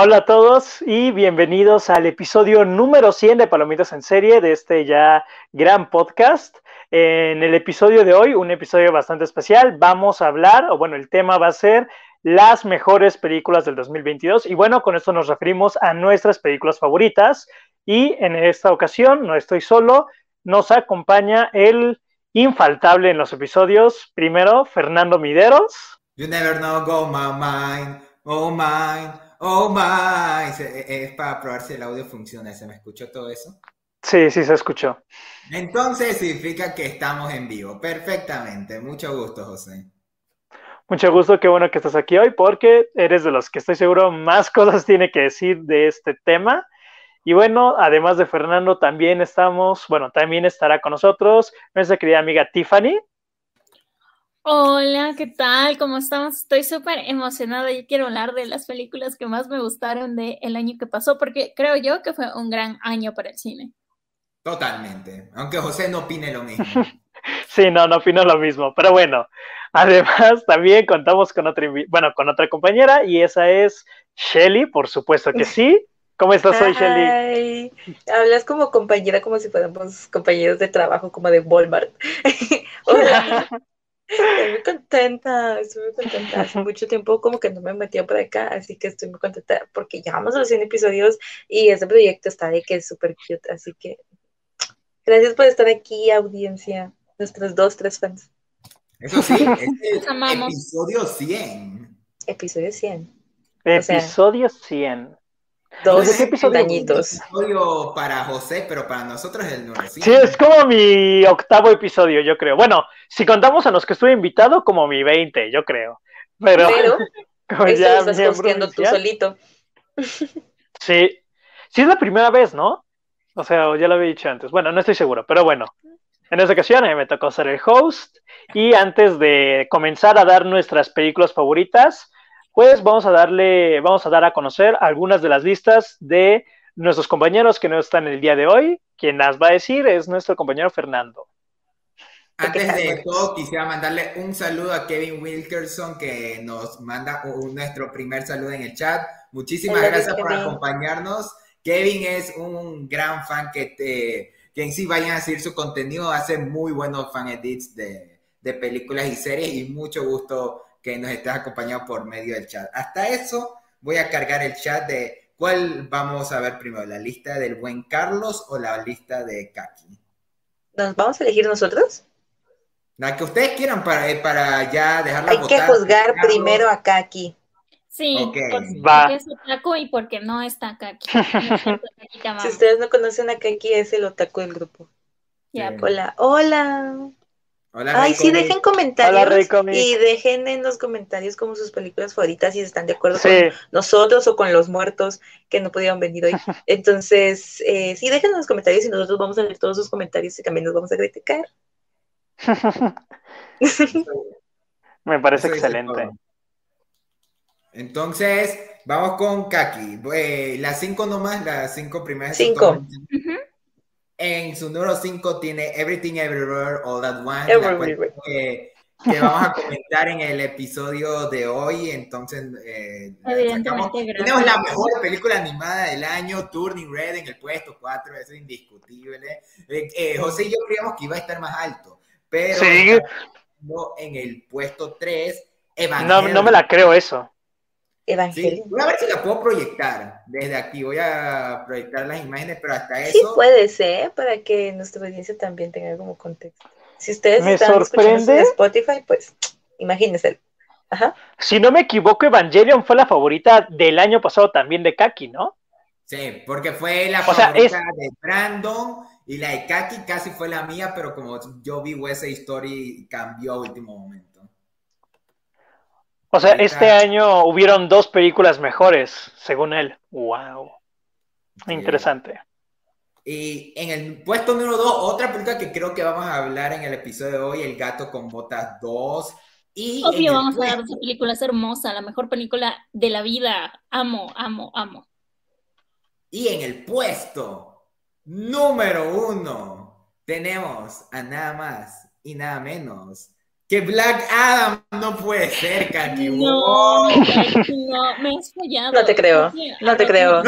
Hola a todos y bienvenidos al episodio número 100 de Palomitas en Serie de este ya gran podcast. En el episodio de hoy, un episodio bastante especial, vamos a hablar, o bueno, el tema va a ser las mejores películas del 2022 y bueno, con esto nos referimos a nuestras películas favoritas y en esta ocasión no estoy solo, nos acompaña el infaltable en los episodios, primero Fernando Mideros. You never know, go my mind, oh mind. Oh my, es para probar si el audio funciona. ¿Se me escuchó todo eso? Sí, sí se escuchó. Entonces significa que estamos en vivo. Perfectamente. Mucho gusto, José. Mucho gusto, qué bueno que estás aquí hoy porque eres de los que estoy seguro más cosas tiene que decir de este tema. Y bueno, además de Fernando, también estamos, bueno, también estará con nosotros nuestra querida amiga Tiffany. Hola, ¿qué tal? ¿Cómo estamos? Estoy súper emocionada y quiero hablar de las películas que más me gustaron del el año que pasó, porque creo yo que fue un gran año para el cine. Totalmente, aunque José no opine lo mismo. sí, no, no opino lo mismo, pero bueno, además también contamos con otra, bueno, con otra compañera y esa es Shelly, por supuesto que sí. ¿Cómo estás hoy, Shelly? Hablas como compañera, como si fuéramos compañeros de trabajo, como de Walmart. Hola. Estoy muy contenta, estoy muy contenta. Hace mucho tiempo como que no me metía por acá, así que estoy muy contenta porque llegamos a los 100 episodios y este proyecto está de que es súper cute, así que gracias por estar aquí, audiencia, nuestros dos, tres fans. Eso sí, es episodio 100. Episodio 100. Episodio 100. Dos episodios. episodio para José, pero para nosotros es el número Sí, es como mi octavo episodio, yo creo. Bueno, si contamos a los que estuve invitado, como mi 20, yo creo. Pero, pero ya estás costeando tú solito. Sí, sí es la primera vez, ¿no? O sea, ya lo había dicho antes. Bueno, no estoy seguro, pero bueno. En esta ocasión a mí me tocó ser el host y antes de comenzar a dar nuestras películas favoritas, pues vamos a darle, vamos a dar a conocer algunas de las listas de nuestros compañeros que no están el día de hoy. Quien las va a decir es nuestro compañero Fernando. Antes de todo, quisiera mandarle un saludo a Kevin Wilkerson que nos manda nuestro primer saludo en el chat. Muchísimas gracias por acompañarnos. Kevin es un gran fan que, te, que en sí vayan a seguir su contenido. Hace muy buenos fan edits de, de películas y series y mucho gusto que nos estés acompañando por medio del chat. Hasta eso voy a cargar el chat de cuál vamos a ver primero, la lista del buen Carlos o la lista de Kaki. ¿Nos vamos a elegir nosotros? La que ustedes quieran para, eh, para ya dejarla Hay que juzgar primero a Kaki. Sí, porque, porque es otaku y porque no está Kaki. si ustedes no conocen a Kaki, es el otaku del grupo. Ya, Hola, hola. Ay, sí, dejen comentarios y dejen en los comentarios como sus películas favoritas si están de acuerdo con nosotros o con los muertos que no pudieron venir hoy. Entonces, eh, sí, dejen en los comentarios y nosotros vamos a leer todos sus comentarios y también nos vamos a criticar. Me parece excelente. Entonces, vamos con Kaki. Eh, las cinco nomás, las cinco primeras. Cinco. En su número 5 tiene Everything Everywhere All At Once, que, que, vamos a comentar en el episodio de hoy. Entonces, eh, tenemos la mejor película animada del año, Turning Red en el puesto 4, eso es indiscutible. Eh, eh, José y yo creíamos que iba a estar más alto, pero en el puesto 3, no, no me la creo eso. Evangelio. voy a ver si la puedo proyectar desde aquí. Voy a proyectar las imágenes, pero hasta eso. Sí, puede ser, para que nuestra audiencia también tenga como contexto. Si ustedes me están sorprende. en Spotify, pues imagínense. Ajá. Si no me equivoco, Evangelion fue la favorita del año pasado también de Kaki, ¿no? Sí, porque fue la favorita de Brandon y la de Kaki casi fue la mía, pero como yo vi esa Story cambió a último momento. O sea, este año hubieron dos películas mejores, según él. ¡Wow! Interesante. Y en el puesto número dos, otra película que creo que vamos a hablar en el episodio de hoy, El gato con botas 2. Y Obvio, vamos a hablar de esa película, es hermosa, la mejor película de la vida. Amo, amo, amo. Y en el puesto número uno, tenemos a nada más y nada menos Que Black Adam no puede ser, Kaki. No, no, me has fallado. No te creo, no te creo.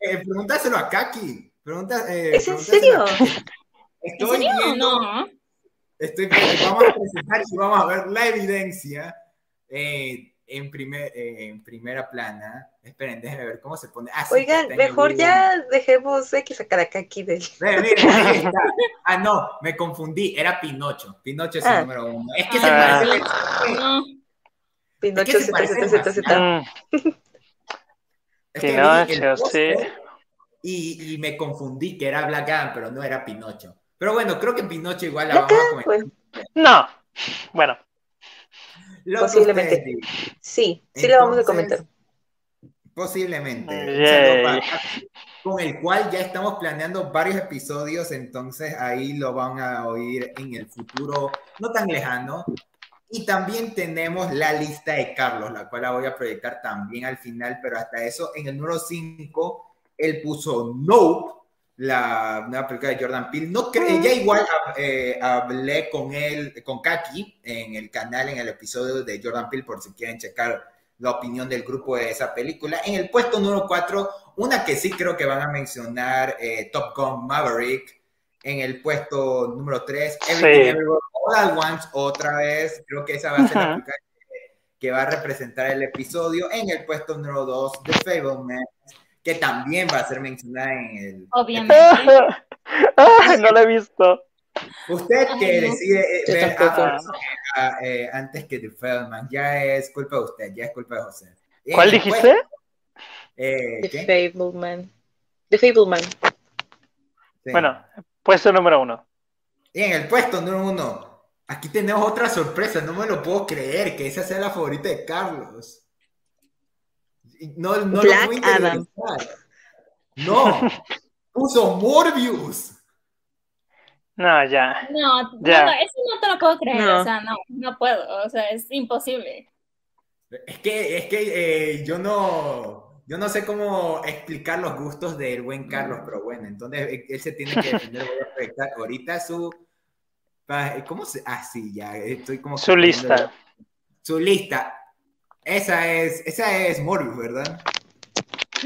Eh, pregúntaselo a Kaki. Pregunta, eh, ¿Es en serio? Estoy ¿En serio? no. Estoy, vamos a presentar y vamos a ver la evidencia. Eh, en, primer, eh, en primera plana. Esperen, déjenme ver cómo se pone. Ah, Oigan, mejor ya dejemos que sacar acá aquí del. Ah, no, me confundí. Era Pinocho. Pinocho es el ah. número uno. Es que se ah. parece. Pinocho, Z, Z, Z, Z. Pinocho, sí. Y, y, me confundí que era Black Adam, pero no era Pinocho. Pero bueno, creo que Pinocho igual la vamos a comer. No. Bueno, Posiblemente. Sí, sí lo vamos a comentar. Posiblemente. con el cual ya estamos planeando varios episodios, entonces ahí lo van a oír en el futuro no tan lejano. Y también tenemos la lista de Carlos, la cual la voy a proyectar también al final, pero hasta eso, en el número 5, él puso Nope, la nueva película de Jordan Peele. No creo, ya igual eh, hablé con él, con Kaki, en el canal, en el episodio de Jordan Peele, por si quieren checar la opinión del grupo de esa película. En el puesto número 4, una que sí creo que van a mencionar, eh, Top Gun Maverick. En el puesto número 3, Everything All at Once, otra vez. Creo que esa va a ser la película que, va a representar el episodio. En el pusto número 2, The Fableman que también va a ser mencionada en el... Obviamente. no la he visto. Usted que decide ver eh, antes que The Feldman, ya es culpa de usted, ya es culpa de José. ¿Cuál dijiste? Eh, The Fableman. The Fableman. Bueno, puesto número uno. Y en el puesto número uno, aquí tenemos otra sorpresa, no me lo puedo creer, que esa sea la favorita de Carlos. No, no Black lo Adam. No, puso Morbius. No, ya. No, ya. no, eso no te lo puedo creer. O sea, no, no puedo. O sea, es imposible. Es que, es que eh, yo no, yo no sé cómo explicar los gustos del buen Carlos, pero bueno, entonces eh, él se tiene que defender. ahorita su, ¿cómo se? Ah, sí, ya, estoy como. Su lista. Su lista. Esa es, esa es Morbius, ¿verdad?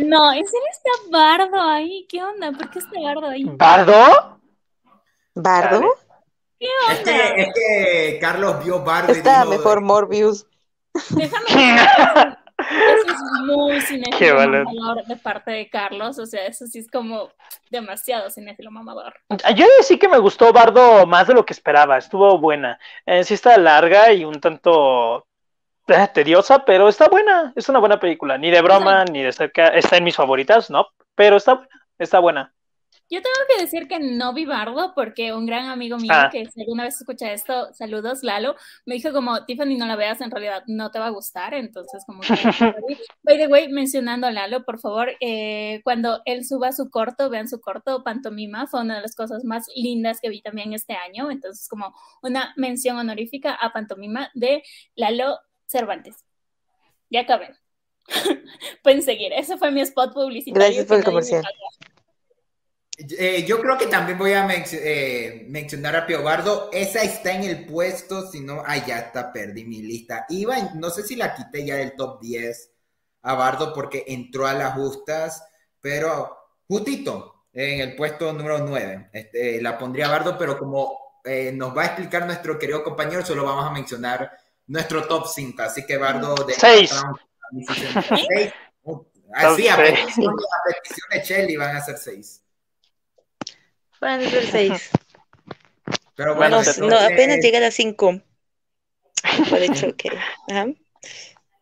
No, ¿en serio está Bardo ahí? ¿Qué onda? ¿Por qué está Bardo ahí? ¿Bardo? ¿Bardo? ¿Qué onda? Es que, es que Carlos vio Bardo está mejor Morbius. Déjame Eso es muy cinéfilo mamador de parte de Carlos, o sea, eso sí es como demasiado cinéfilo mamador. Yo decía que me gustó Bardo más de lo que esperaba, estuvo buena. Eh, sí está larga y un tanto tediosa, pero está buena, es una buena película, ni de broma, ni de cerca, está en mis favoritas, ¿no? Pero está buena, está buena. Yo tengo que decir que no vi Bardo porque un gran amigo mío ah. que si alguna vez escucha esto, saludos Lalo, me dijo como Tiffany no la veas, en realidad no te va a gustar, entonces como que... By the way, mencionando a Lalo, por favor, eh, cuando él suba su corto, vean su corto, Pantomima, fue una de las cosas más lindas que vi también este año, entonces como una mención honorífica a Pantomima de Lalo Cervantes. Ya acabé. Pueden seguir. Ese fue mi spot publicitario. Gracias por el comercial. Eh, yo creo que también voy a eh, mencionar a Pio Bardo. Esa está en el puesto, si no, ah, ya está, perdí mi lista. Iba, no sé si la quité ya del top 10 a Bardo porque entró a las justas, pero justito en el puesto número 9. Este, la pondría a Bardo, pero como eh, nos va a explicar nuestro querido compañero, solo vamos a mencionar nuestro top 5. Así que Bardo de 6. Así, a petición, de Shelly van a ser 6. Van a ser 6. Pero bueno, no, apenas llega a 5. Por hecho, ok.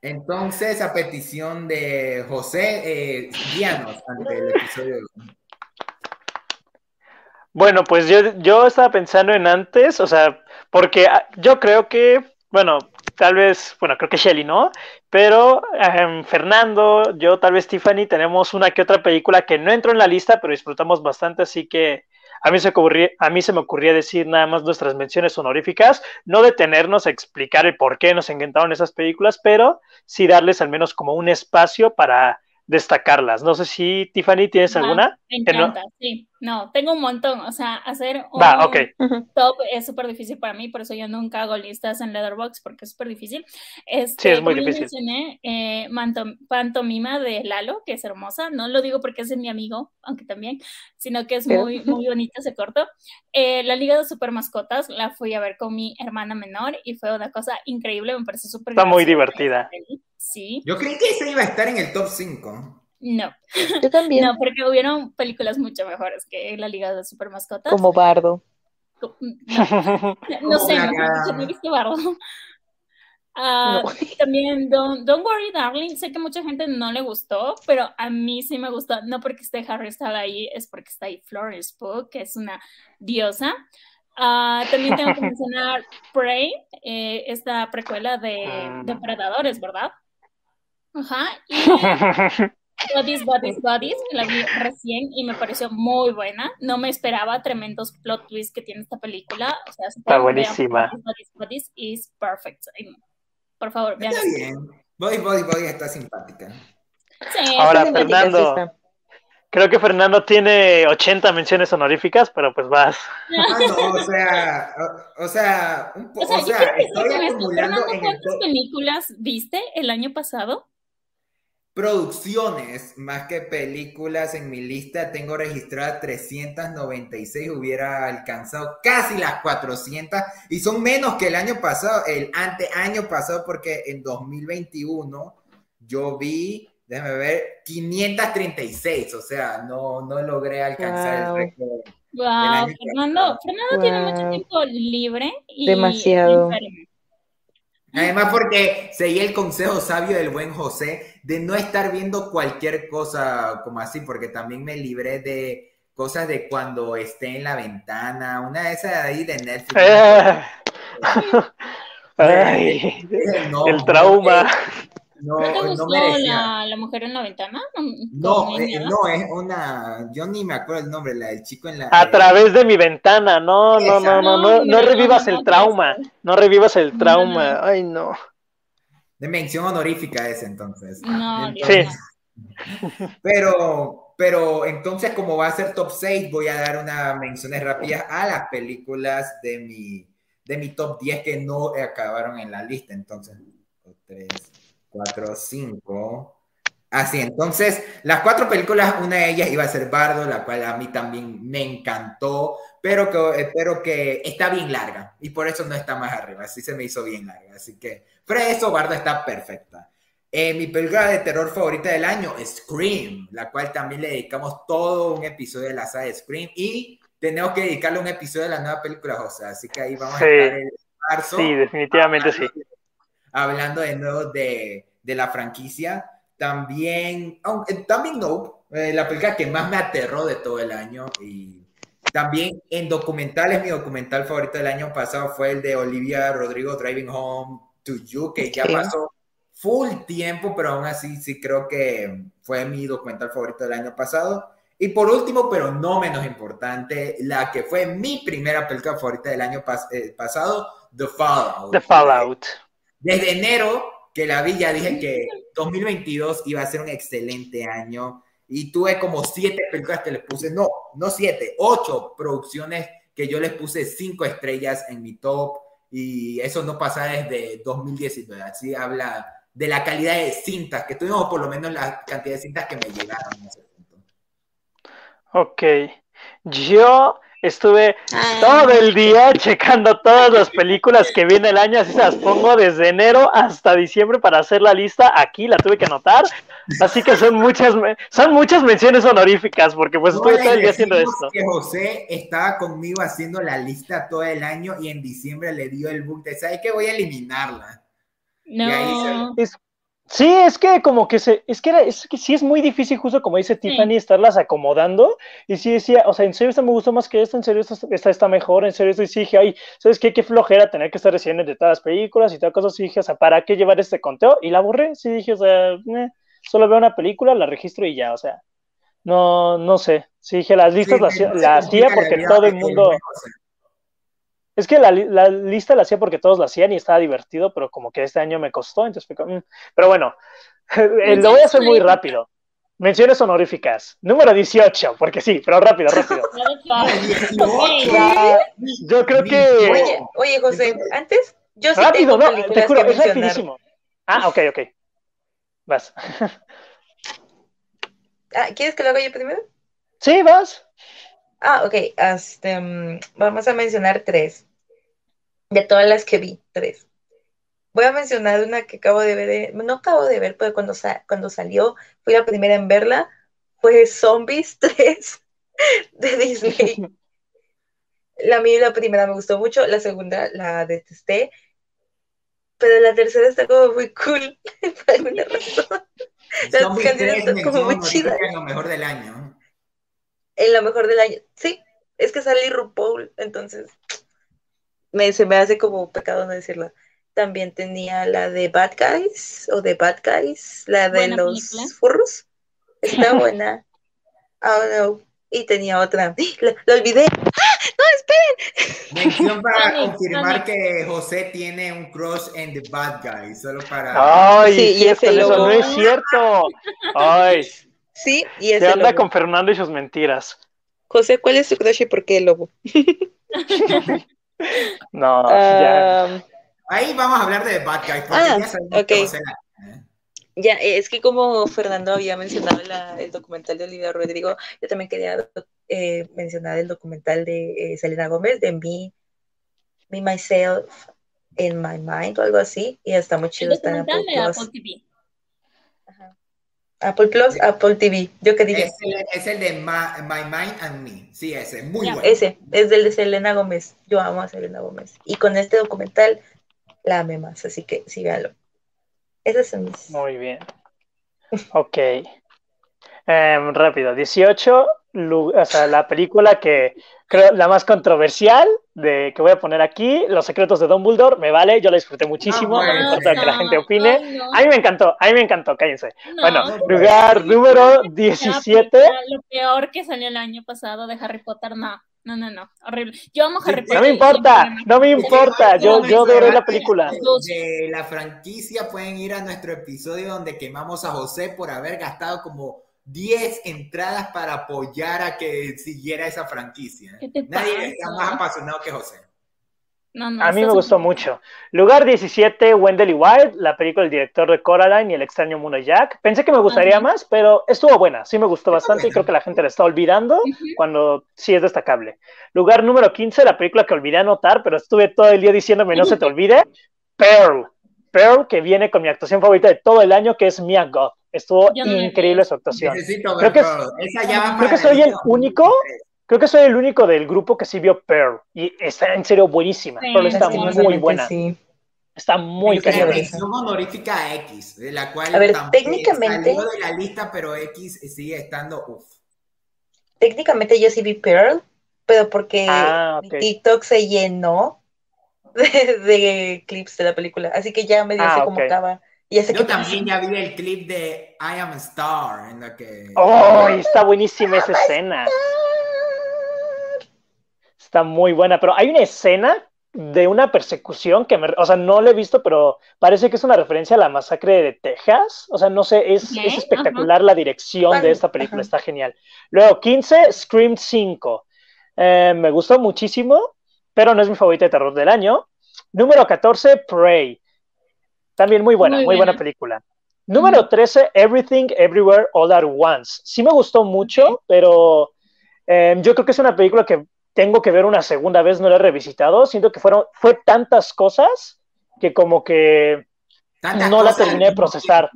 Entonces, a petición de José, eh, guíanos ante el episodio de Bueno, pues yo, yo estaba pensando en antes, o sea, porque yo creo que, bueno, tal vez, bueno, creo que Shelly, ¿no? Pero em, Fernando, yo, tal vez Tiffany, tenemos una que otra película que no entró en la lista, pero disfrutamos bastante, así que a mí, se ocurría, a mí se me ocurría decir nada más nuestras menciones honoríficas, no detenernos a explicar el por qué nos encantaron esas películas, pero sí darles al menos como un espacio para destacarlas. No sé si Tiffany tienes alguna. Me encanta, sí. No, tengo un montón. O sea, hacer un top es súper difícil para mí, por eso yo nunca hago listas en Letterboxd porque es súper difícil. Este, sí, es muy difícil. Mencioné eh, Pantomima de Lalo, que es hermosa. No lo digo porque es de mi amigo, aunque también, sino que es muy, muy bonita ese corto. Eh, la Liga de Super Mascotas la fui a ver con mi hermana menor y fue una cosa increíble, me parece súper Está muy divertida. Sí. Yo creí que esa iba a estar en el top 5. No. Yo también. No, porque hubieron películas mucho mejores que La Liga de Super Mascotas. Como Bardo. No, sé, no, he visto Bardo. Ah, también Don't, Worry Darling, sé que mucha gente no le gustó, pero a mí sí me gustó, no porque esté Harry Styles ahí, es porque está ahí Florence Pugh, que es una diosa. Ah, también tengo que mencionar Prey, eh, esta precuela de ah. Depredadores, ¿verdad? Ajá. Y Bodies, Bodies, Bodies, la vi recién y me pareció muy buena. No me esperaba tremendos plot twists que tiene esta película. O sea, está buenísima. Bodies, Bodies, Bodies is perfect. Por favor, vean. Está bien. Bodies, Bodies, Bodies está simpática. Sí, Ahora, Fernando. Creo que Fernando tiene 80 menciones honoríficas, pero pues vas. Ah, no, o sea, o, sea, un poco, o sea, estoy acumulando en ¿Cuántas películas viste el año pasado? Producciones, más que películas en mi lista, tengo registradas 396, hubiera alcanzado casi las 400 y son menos que el año pasado, el ante año pasado, porque en 2021 yo vi, déjame ver, 536, o sea, no, no logré alcanzar el récord. Wow, Fernando, Fernando tiene mucho tiempo libre y demasiado. Además porque seguí el consejo sabio del buen José de no estar viendo cualquier cosa como así, porque también me libré de cosas de cuando esté en la ventana, una de esas ahí de Netflix. el trauma. No, ¿No te gustó la, la, mujer en la ventana? No, eh, no, es una, yo ni me acuerdo el nombre, la del chico en la... A través de mi ventana, no, no, no, no, no, no, revivas el trauma, no revivas el trauma, ay no. De mención honorífica ese entonces. No, sí. Pero, pero entonces como va a ser top 6, voy a dar unas menciones rápidas a las películas de mi, de mi top 10 que no acabaron en la lista, entonces, 3 4, 5. Así, entonces, las cuatro películas, una de ellas iba a ser Bardo, la cual a mí también me encantó, pero que, pero que está bien larga y por eso no está más arriba, así se me hizo bien larga. Así que, pero eso, Bardo está perfecta. Eh, mi película de terror favorita del año Scream, la cual también le dedicamos todo un episodio de la saga de Scream y tenemos que dedicarle un episodio de la nueva película, José, así que ahí vamos a estar en marzo. Sí, definitivamente sí hablando de nuevo de, de la franquicia. También, aunque, también no, eh, la película que más me aterró de todo el año y también en documentales, mi documental favorito del año pasado fue el de Olivia Rodrigo Driving Home to You, que ya pasó full tiempo, pero aún así sí creo que fue mi documental favorito del año pasado. Y por último, pero no menos importante, la que fue mi primera película favorita del año eh, pasado, The Fallout. The Fallout. Desde enero que la vi ya dije que 2022 iba a ser un excelente año. Y tuve como siete películas que les puse, no, no siete, ocho producciones que yo les puse cinco estrellas en mi top. Y eso no pasa desde 2019, así habla de la calidad de cintas que tuvimos, por lo menos la cantidad de cintas que me llegaron. Ok, yo Estuve todo el día checando todas las películas que viene el año, así se las pongo desde enero hasta diciembre para hacer la lista. Aquí la tuve que anotar, así que son muchas, son muchas menciones honoríficas, porque pues estuve todo el día haciendo esto. Que José estaba conmigo haciendo la lista todo el año y en diciembre le dio el book de, ¿sabes que Voy a eliminarla. No. Sí, es que como que se, es que era, es que sí es muy difícil, justo como dice Tiffany, estarlas acomodando. Y sí decía, o sea, en serio esta me gustó más que esta, en serio esta, está mejor, en serio esto. Y sí dije, ay, ¿sabes qué? Qué flojera tener que estar recién de todas las películas y tal cosa. Sí dije, o sea, ¿para qué llevar este conteo? Y la borré, sí dije, o sea, eh, solo veo una película, la registro y ya, o sea, no, no sé. Sí dije, las listas las, hacía porque todo el mundo. Es que la, lista la hacía porque todos la hacían y estaba divertido, pero como que este año me costó, entonces fue como, mm". Pero bueno, eh, lo voy a hacer muy rápido. Menciones honoríficas. Número 18, porque sí, pero rápido, rápido. yo creo que. Oye, oye, José, antes yo sí Rápido, no, te juro, es rapidísimo. Ah, ok, ok. Vas. Ah, ¿Quieres que lo haga yo primero? Sí, vas. Ah, ok. Este, mm, vamos a mencionar tres. De todas las que vi, tres. Voy a mencionar una que acabo de ver, no acabo de ver, pero cuando, cuando salió, fui la primera en verla, fue Zombies 3 de Disney. La mía la primera me gustó mucho, la segunda la detesté, pero la tercera está como muy cool, por alguna razón. Las canciones están como muy chidas. Lo mejor del año. En lo mejor del año, sí, es que sale RuPaul, entonces me, se me hace como pecado no decirlo. También tenía la de Bad Guys o de Bad Guys, la de los furros. Está buena. Oh no. Y tenía otra. La, olvidé. ¡Ah! ¡No, esperen! Mención para confirmar que José tiene un crush en The Bad Guys. Solo para. Ay, sí, y ese eso no es cierto. Ay. Sí, y ese Se anda con Fernando y sus mentiras. José, ¿cuál es tu crush y por qué el lobo? no, ya. Ahí vamos a hablar de Bad Guy. Ah, ok. Ya, es que como Fernando había mencionado el documental de Olivia Rodrigo, yo también quería eh, mencionar el documental de eh, Selena Gómez, de Me, Me, Myself, In My Mind o algo así, y está muy chido. Está en Apple, Plus. TV. Apple Plus, Apple TV. ¿Yo qué dije? Es el, de My, Mind and Me. Sí, ese, muy bueno. Ese, es del de Selena Gómez. Yo amo a Selena Gómez. Y con este documental la ame más, así que síganlo. Esas son mis. Muy bien. Ok. Em, rápido, 18, o sea, la película que creo la más controversial de que voy a poner aquí, Los secretos de Dumbledore, me vale, yo la disfruté muchísimo, no, me importa que la gente opine. a mí me encantó, a mí me encantó, cállense. bueno, lugar número 17. Lo peor que salió el año pasado de Harry Potter, no. No, no, no, horrible. Yo amo Harry Potter. No me importa, no me importa, yo, yo veré la película. De la franquicia pueden ir a nuestro episodio donde quemamos a José por haber gastado como 10 entradas para apoyar a que siguiera esa franquicia. Nadie está más apasionado que José a mí me gustó mucho. Lugar 17, Wendell y Wild, la película del director de Coraline y el extraño mundo Jack. Pensé que me gustaría más, pero estuvo buena, sí me gustó bastante y creo que la gente la está olvidando cuando sí es destacable. Lugar número 15, la película que olvidé anotar, pero estuve todo el día diciéndome no se te olvide, Pearl. Pearl, que viene con mi actuación favorita de todo el año, que es Mia Goth. Estuvo increíble su actuación. creo que, creo que soy el único Creo que soy el único del grupo que sí vio Pearl y está en serio buenísima. Pearl está muy buena. Está muy cañona. mención honorífica a X, de la cual a ver, técnicamente salió de la lista, pero X sigue estando uff. Técnicamente yo sí vi Pearl, pero porque ah, TikTok se llenó de, clips de la película, así que ya me dio ah, como acaba. Y yo también ya vi el clip de I Am a Star, en la que... ¡Oh! Está buenísima esa escena está muy buena, pero hay una escena de una persecución que me, o sea, no la he visto, pero parece que es una referencia a la masacre de Texas. O sea, no sé, es, espectacular la dirección de esta película, está genial. Luego, 15, Scream 5. Eh, me gustó muchísimo, pero no es mi favorita de terror del año. Número 14, Prey. También muy buena, muy, buena. película. Número 13, Everything, Everywhere, All at Once. Sí me gustó mucho, pero eh, yo creo que es una película que tengo que ver una segunda vez, no la he revisitado. Siento que fueron, fue tantas cosas que como que no la terminé de procesar.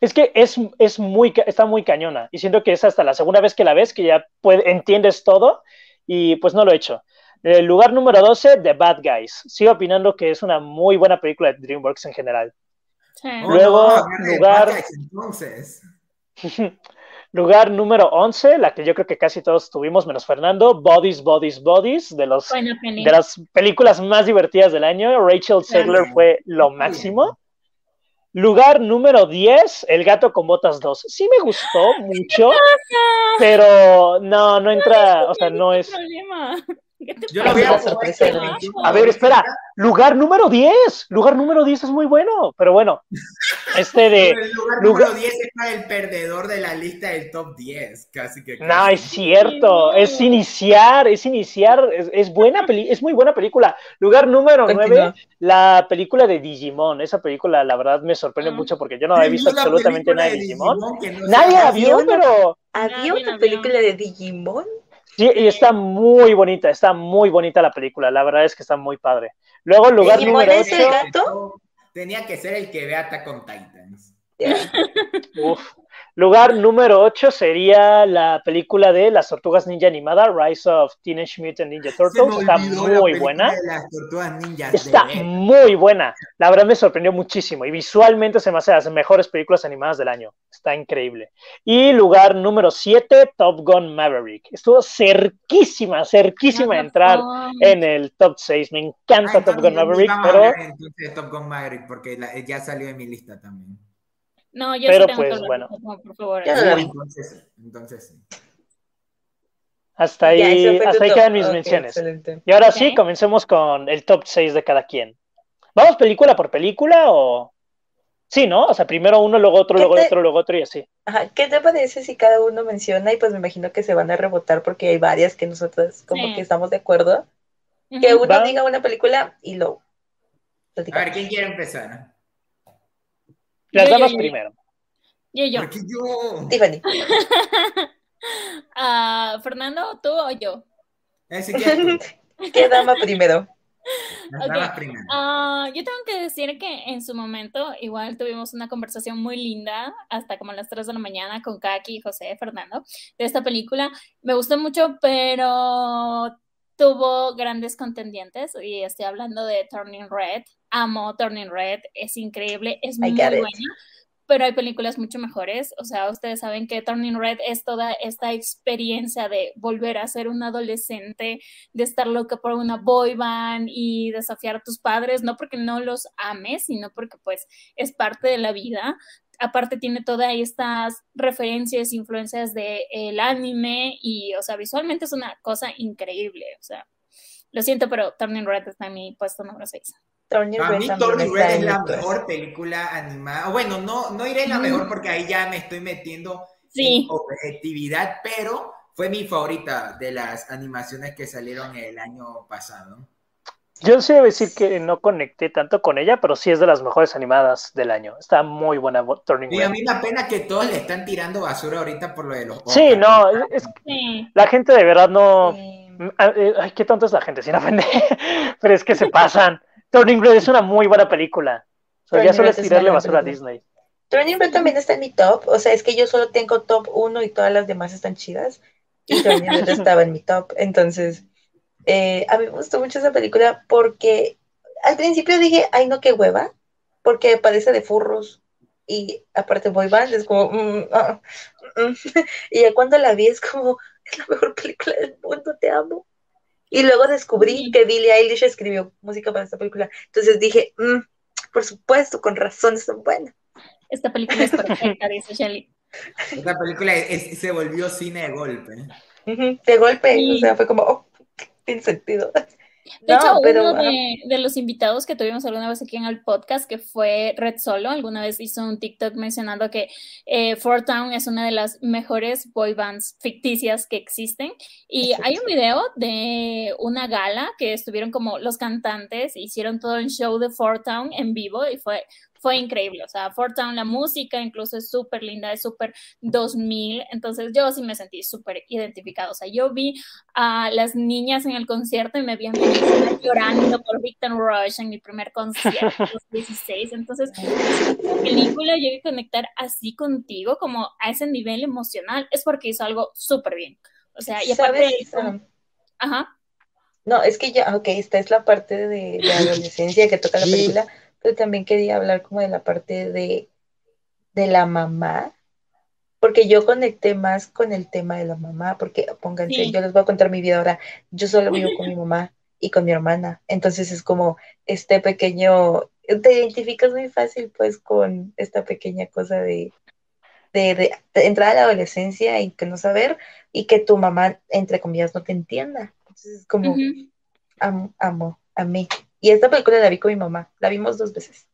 Es que es, es, muy, está muy cañona y siento que es hasta la segunda vez que la ves que ya entiendes todo y pues no lo he hecho. El lugar número 12, The Bad Guys. Sigo opinando que es una muy buena película de DreamWorks en general. Luego, lugar... entonces. Lugar número 11, la que yo creo que casi todos tuvimos, menos Fernando, Bodies, Bodies, Bodies, de, los, de las películas más divertidas del año. Rachel Zegler fue lo máximo. Lugar número 10, El gato con botas 2. Sí me gustó mucho, pero no, no entra, o sea, no es... Yo lo veo a ver, espera, lugar número 10, lugar número 10 es muy bueno, pero bueno, este de... El lugar, número 10 es el perdedor de la lista del top 10, casi que... No, es cierto, es iniciar, es iniciar, es, buena peli es muy buena película. Lugar número 9, la película de Digimon, esa película la verdad me sorprende mucho porque yo no había visto absolutamente nada de Digimon. Nadie la vio, pero... ¿Había una película de Digimon? Sí, y está muy bonita, está muy bonita la película, la verdad es que está muy padre. Luego, el lugar número 8. Tenía que ser el que vea Attack on Titans. Uf. Lugar número 8 sería la película de las tortugas ninja animada, Rise of Teenage Mutant Ninja Turtles. Está muy buena. Está muy buena. La verdad me sorprendió muchísimo y visualmente se me hace las mejores películas animadas del año. Está increíble. Y lugar número 7, Top Gun Maverick. Estuvo cerquísima, cerquísima de entrar en el top 6. Me encanta Top Gun Maverick, pero... Top Gun Maverick porque ya salió en mi lista también. No, yo Pero pues bueno. por favor. entonces, entonces Hasta ahí, hasta ahí quedan mis menciones. Y ahora sí, comencemos con el top 6 de cada quien. ¿Vamos película por película o...? Sí, ¿no? O sea, primero uno, luego otro, luego otro, luego otro y así. Ajá. ¿Qué te parece si cada uno menciona y pues me imagino que se van a rebotar porque hay varias que nosotros como que estamos de acuerdo? Que uno diga una película y luego... A ver, ¿quién quiere empezar? Las damas primero. Yo, yo. yo? Tiffany. uh, Fernando, ¿tú o yo? Eh, ¿Qué dama primero? Las damas primero. Uh, yo tengo que decir que en su momento igual tuvimos una conversación muy linda hasta como a las 3 de la mañana con Kaki, José, Fernando, de esta película. Me gustó mucho, pero tuvo grandes contendientes y estoy hablando de Turning Red. Amo Turning Red, es increíble, es muy buena, pero hay películas mucho mejores. O sea, ustedes saben que Turning Red es toda esta experiencia de volver a ser un adolescente, de estar loca por una boy band y desafiar a tus padres, no porque no los ames, sino porque pues es parte de la vida aparte tiene todas estas referencias, influencias del el anime y, o sea, visualmente es una cosa increíble, o sea, lo siento, pero Turning Red está en mi puesto número 6. a mí Turning Red es la mejor película animada, bueno, no, no iré la mejor porque ahí ya me estoy metiendo en objetividad, pero fue mi favorita de las animaciones que salieron el año pasado. Yo sí debo decir que no conecté tanto con ella, pero sí es de las mejores animadas del año. Está muy buena Turning Y a mí me pena que todos le están tirando basura ahorita por lo de los Sí, no, es, la gente de verdad no... Eh, ay, qué tonto es la gente, sin ofender. pero es que se pasan. Turning Red es una muy buena película. ya solo es tirarle basura a Disney. Turning Red también está en mi top. O sea, es que yo solo tengo top 1 y todas las demás están chidas. Y Turning Red estaba en mi top. Entonces eh, a mí me gustó mucho esa película porque al principio dije, ay no, qué hueva, porque parece de furros y aparte boy band es como, mm, ah, mm". y ya cuando la vi es como, es la mejor película del mundo, te amo. Y luego descubrí que Billie Eilish escribió música para esta película. Entonces dije, mm, por supuesto, con razón, es buena. Esta película es perfecta, dice Shelly. Esta película se volvió cine de golpe. De golpe, o sea, fue como, oh, sin sentido. De hecho, uno de, los invitados que tuvimos alguna vez aquí en el podcast, que fue Red Solo, alguna vez hizo un TikTok mencionando que eh, Town es una de las mejores boy bands ficticias que existen. Y hay un video de una gala que estuvieron como los cantantes, hicieron todo el show de Fort Town en vivo y fue fue increíble. O sea, Fort Town, la música incluso es súper linda, es súper 2000. Entonces yo sí me sentí súper identificado. O sea, yo vi a las niñas en el concierto y me vi a mi llorando por Victor Rush en mi primer concierto, los 16. Entonces, la película llegué a conectar así contigo, como a ese nivel emocional, es porque hizo algo súper bien. O sea, y aparte Ajá. No, es que ya, ok, esta es la parte de la adolescencia que toca la película, pero también quería hablar como de la parte de, de la mamá, porque yo conecté más con el tema de la mamá, porque pónganse, yo les voy a contar mi vida ahora, yo solo vivo con mi mamá y con mi hermana, entonces es como este pequeño, te identificas muy fácil pues con esta pequeña cosa de, de, de, entrar a la adolescencia y que no saber y que tu mamá, entre comillas, no te entienda, Entonces es como, amo, amo, amé. Y esta película la vi con mi mamá, la vimos dos veces.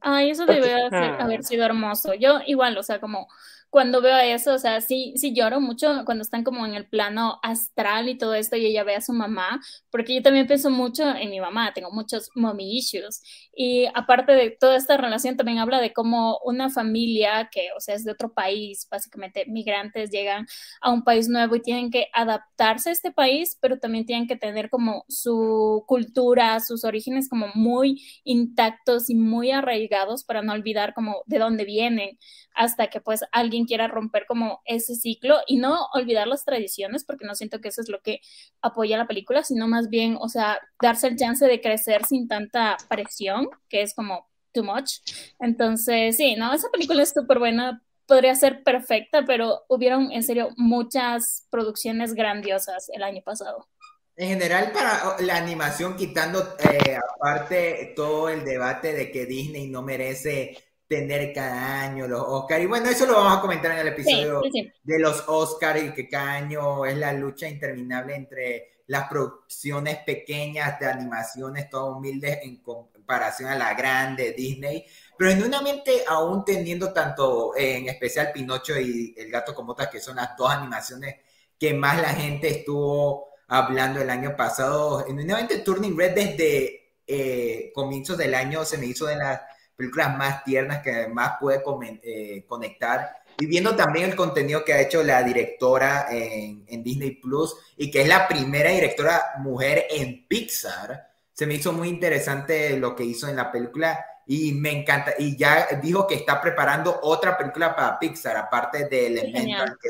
Ay, eso debe haber sido hermoso. Yo igual, o sea, como cuando veo eso, o sea, sí, sí lloro mucho cuando están como en el plano astral y todo esto y ella ve a su mamá, porque yo también pienso mucho en mi mamá, tengo muchos mommy issues. Y aparte de toda esta relación, también habla de cómo una familia que, o sea, es de otro país, básicamente migrantes llegan a un país nuevo y tienen que adaptarse a este país, pero también tienen que tener como su cultura, sus orígenes como muy intactos y muy arraigados para no olvidar como de dónde vienen hasta que pues alguien quiera romper como ese ciclo y no olvidar las tradiciones, porque no siento que eso es lo que apoya la película, sino más bien, o sea, darse el chance de crecer sin tanta presión, que es como too much. Entonces, sí, no, esa película es súper buena, podría ser perfecta, pero hubieron en serio muchas producciones grandiosas el año pasado. En general, para la animación, quitando eh, aparte todo el debate de que Disney no merece tener cada año los Oscars. Y bueno, eso lo vamos a comentar en el episodio de los Oscars y que cada año es la lucha interminable entre las producciones pequeñas de animaciones, todas humildes en comparación a la grande Disney. Pero en una mente, aún teniendo tanto, en especial Pinocho y El Gato con Botas, que son las dos animaciones que más la gente estuvo hablando el año pasado, en una mente Turning Red desde eh, comienzos del año se me hizo de las películas más tiernas que además puede eh, conectar. Y viendo también el contenido que ha hecho la directora en, en, Disney Plus y que es la primera directora mujer en Pixar, se me hizo muy interesante lo que hizo en la película y me encanta. Y ya dijo que está preparando otra película para Pixar, aparte de Elemental, que,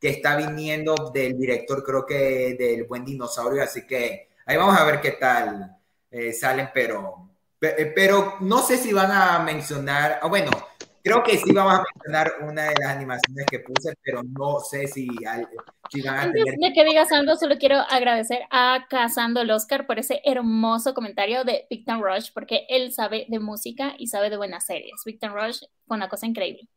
que, está viniendo del director, creo que del Buen Dinosaurio. Así que ahí vamos a ver qué tal eh, salen, pero pero no sé si van a mencionar, ah, bueno, creo que sí vamos a mencionar una de las animaciones que puse, pero no sé si, si van a Antes de que digas algo, solo quiero agradecer a Cazando el Oscar por ese hermoso comentario de Victor Rush, porque él sabe de música y sabe de buenas series. Victor Rush fue una cosa increíble.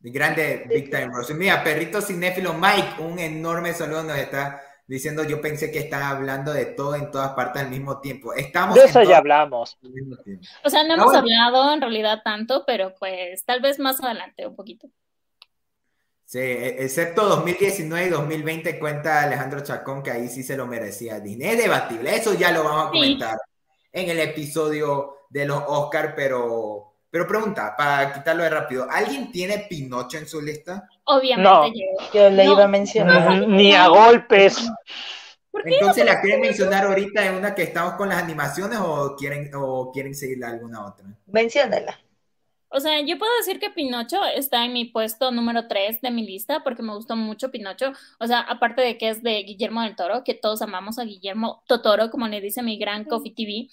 Grande Victor Rush. Mira, perrito cinéfilo Mike, un enorme saludo nos está diciendo yo pensé que están hablando de todo en todas partes al mismo tiempo. Estamos de eso ya hablamos. O sea, no hemos hablado en realidad tanto, pero pues tal vez más adelante un poquito. Sí, e, excepto 2019 y 2020 cuenta Alejandro Chacón que ahí sí se lo merecía Disney. Es debatible, eso ya lo vamos a comentar en el episodio de los Oscar, pero pero pregunta, para quitarlo de rápido, ¿alguien tiene Pinocho en su lista? Obviamente yo. le iba a mencionar. Ni a golpes. Entonces, ¿la quieren mencionar ahorita en una que estamos con las animaciones o quieren, o quieren seguirle alguna otra? Menciónala. O sea, yo puedo decir que Pinocho está en mi puesto número 3 de mi lista porque me gustó mucho Pinocho. O sea, aparte de que es de Guillermo del Toro, que todos amamos a Guillermo Totoro, como le dice mi gran Coffee TV.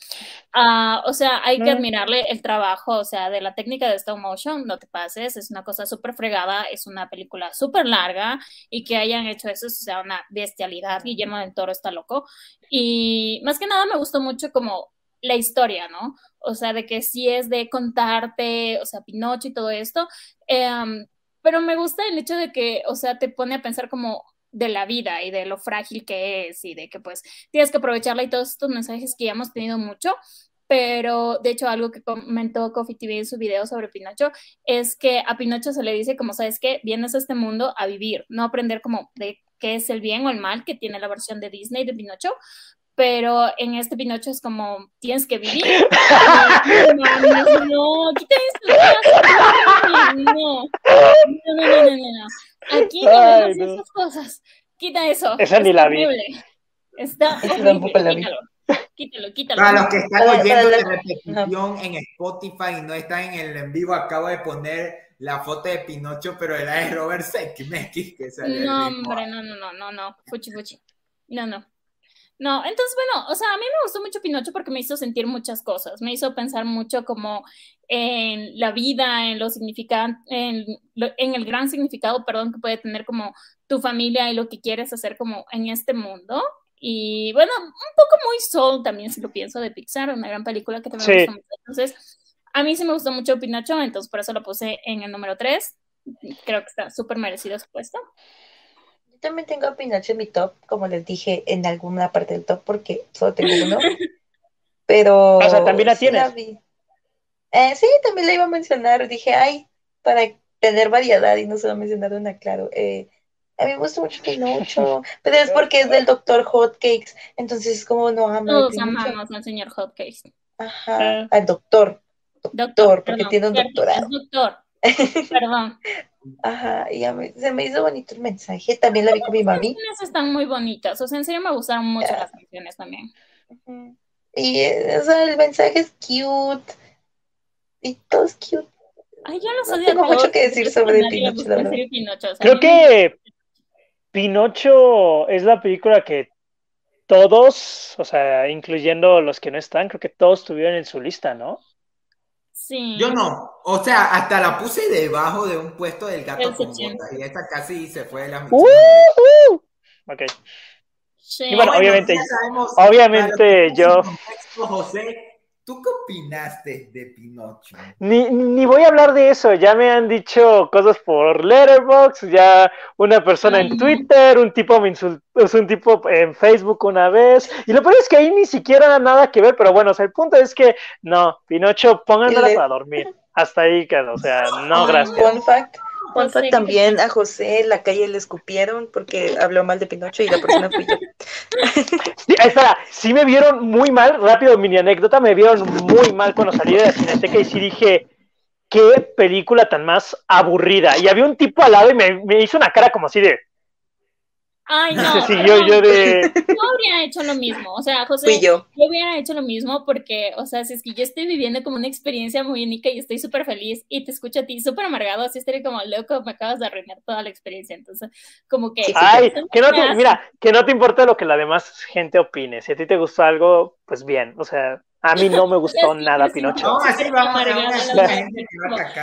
Ah, o sea, hay que admirarle el trabajo, o sea, de la técnica de stop motion, no te pases, es una cosa súper fregada, es una película súper larga y que hayan hecho eso, o sea, una bestialidad. Guillermo del Toro está loco. Y más que nada me gustó mucho como la historia, ¿no? O sea, de que sí es de contarte, o sea, Pinocho y todo esto, em, pero me gusta el hecho de que, o sea, te pone a pensar como de la vida y de lo frágil que es y de que pues tienes que aprovecharla y todos estos mensajes que ya hemos tenido mucho, pero de hecho algo que comentó Coffee TV en su video sobre Pinocho es que a Pinocho se le dice como, ¿sabes qué? Vienes a este mundo a vivir, no aprender como de qué es el bien o el mal que tiene la versión de Disney de Pinocho, pero en este Pinocho es como tienes que vivir. no, quita eso. No, no, no, no, no, Aquí no esas cosas. Quita eso. Esa ni la vi. Está horrible. Quítalo, quítalo. Para los que están oyendo de repetición en Spotify y no están en el en vivo, acabo de poner la foto de Pinocho, pero era de Robert Zemeckis. Que no, hombre, no, no, no, no, no. Fuchi, fuchi. No, no. No, entonces, bueno, o sea, a mí me gustó mucho Pinocho porque me hizo sentir muchas cosas, me hizo pensar mucho como en la vida, en lo significante, en, en el gran significado, perdón, que puede tener como tu familia y lo que quieres hacer como en este mundo. Y bueno, un poco muy soul también, si lo pienso, de Pixar, una gran película que también me gustó mucho. Entonces, a mí sí me gustó mucho Pinocho, entonces por eso lo puse en el número 3. Creo que está súper merecido su puesto también tengo a Pinocho en mi top, como les dije en alguna parte del top, porque solo tengo uno. Pero. O sea, también la tienes. Eh, sí, también la iba a mencionar. Dije, ay, para tener variedad y no solo mencionar una, claro. Eh, a mí me gusta mucho Pinocho, pero es porque es del doctor Hotcakes, entonces como no amo. Todos amamos al señor Hotcakes. Ajá, al doctor. Doctor, porque tiene un doctorado. doctor. Perdón. Ajá, y a mí, se me hizo bonito el mensaje. También la vi con mi mami. Las están muy bonitas. O sea, en serio me gustaron mucho las canciones también. Y o sea, el mensaje es cute. Y todo es cute. Ay, yo no, no tengo mucho que decir sobre Pinocho. Creo que Pinocho es la película que todos, o sea, incluyendo los que no están, creo que todos tuvieron en su lista, ¿no? Sí. Yo no. O sea, hasta la puse debajo de un puesto del gato con botas y esta casi se fue de la mitad. Ok. Sí. Y bueno, obviamente, obviamente yo. José, ¿Tú qué opinaste de Pinocho? Ni, ni, voy a hablar de eso, ya me han dicho cosas por Letterboxd, ya una persona en Twitter, un tipo me insultó, un tipo en Facebook una vez, y lo peor es que ahí ni siquiera nada que ver, pero bueno, o sea, el punto es que no, Pinocho, pónganla para dormir, hasta ahí quedó, o sea, no, gracias. Fun fact, también a José en la calle le escupieron porque habló mal de Pinocho y la persona fui yo. Sí, espera, sí me vieron muy mal, rápido, mini anécdota, me vieron muy mal cuando salí de la cineteca y sí dije, qué película tan más aburrida. Y había un tipo al lado y me, me hizo una cara como así de, Ay, no. yo, yo, de... yo habría hecho lo mismo. O sea, José, yo. yo. hubiera hecho lo mismo porque, o sea, si es que yo estoy viviendo como una experiencia muy única y estoy súper feliz y te escucho a ti súper amargado, así estaría como loco, me acabas de arruinar toda la experiencia. Entonces, como que. Ay, que no te, mira, que no te importa lo que la demás gente opine. Si a ti te gustó algo, pues bien. O sea, a mí no me gustó nada, Pinocho. No, así vamos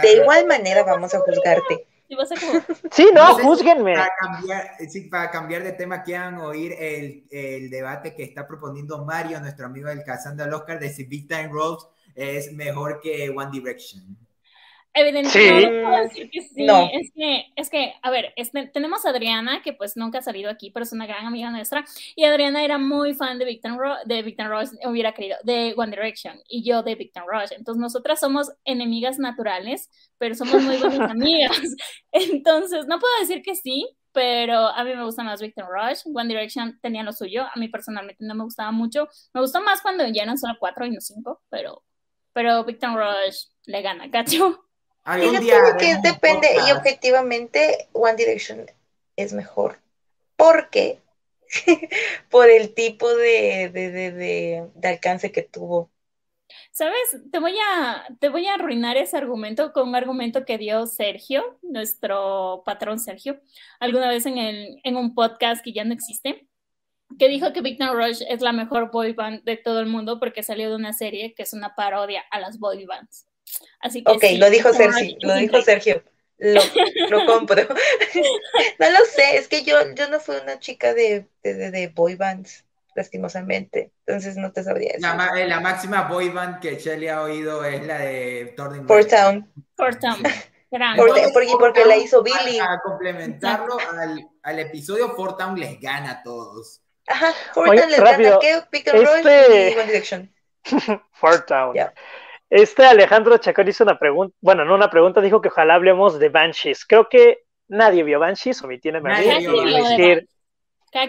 de igual manera vamos a juzgarte. Sí, no, juzguenme. Para cambiar, sí, para cambiar de tema, quieran oír el, el, debate que está proponiendo Mario, nuestro amigo del Cazando al Oscar, de si Big Time Rose es mejor que One Direction. Evidentemente, no, decir que sí. Es, que, es que, a ver, este, tenemos a Adriana, que pues nunca ha salido aquí, pero es una gran amiga nuestra, y Adriana era muy fan de Victor, Ro de Victor Rush, hubiera querido, de One Direction, y yo de Victor Rush. Entonces, nosotras somos enemigas naturales, pero somos muy buenas amigas. Entonces, no puedo decir que sí, pero a mí me gusta más Victor Rush. One Direction tenía lo suyo, a mí personalmente no me gustaba mucho. Me gustó más cuando ya eran solo cuatro y no cinco, pero, pero Victor Rush le gana, ¿cacho? Fíjate que depende y objetivamente One Direction es mejor. ¿Por qué? Por el tipo de, de, alcance que tuvo. ¿Sabes? Te voy, a, te voy a arruinar ese argumento con un argumento que dio Sergio, nuestro patrón Sergio, alguna vez en, el, en un podcast que ya no existe, que dijo que Victor Rush es la mejor boy band de todo el mundo porque salió de una serie que es una parodia a las boy bands. Así que ok, lo dijo Sergio, lo dijo Sergio. Lo, lo compro. no lo sé, es que yo, yo no fui una chica de, de, de boy bands, lastimosamente. Entonces no te sabría decir. La, eh, la máxima boy band que Shelly ha oído es la de Thornton. Fort Town. Fort Town. Porque, porque, porque, la hizo Billy. Para complementarlo al, al, episodio, Fort Town les gana a todos. Ajá, Fort Town les gana. ¿Qué? Peter este... y One Direction. Fort Town. Este Alejandro Chacón hizo una pregunta, bueno, no una pregunta, dijo que ojalá hablemos de Banshees. Creo que nadie vio Banshees, o me tiene decir,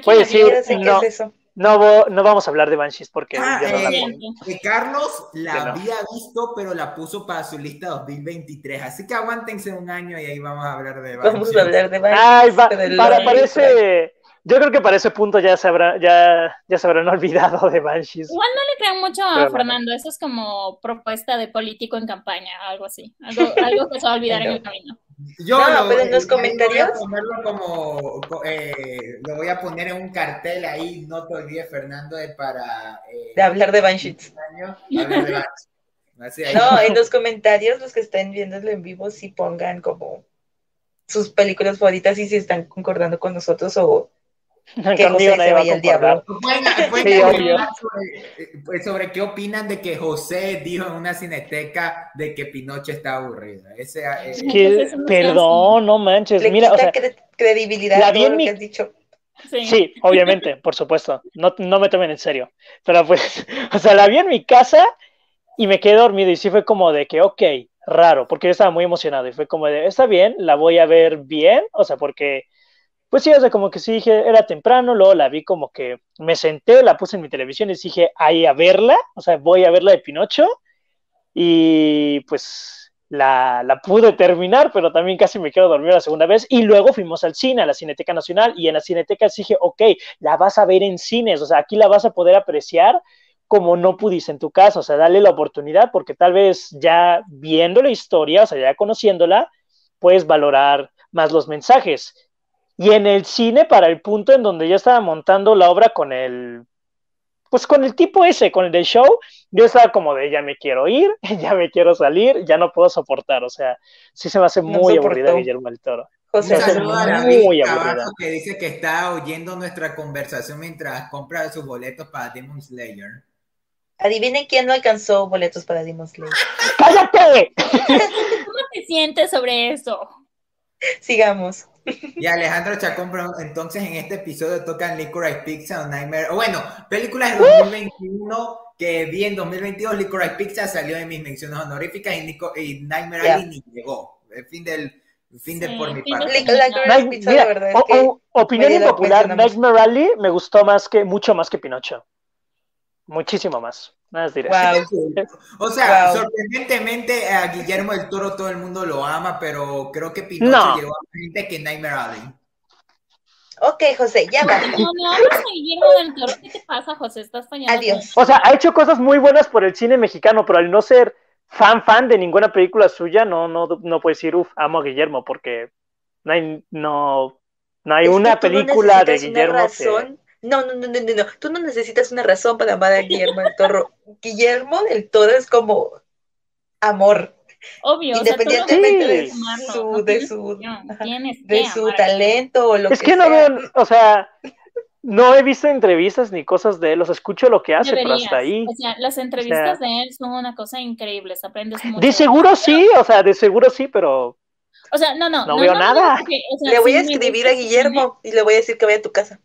puede decir, no, no, no, vamos a hablar de Banshees porque ah, eh, Carlos la había visto, pero la puso para su lista 2023. Así que aguántense un año y ahí vamos a hablar de Banshees. Vamos a hablar de Banshees. Ay, para, parece yo creo que para ese punto ya se, habrá, ya, ya se habrán olvidado de Banshees. Igual no le crean mucho a Fernando, eso es como propuesta de político en campaña, algo así, algo, algo que se va a olvidar en el camino. Yo no, pero en los comentarios. Voy como, eh, lo voy a poner en un cartel ahí, no te olvides, Fernando, de para. Eh, de hablar de Banshees. no, en los comentarios, los que estén viéndolo en vivo, sí pongan como sus películas favoritas y si están concordando con nosotros o que José se vaya al diablo. sobre, sobre, qué opinan de que José dijo en una cineteca de que Pinocho está aburrida. Ese, eh, es que, perdón, no manches. Le Mira, quita o sea, credibilidad la vi en mi, has dicho. Sí. obviamente, por supuesto. No, no me tomen en serio. Pero pues, o sea, la vi en mi casa y me quedé dormido y sí fue como de que, ok, raro, porque yo estaba muy emocionado y fue como de, está bien, la voy a ver bien, o sea, porque, pues sí, o sea, como que sí dije, era temprano, luego la vi como que me senté, la puse en mi televisión y dije, ahí a verla, o sea, voy a verla de Pinocho y pues la, la, pude terminar, pero también casi me quedo dormido la segunda vez. Y luego fuimos al cine, a la Cineteca Nacional, y en la Cineteca dije, ok, la vas a ver en cines, o sea, aquí la vas a poder apreciar como no pudiste en tu casa, o sea, dale la oportunidad, porque tal vez ya viendo la historia, o sea, ya conociéndola, puedes valorar más los mensajes. Y en el cine, para el punto en donde yo estaba montando la obra con el pues con el tipo ese, con el del show, yo estaba como de ya me quiero ir, ya me quiero salir, ya no puedo soportar, o sea, sí se me hace muy aburrida Guillermo del Toro. José, muy aburrida. que dice que está oyendo nuestra conversación mientras compra sus boletos para Demon Slayer. Adivinen quién no alcanzó boletos para Demon Slayer. ¡Cállate! ¿Cómo te sientes sobre eso? Sigamos. Y Alejandro Chacón, entonces en este episodio tocan Licorice Pizza o Nightmare. O bueno, películas de 2021 que vi en 2022. Licorice Pizza salió en mis menciones honoríficas y, Nico, y Nightmare yeah. ni llegó. El fin del. fin de por mi parte. opinión impopular, Nightmare Alley me gustó más que, mucho más que Pinocho. Muchísimo más. O sea, sorprendentemente a Guillermo del Toro todo el mundo lo ama, pero creo que Pinocho llegó a gente que Nightmare Alley. Ok, José, ya va. No, no, Guillermo del Toro. ¿Qué te pasa, José? Estás fallando. Adiós. O sea, ha hecho cosas muy buenas por el cine mexicano, pero al no ser fan fan de ninguna película suya, no, no, no puedes decir, uff, amo a Guillermo, porque no hay, no, no hay una película de Guillermo que no, no, no, no, no, Tú no necesitas una razón para amar a Guillermo del Toro. Guillermo del Toro es como amor. Obvio, independientemente de su, de su, de su talento o lo es que, no veo, o sea, no he visto entrevistas ni cosas de él, los escucho lo que hace, pero hasta ahí. O sea, las entrevistas de él son una cosa increíble, aprendes mucho. De seguro sí, o sea, de seguro sí, pero. O sea, no, no. No, veo nada. le voy a escribir a Guillermo y le voy a decir que vaya a tu casa.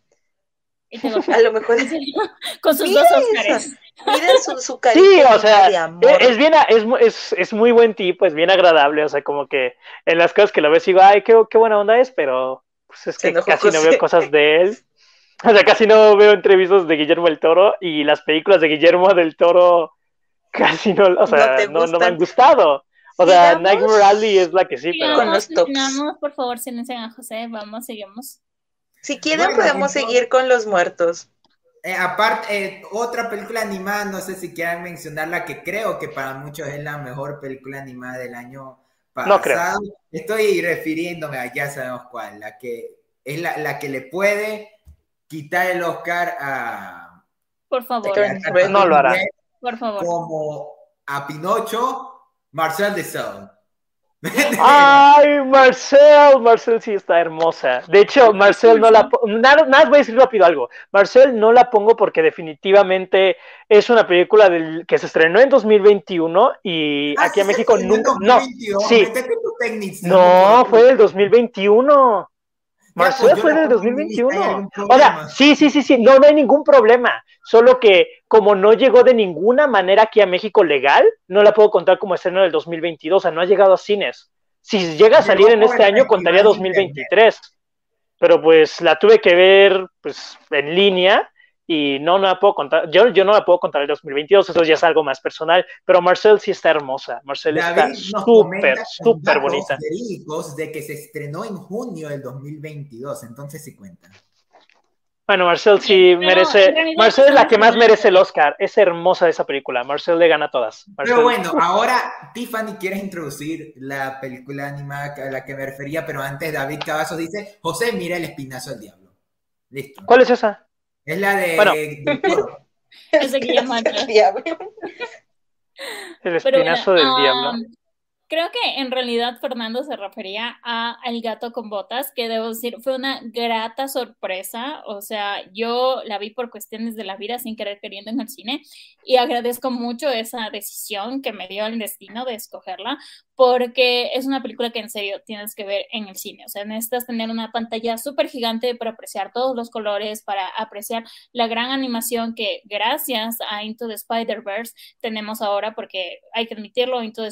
A lo mejor con sus dos Óscares. Miren su, su Sí, o sea, e, Es, bien, es, es, muy buen tipo, es bien agradable, o sea, como que en las cosas que lo ves digo, ay, qué, qué buena onda es, pero pues es que casi no veo cosas de él. O sea, casi no veo entrevistas de Guillermo del Toro y las películas de Guillermo del Toro casi no, o sea, no, no, me han gustado. O sea, Nightmare Alley es la que sí, pero... Con los tops. Por favor, silencien a José, vamos, seguimos. Si quieren, podemos seguir con los muertos. Eh, aparte, eh, otra película animada, no sé si quieran mencionarla, que creo que para muchos es la mejor película animada del año pasado. No creo. Estoy refiriéndome a ya sabemos cuál, la que es la, que le puede quitar el Oscar a. Por favor. no lo hará. Por favor. Como a Pinocho, Marcel de Sade. Ay, Marcel, Marcel sí está hermosa. De hecho, Marcel no la nada, nada voy a decir rápido algo. Marcel no la pongo porque definitivamente es una película del, que se estrenó en 2021 y ah, aquí en México nunca no, sí. No, fue del 2021. Marcel pues, fue del 2021. O sea, sí, sí, sí, sí, no, no hay ningún problema. Solo que como no llegó de ninguna manera aquí a México legal, no la puedo contar como estreno del 2022, o sea, no ha llegado a cines. Si llega a salir en este año, contaría 2023. Pero pues la tuve que ver pues en línea y no, no la puedo contar, yo, yo no la puedo contar el 2022, eso ya es algo más personal, pero Marcel sí está hermosa, Marcel está súper, súper bonita. De que se estrenó en junio del 2022, entonces sí cuenta. Bueno, Marcel sí merece. Marcel es la que más merece el Oscar. Es hermosa esa película. Marcel le gana a todas. Pero bueno, ahora Tiffany quieres introducir la película animada a la que me refería, pero antes David Cavazos dice: José, mira el espinazo del diablo. Listo. ¿Cuál es esa? Es la de. Bueno. es de Guillermo El espinazo del diablo. Um, Creo que en realidad Fernando se refería a El gato con botas, que debo decir, fue una grata sorpresa. O sea, yo la vi por cuestiones de la vida sin querer queriendo en el cine y agradezco mucho esa decisión que me dio el destino de escogerla, porque es una película que en serio tienes que ver en el cine. O sea, necesitas tener una pantalla súper gigante para apreciar todos los colores, para apreciar la gran animación que gracias a Into the Spider-Verse tenemos ahora, porque hay que admitirlo, Into the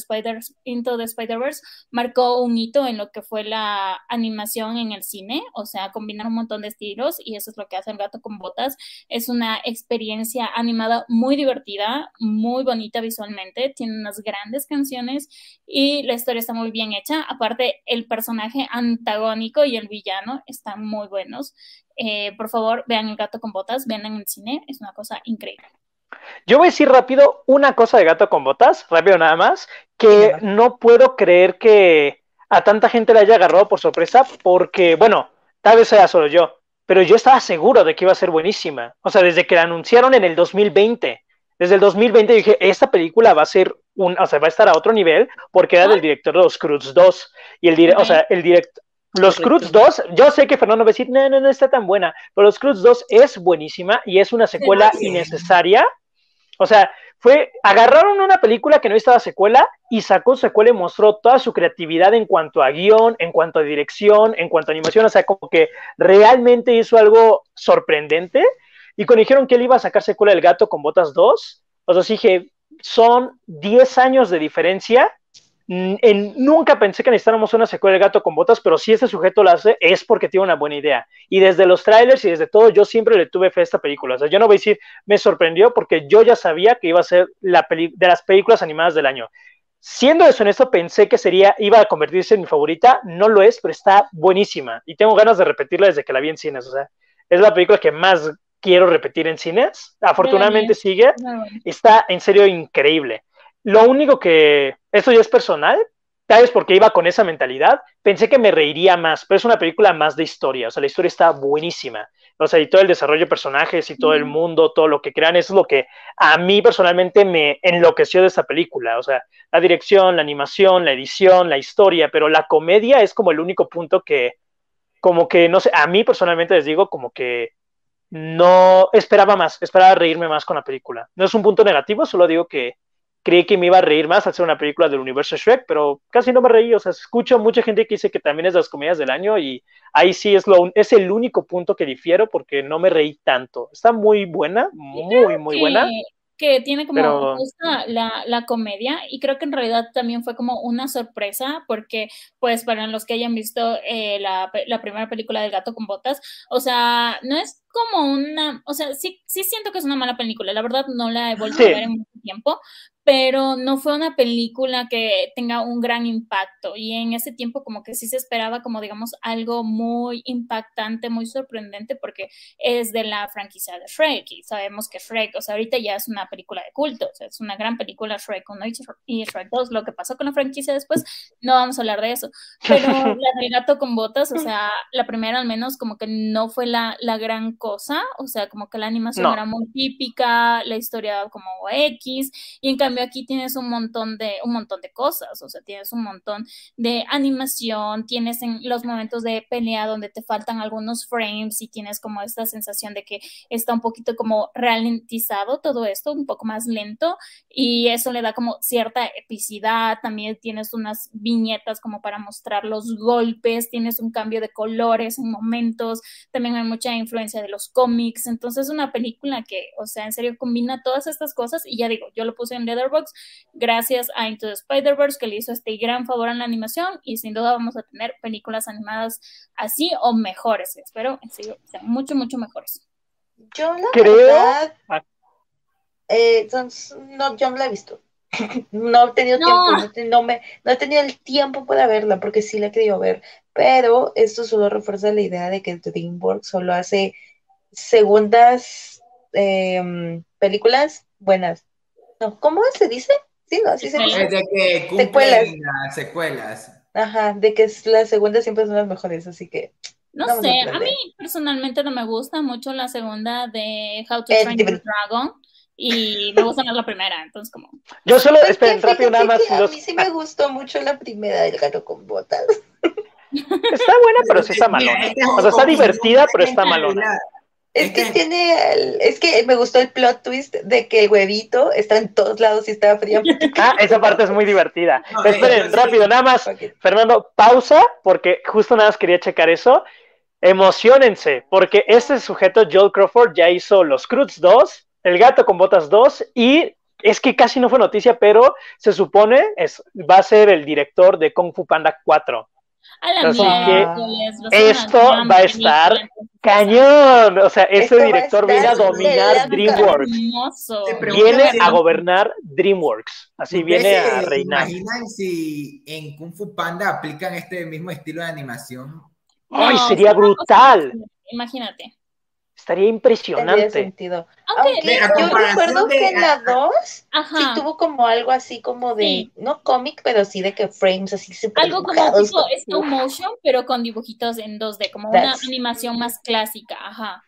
Spider-Verse marcó un hito en lo que fue la animación en el cine, o sea, combinar un montón de estilos y eso es lo que hace el gato con botas. Es una experiencia animada muy divertida, muy bonita visualmente, tiene unas grandes canciones y la historia está muy bien hecha. Aparte, el personaje antagónico y el villano están muy buenos. Eh, por favor, vean El gato con botas, vean en el cine, es una cosa increíble. Yo voy a decir rápido una cosa de gato con botas, rápido nada más, que no puedo creer que a tanta gente le haya agarrado por sorpresa, porque, bueno, tal vez sea solo yo, pero yo estaba seguro de que iba a ser buenísima. O sea, desde que la anunciaron en el 2020, desde el 2020 dije, esta película va a ser un, o sea, va a estar a otro nivel porque era del director de los Cruz 2 y el o sea, el director los Cruz 2, yo sé que Fernando va a decir, no, no, no está tan buena, pero los Cruz 2 es buenísima y es una secuela innecesaria. O sea, fue, agarraron una película que no estaba secuela y sacó secuela y mostró toda su creatividad en cuanto a guion, en cuanto a dirección, en cuanto a animación, o sea, como que realmente hizo algo sorprendente. Y cuando dijeron que él iba a sacar secuela del gato con botas 2, o sea, dije, son 10 años de diferencia. Mm, en, nunca pensé que necesitáramos una secuela del gato con botas, pero si este sujeto lo hace es porque tiene una buena idea. Y desde los trailers y desde todo, yo siempre le tuve fe a esta película. O sea, yo no voy a decir, me sorprendió porque yo ya sabía que iba a ser la de las películas animadas del año. Siendo honesto, pensé que sería, iba a convertirse en mi favorita. No lo es, pero está buenísima. Y tengo ganas de repetirla desde que la vi en cines. O sea, es la película que más quiero repetir en cines. Afortunadamente sigue. Está en serio increíble. Lo único que, esto ya es personal, tal vez porque iba con esa mentalidad, pensé que me reiría más, pero es una película más de historia, o sea, la historia está buenísima. O sea, y todo el desarrollo de personajes y todo el mundo, todo lo que crean, eso es lo que a mí personalmente me enloqueció de esta película. O sea, la dirección, la animación, la edición, la historia, pero la comedia es como el único punto que, como que, no sé, a mí personalmente les digo, como que no esperaba más, esperaba reírme más con la película. No es un punto negativo, solo digo que creí que me iba a reír más al ser una película del universo Shrek, pero casi no me reí. O sea, escucho mucha gente que dice que también es de las comedias del año y ahí sí es, lo, es el único punto que difiero porque no me reí tanto. Está muy buena, muy, muy buena que tiene como la, la, comedia y creo que en realidad también fue como una sorpresa porque pues para los que hayan visto eh, la, la, primera película del gato con botas, o sea, no es como una, o sea, sí, sí siento que es una mala película, la verdad no la he vuelto a ver en mucho tiempo, pero no fue una película que tenga un gran impacto. Y en ese tiempo como que sí se esperaba como digamos algo muy impactante, muy sorprendente porque es de la franquicia de Shrek y sabemos que Shrek, o sea, ahorita ya es una película de culto, o sea, es una gran película Shrek 1 y Shrek 2, lo que pasó con la franquicia después, no vamos a hablar de eso, pero la del gato con botas, o sea, la primera al menos como que no fue la, la gran cosa, o sea, como que la animación era muy típica, la historia como X y en cambio aquí tienes un montón de, un montón de cosas, o sea, tienes un montón de animación, tienes en los momentos de pelea donde te faltan algunos frames y tienes como esta sensación de que está un poquito como ralentizado todo esto, un poco más lento y eso le da como cierta epicidad, también tienes unas viñetas como para mostrar los golpes, tienes un cambio de colores en momentos, también hay mucha influencia de los cómics, entonces es una película que, o sea, en serio combina todas estas cosas y ya digo, yo lo puse en Letterboxd gracias a Into the Spider-Verse que le hizo este gran favor en la animación y sin duda vamos a tener películas animadas así o mejores, espero en serio, sean mucho, mucho mejores. Yo la Creo... Ah. Eh, no, yo no la he visto. no he tenido tiempo, no, me, no he tenido el tiempo para verla porque sí la he querido ver, pero esto solo refuerza la idea de que DreamWorks solo hace segundas em, películas buenas. No, ¿cómo se dice? Sí, no, así se dice. de que secuelas. secuelas. Ajá, de que las segundas siempre son las mejores, así que. No sé, a, mí personalmente no me gusta mucho la segunda de How to Train Your Dragon y me gusta más la primera, entonces como... Yo solo, esperen, rápido nada más. A mí sí me gustó mucho la primera del gato con botas. Está buena, pero sí está malona. O sea, está divertida, pero está malona. Es que tiene, es que me gustó el plot twist de que el huevito está en todos lados y está frío. ah, esa parte es muy divertida. Esperen, rápido, nada más. Fernando, pausa, porque justo nada más quería checar eso. Emocionense, porque este sujeto, Joel Crawford, ya hizo Los Cruz 2, El Gato con Botas 2 y es que casi no fue noticia, pero se supone es, va a ser el director de Kung Fu Panda 4. Así que esto va a estar cañón. O sea, ese director viene a dominar DreamWorks. Viene a gobernar DreamWorks. Así viene a reinar. imaginan si en Kung Fu Panda aplican este mismo estilo de animación? ¡Ay, sería brutal! Imagínate. Estaría impresionante. sentido. Aunque, yo recuerdo que en la 2 sí tuvo como algo así como de, no cómic, pero sí de que frames así Algo como tipo stop motion, pero con dibujitos en 2D, como una animación más clásica, ajá.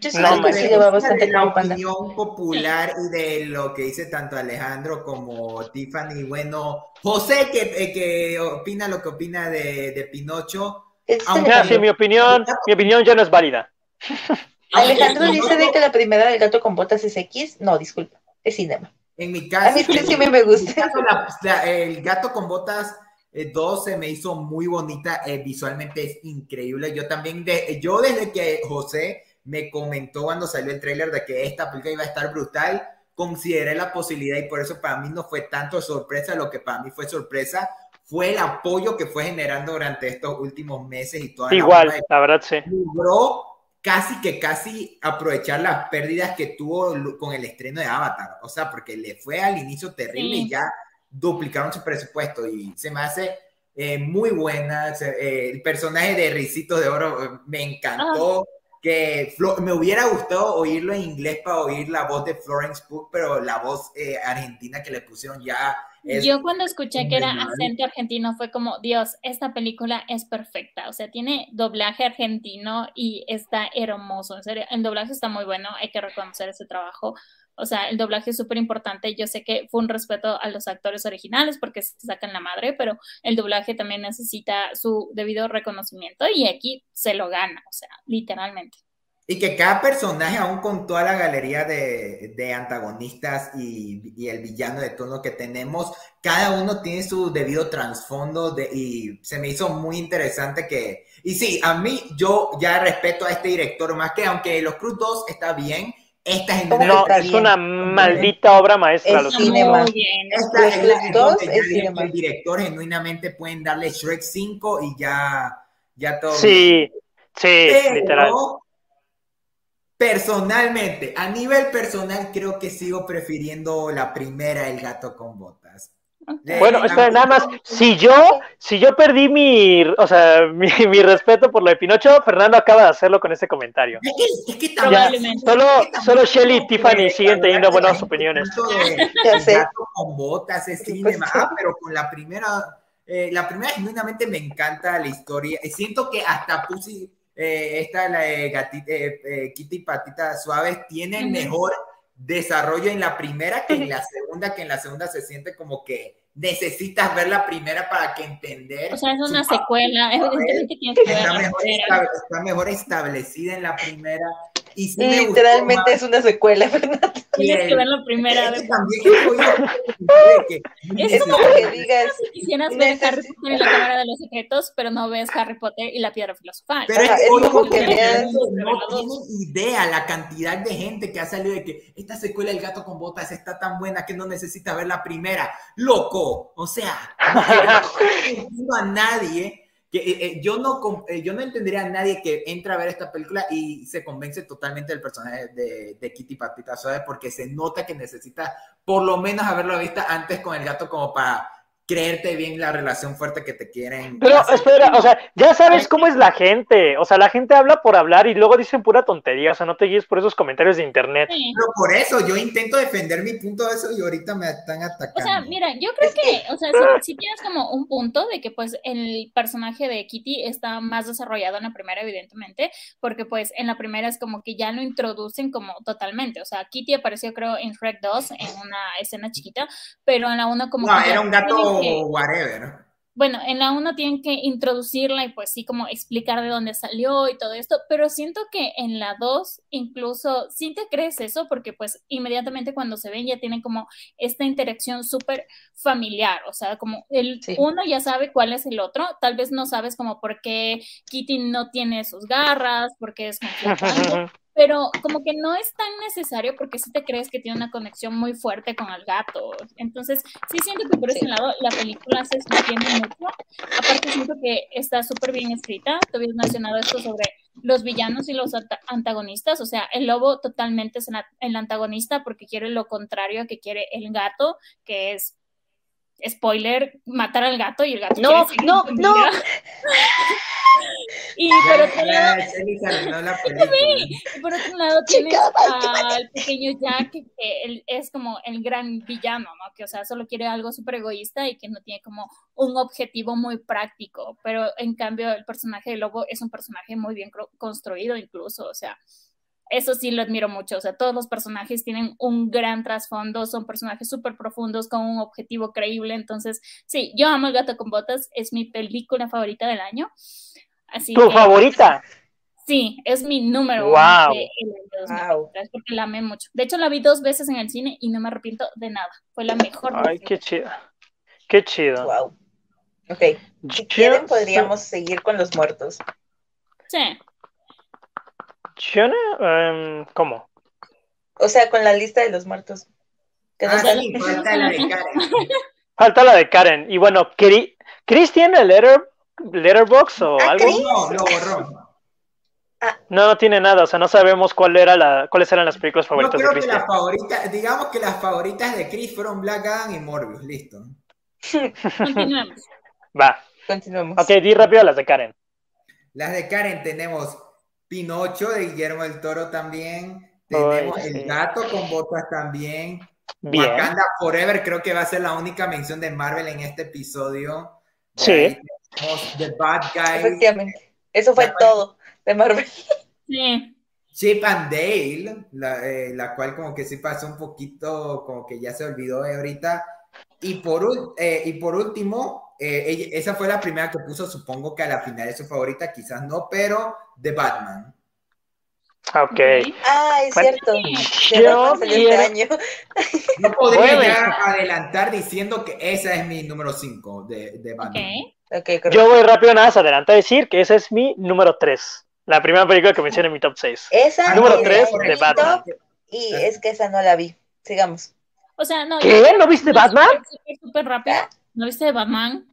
Yo sí no, que sí lleva bastante la opinión popular y de lo que dice tanto Alejandro como Tiffany, bueno, José que, eh, que opina lo que opina de, de Pinocho. Aunque sí, mi opinión, mi opinión ya no es válida. Alejandro dice de que la primera del gato con botas es X. No, disculpa, es cinema. En mi caso, a mí sí me gusta. el gato con botas 2 eh, se me hizo muy bonita, eh, visualmente es increíble. Yo también, de, yo desde que José me comentó cuando salió el tráiler de que esta película iba a estar brutal, consideré la posibilidad y por eso para mí no fue tanto sorpresa, lo que para mí fue sorpresa fue el apoyo que fue generando durante estos últimos meses y toda Igual, la, la verdad sí. Logró casi que casi aprovechar las pérdidas que tuvo con el estreno de Avatar. O sea, porque le fue al inicio terrible y ya duplicaron su presupuesto y se me hace eh, muy buena. Eh, el personaje de Ricito de Oro eh, me encantó. Ah. Que me hubiera gustado oírlo en inglés para oír la voz de Florence Pugh, pero la voz argentina que le pusieron ya yo cuando escuché que era acento argentino fue como, Dios, esta película es perfecta, o sea, tiene doblaje argentino y está hermoso, en serio, el doblaje está muy bueno, hay que reconocer ese trabajo, o sea, el doblaje es súper importante, yo sé que fue un respeto a los actores originales porque se sacan la madre, pero el doblaje también necesita su debido reconocimiento y aquí se lo gana, o sea, literalmente. Y que cada personaje, aún con toda la galería de, antagonistas y, el villano de turno que tenemos, cada uno tiene su debido trasfondo y se me hizo muy interesante que... Y sí, a mí yo ya respeto a este director más que aunque Los Cruz 2 está bien, esta es, no, es una maldita obra maestra. Es los cinema. Esta es la dos el director genuinamente pueden darle Shrek 5 y ya, ya todo. Sí, sí, literal Personalmente, a nivel personal, creo que sigo prefiriendo la primera, El gato con botas. Bueno, espera, nada más, si yo, si yo perdí mi, o sea, mi, respeto por lo de Pinocho, Fernando acaba de hacerlo con ese comentario. Es que, es solo, solo Shelly y Tiffany siguen teniendo buenas opiniones. El gato con botas es cinema, ah, pero con la primera, eh, la primera genuinamente me encanta la historia, siento que hasta puse eh, esta, la de eh, eh, Kitty Patita Suaves, tiene mejor desarrollo en la primera que en la segunda, que en la segunda se siente como que necesitas ver la primera para que entender. O sea, es una secuela, evidentemente tienes que ver está mejor establecida en la primera y Literalmente es una secuela, ¿verdad? Tienes que ver la primera vez. es como que digas. Quisieras ver Harry Potter y la Cámara de los Secretos, pero no ves Harry Potter y la Piedra Filosofal. Pero es, como que no tienen idea la cantidad de gente que ha salido de que esta secuela El gato con botas está tan buena que no necesita ver la primera. ¡Loco! O sea, no a nadie eh, eh, yo, no, eh, yo no entendería a nadie que entra a ver esta película y se convence totalmente del personaje de, de Kitty Patita Suave porque se nota que necesita por lo menos haberlo visto antes con el gato como para creerte bien la relación fuerte que te quieren. Pero espera, o sea, ya sabes cómo es la gente. O sea, la gente habla por hablar y luego dicen pura tontería. O sea, no te guíes por esos comentarios de internet. Pero por eso yo intento defender mi punto de eso y ahorita me están atacando. O sea, mira, yo creo que, o sea, si, tienes como un punto de que pues el personaje de Kitty está más desarrollado en la primera, evidentemente, porque pues en la primera es como que ya lo introducen como totalmente. O sea, Kitty apareció creo en Shrek 2 en una escena chiquita, pero en la una como... No, era un gato whatever. bueno, en la uno tienen que introducirla y pues sí, como explicar de dónde salió y todo esto, pero siento que en la dos incluso sí te crees eso porque pues inmediatamente cuando se ven ya tienen como esta interacción súper familiar, o sea, como el uno ya sabe cuál es el otro, tal vez no sabes como por qué Kitty no tiene sus garras, porque es pero como que no es tan necesario porque si te crees que tiene una conexión muy fuerte con el gato. Entonces, sí siento que por ese lado la película se extiende mucho. Aparte, siento que está súper bien escrita. Tú habías mencionado esto sobre los villanos y los antagonistas. O sea, el lobo totalmente es el antagonista porque quiere lo contrario que quiere el gato, que es spoiler, matar al gato y el gato. No, no, no. y por otro lado, por otro lado tienes al pequeño Jack, que él es como el gran villano, ¿no? Que, o sea, solo quiere algo súper egoísta y que no tiene como un objetivo muy práctico, pero en cambio el personaje de Lobo es un personaje muy bien construido incluso, o sea, eso sí lo admiro mucho. O sea, todos los personajes tienen un gran trasfondo, son personajes súper profundos con un objetivo creíble. Entonces, sí, yo amo El gato con botas, es mi película favorita del año. Así ¿Tu favorita? Sí, es mi número wow. de porque la amé mucho. De hecho, la vi dos veces en el cine y no me arrepiento de nada. Fue la mejor. Ay, qué chido. Qué chido. Wow. Ok. Si quieren, podríamos seguir con los muertos. Sí. Um, ¿Cómo? O sea, con la lista de los muertos. Ah, falta la de Karen. falta la de Karen. Y bueno, ¿Chris tiene letter, letterbox o ¿Ah, algo? No, lo borró. Ah. No, no tiene nada, o sea, no sabemos cuál era la, cuáles eran las películas favoritas creo de Chris. Que las favoritas, digamos que las favoritas de Chris fueron Black Adam y Morbius, listo. Continuemos. Va. Continuemos. Ok, di rápido las de Karen. Las de Karen tenemos Pinocho de Guillermo del Toro también. Tenemos El Gato con Botas también. Bien. Wakanda Forever creo que va a ser la única mención de Marvel en este episodio. Sí. The Bad Guy. Efectivamente. Eso fue todo de Marvel. Sí. Chip and Dale, eh, la, cual como que sí pasó un poquito, como que ya se olvidó de ahorita. Y por, eh, y por último, eh, esa fue la primera que puso, supongo que a la final es su favorita, quizás no, pero The Batman. Ok. Ah, es cierto. Yo este No podría ya adelantar diciendo que esa es mi número 5 de, de, Batman. Okay. Yo voy rápido nada más adelante a decir que esa es mi número 3. La primera película que mencioné en mi top 6. Esa número 3 de Batman. y es que esa no la vi. Sigamos. O sea, no. ¿Qué? ¿No viste Batman? Súper rápido. ¿No viste Batman?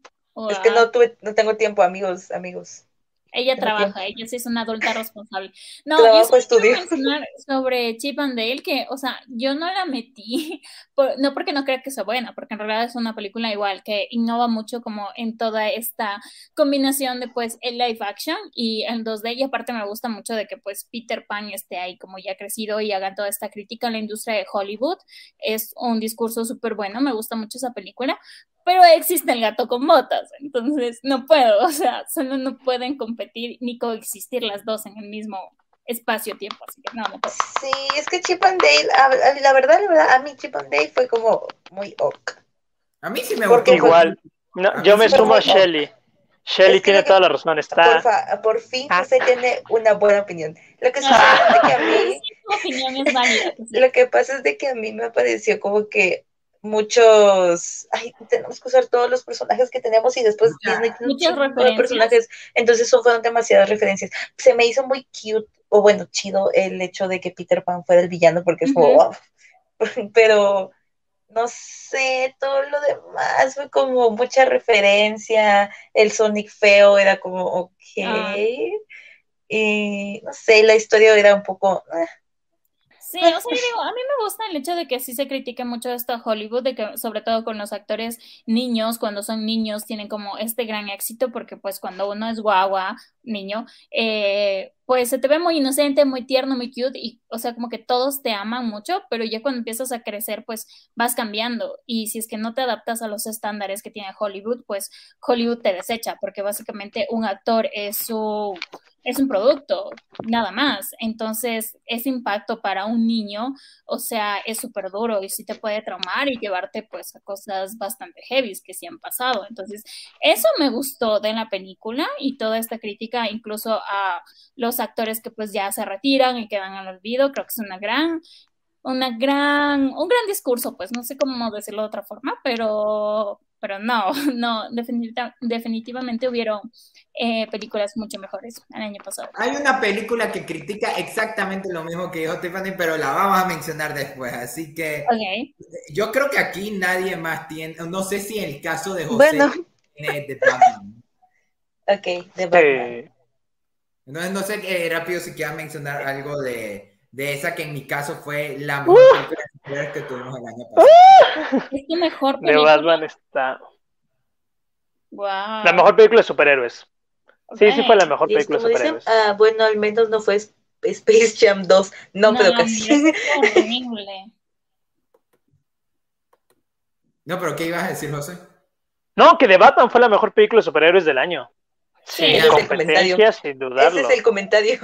Es que no tuve, no tengo tiempo, amigos, amigos. Ella trabaja, ella sí es una adulta responsable. No, Trabajo, yo estudio. mencionar sobre Chip and Dale, que, o sea, yo no la metí, no porque no crea que sea buena, porque en realidad es una película igual que innova mucho como en toda esta combinación de pues el live action y el 2D, y aparte me gusta mucho de que pues Peter Pan esté ahí como ya crecido y haga toda esta crítica a la industria de Hollywood. Es un discurso súper bueno, me gusta mucho esa película, pero existe el gato con botas, entonces no puedo, o sea, solo no pueden competir ni coexistir las dos en el mismo espacio-tiempo, así que no, no puedo. Sí, es que Chip and Dale, la verdad, la verdad, a mí Chip and Dale fue como muy ok. A mí sí me gustó. Igual, no, yo me sumo a Shelly. Shelly tiene toda la razón, está... Por, por fin ah. usted tiene una buena opinión. Lo que sucede es que a mí... opinión es válida. Lo que pasa es de que a mí me pareció como que muchos, ay, tenemos que usar todos los personajes que tenemos y después Disney muchos personajes, entonces son fueron demasiadas referencias. Se me hizo muy cute, o bueno, chido el hecho de que Peter Pan fuera el villano porque es como, pero no sé, todo lo demás fue como mucha referencia, el Sonic feo era como, ok, ah. y no sé, la historia era un poco... Ah, Sí, o sea, digo, a mí me gusta el hecho de que sí se critique mucho esto a Hollywood, de que sobre todo con los actores niños, cuando son niños, tienen como este gran éxito, porque pues cuando uno es guagua, niño, eh, pues se te ve muy inocente, muy tierno, muy cute, y o sea, como que todos te aman mucho, pero ya cuando empiezas a crecer, pues vas cambiando, y si es que no te adaptas a los estándares que tiene Hollywood, pues Hollywood te desecha, porque básicamente un actor es su es un producto, nada más. Entonces, ese impacto para un niño, o sea, es súper duro y sí te puede traumar y llevarte pues a cosas bastante heavy que sí han pasado. Entonces, eso me gustó de la película y toda esta crítica, incluso a los actores que pues ya se retiran y quedan al olvido, creo que es una gran una gran, un gran discurso, pues no sé cómo decirlo de otra forma, pero pero no, no, definitivamente hubieron eh, películas mucho mejores el año pasado. Hay una película que critica exactamente lo mismo que dijo Tiffany, pero la vamos a mencionar después, así que yo creo que aquí nadie más tiene, no sé si en el caso de José bueno. tiene de Batman. Ok, de Batman. Entonces no sé qué rápido si quieran mencionar algo de, de esa que en mi caso fue la mejor película que tuvimos el año pasado. Es tu mejor película. De Batman está. La mejor película de superhéroes. Sí, sí fue la mejor película de superhéroes. Ah, bueno, al menos no fue Space Jam 2. No, pero casi. No, pero ¿qué ibas a decir, José? No, que The Batman fue la mejor película de superhéroes del año. Sí, competencia, sin dudarlo. Ese es el comentario.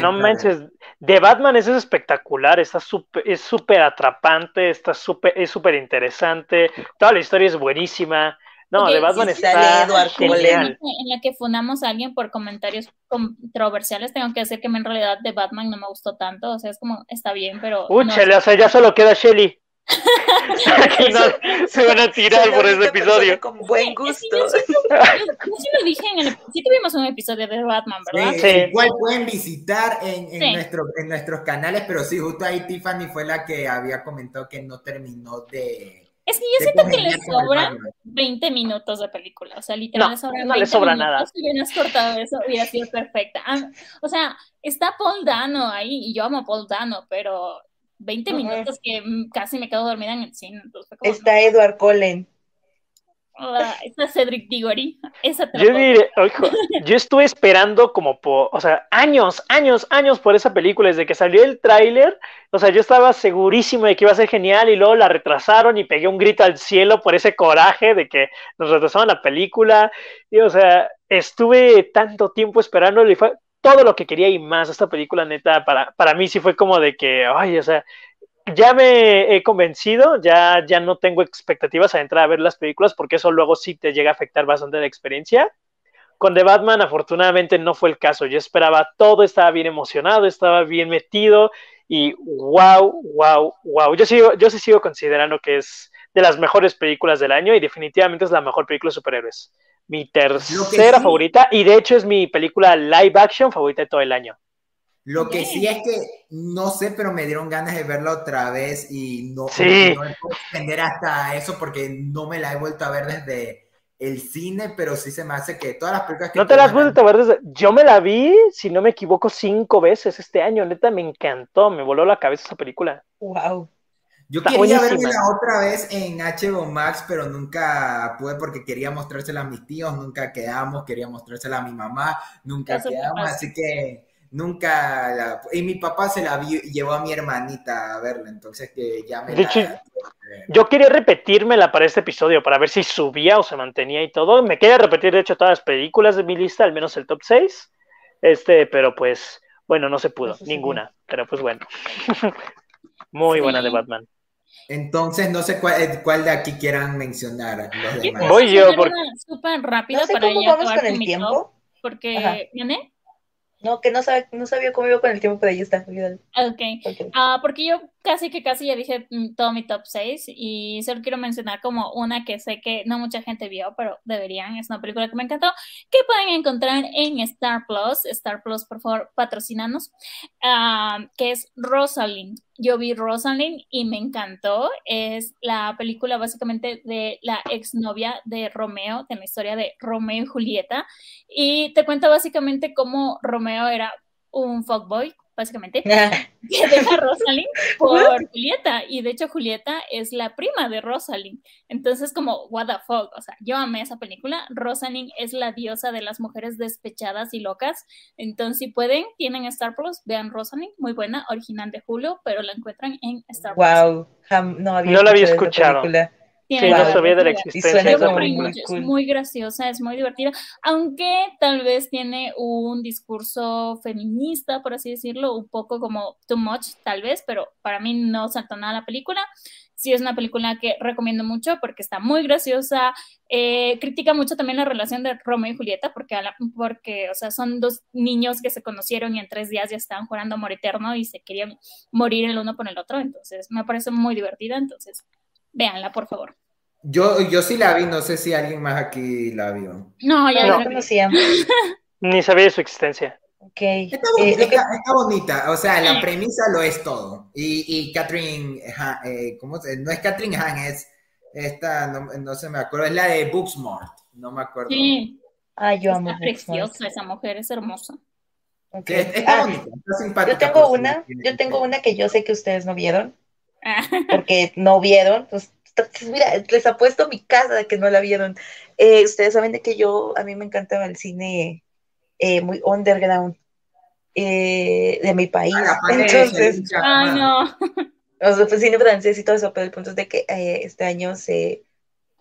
No manches, de Batman es espectacular, está super, es súper atrapante, está super, es súper interesante, toda la historia es buenísima. No, de Batman está genial. En la que fundamos a alguien por comentarios controversiales, tengo que decir que en realidad de Batman no me gustó tanto, o sea, es como, está bien, pero... Uy, o sea, ya solo queda Shelly. se van a tirar por ese episodio. Con buen gusto. Yo, sí lo dije en el. Sí tuvimos un episodio de Batman, ¿verdad? Sí, Igual pueden visitar en, en, nuestro, en nuestros canales, pero sí, justo ahí Tiffany fue la que había comentado que no terminó de. Es que yo siento que le sobran 20 minutos de película. O sea, literalmente no, no le sobra nada. Si hubieras cortado eso, hubiera sido perfecta. Ah, o sea, está Paul Dano ahí, y yo amo a Paul Dano, pero 20 minutos que casi me quedo dormida en el cine. Está Edward Cullen. está Cedric Diggory. Esa yo, diré, yo estuve esperando como por, o sea, años, años, años por esa película. Desde que salió el tráiler, o sea, yo estaba segurísimo de que iba a ser genial y luego la retrasaron y pegué un grito al cielo por ese coraje de que nos retrasaron la película. Y, o sea, estuve tanto tiempo esperando y fue todo lo que quería y más. Esta película, neta, para, para mí sí fue como de que, ay, o sea, ya me he convencido, ya, ya no tengo expectativas a entrar a ver las películas porque eso luego sí te llega a afectar bastante la experiencia. Con The Batman, afortunadamente, no fue el caso. Yo esperaba todo, estaba bien emocionado, estaba bien metido y wow, wow, wow. Yo, sigo, yo sí sigo considerando que es de las mejores películas del año y definitivamente es la mejor película de superhéroes mi tercera favorita y de hecho es mi película live action favorita de todo el año. Lo que sí es que no sé, pero me dieron ganas de verla otra vez y no, sí. no puedo entender hasta eso porque no me la he vuelto a ver desde el cine, pero sí se me hace que todas las películas que... No te las has vuelto a ver desde... Yo me la vi, si no me equivoco, cinco veces este año. Neta, me encantó, me voló la cabeza esa película. Wow. Yo quería verla otra vez en HBO Max, pero nunca pude porque quería mostrársela a mis tíos, nunca quedamos, quería mostrársela a mi mamá, nunca quedamos, así que nunca la... Y mi papá se la llevó a mi hermanita a verla, entonces que ya me... yo quería repetírmela para este episodio, para ver si subía o se mantenía y todo. Me quería repetir, de hecho, todas las películas de mi lista, al menos el top 6. Este, pero pues, bueno, no se pudo, ninguna. Pero pues bueno. Muy buena de Batman. Entonces, no sé cuál, eh, cuál de aquí quieran mencionar. Los demás. Voy yo. Porque... Súper rápido no sé para cómo vamos con el tiempo. porque, ¿viene? No, que no, sabe, no sabía cómo iba con el tiempo, pero ahí está. Ok. okay. Uh, porque yo casi que casi ya dije mm, todo mi top 6 y solo quiero mencionar como una que sé que no mucha gente vio, pero deberían, es una película que me encantó, que pueden encontrar en Star Plus, Star Plus por favor patrocinanos, uh, que es Rosalind. Yo vi Rosalind y me encantó, es la película básicamente de la exnovia de Romeo, de la historia de Romeo y Julieta, y te cuenta básicamente cómo Romeo era un fuckboy básicamente, que deja a Rosalind por Julieta. Y de hecho, Julieta es la prima de Rosalind. Entonces, como, what the fuck. O sea, yo amé esa película. Rosalind es la diosa de las mujeres despechadas y locas. Entonces, si pueden, tienen Star Plus, vean Rosalind, muy buena, original de Julio, pero la encuentran en Star Plus. Wow, no, había no la había escuchado. Sí, no sabía de la existencia de esa película. Es muy graciosa, es muy divertida, aunque tal vez tiene un discurso feminista, por así decirlo, un poco como too much, tal vez, pero para mí no saltó nada la película. Sí es una película que recomiendo mucho porque está muy graciosa, eh, critica mucho también la relación de Romeo y Julieta porque, porque, o sea, son dos niños que se conocieron y en tres días ya estaban jugando amor eterno y se querían morir el uno por el otro, entonces me parece muy divertida, entonces véanla, por favor. Yo, yo sí la vi, no sé si alguien más aquí la vio. No, ya no, la conocía. Ni sabía de su existencia. Okay. Está, bonita, bonita, o sea, la premisa lo es todo. Y, y Catherine, eh, ¿cómo se, no es Catherine Han, es esta, no, no se me acuerdo, es la de Booksmart, no me acuerdo. Sí. Ah, yo amo. Está preciosa esa mujer, es hermosa. Okay. está ah, bonita, está simpática. Yo tengo una, yo tengo una que yo sé que ustedes no vieron, porque no vieron, pues mira, les apuesto mi casa de que no la vieron. Eh, ustedes saben de que yo, a mí me encantaba el cine eh, muy underground eh, de mi país. Ah, Entonces, ay, no. O sea, pues, cine francés y todo eso, pero el punto es de que este año se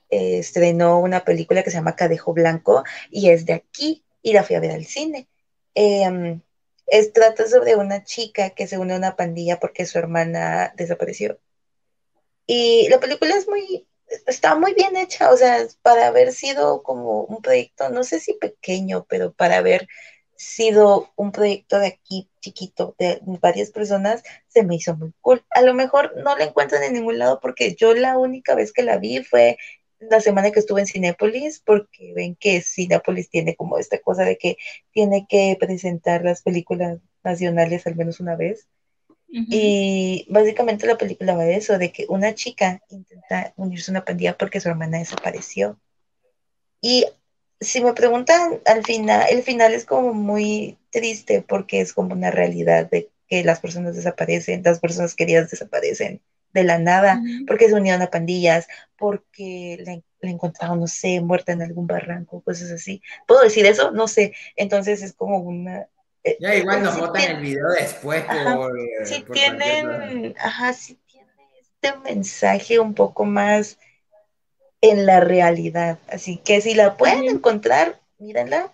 estrenó una película que se llama Cadejo Blanco y es de aquí y la fui a ver al cine. Es, trata sobre una chica que se une a una pandilla porque su hermana desapareció. Y la película es muy, está muy bien hecha, o sea, para haber sido como un proyecto, no sé si pequeño, pero para haber sido un proyecto de aquí chiquito, de varias personas, se me hizo muy cool. A lo mejor no la encuentran en ningún lado porque yo la única vez que la vi fue la semana que estuve en Cinépolis, porque ven que Cinépolis tiene como esta cosa de que tiene que presentar las películas nacionales al menos una vez. Y básicamente la película va de eso, de que una chica intenta unirse a una pandilla porque su hermana desapareció. Y si me preguntan al final, el final es como muy triste porque es como una realidad de que las personas desaparecen, las personas queridas desaparecen de la nada, porque se unieron a pandillas, porque la, encontraron, no sé, muerta en algún barranco, cosas así. ¿Puedo decir eso? No sé. Entonces es como una, eh, ya igual nos votan el video después por. Si tienen, ajá, si tiene este mensaje un poco más en la realidad. Así que si la pueden encontrar, mírenla.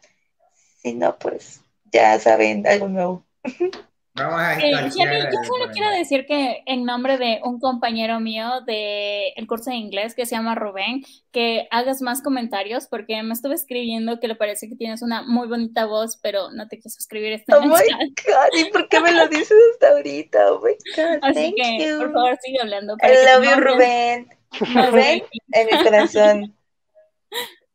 Si no, pues ya saben algo nuevo. Eh, yo solo quiero decir que en nombre de un compañero mío del el curso de inglés que se llama Rubén, que hagas más comentarios porque me estuve escribiendo que le parece que tienes una muy bonita voz, pero no te quiso escribir este Oh my God, ¿y por qué me lo dices hasta ahorita? Oh my God, Así que, por favor, sigue hablando. I love you, Rubén. Rubén, en mi corazón.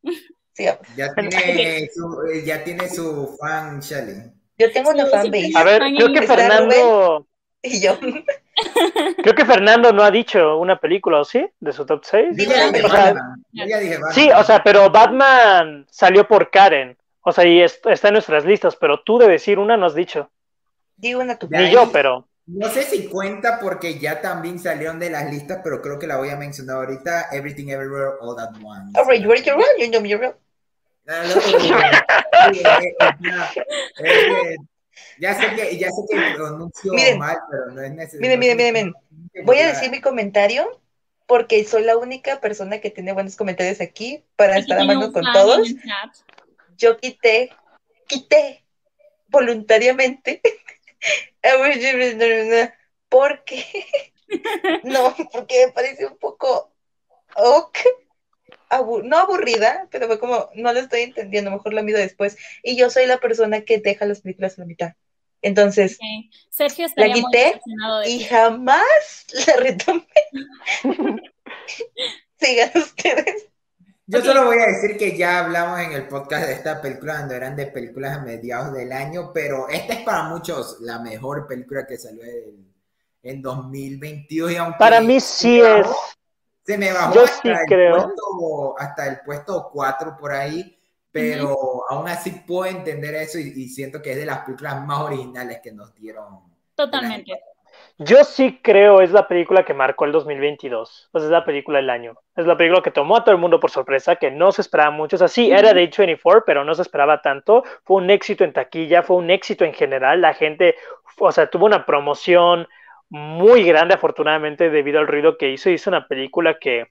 Ya tiene, su, ya tiene su fan, Shelly. Yo tengo una fanbase. A ver, creo que Fernando. Y yo. Creo que Fernando no ha dicho una película, ¿o sí? De su top 6. sí, o sea, pero Batman salió por Karen. O sea, y está en nuestras listas, pero tú de decir una no has dicho. Digo una tu Ni yo, pero. No sé si cuenta porque ya también salieron de las listas, pero creo que la voy a mencionar ahorita. Everything Everywhere All At Once. ya sé que, ya sé que pronuncio mal, pero no es necesario. Miren, miren, miren, Voy a decir mi comentario porque soy la única persona que tiene buenos comentarios aquí para estar hablando con todos. Yo quité, quité voluntariamente porque no, porque me parece un poco ok no aburrida, pero fue como, no lo estoy entendiendo, mejor la mido después. Y yo soy la persona que deja las películas a la mitad. Entonces, Sergio la quité y jamás la retomé. Sigan ustedes. Yo solo voy a decir que ya hablamos en el podcast de esta película cuando eran de películas a mediados del año, pero esta es para muchos la mejor película que salió en, en 2022. Y para mí sí es. Se me bajó hasta, el Puesto, hasta el puesto 4 por ahí, pero aún así puedo entender eso y, siento que es de las películas más originales que nos dieron. Totalmente. Yo sí creo es la película que marcó el 2022. Pues es la película del año. Es la película que tomó a todo el mundo por sorpresa, que no se esperaba mucho. O sea, sí, era de A24, pero no se esperaba tanto. Fue un éxito en taquilla, fue un éxito en general. La gente, o sea, tuvo una promoción muy grande, afortunadamente, debido al ruido que hizo. Hizo una película que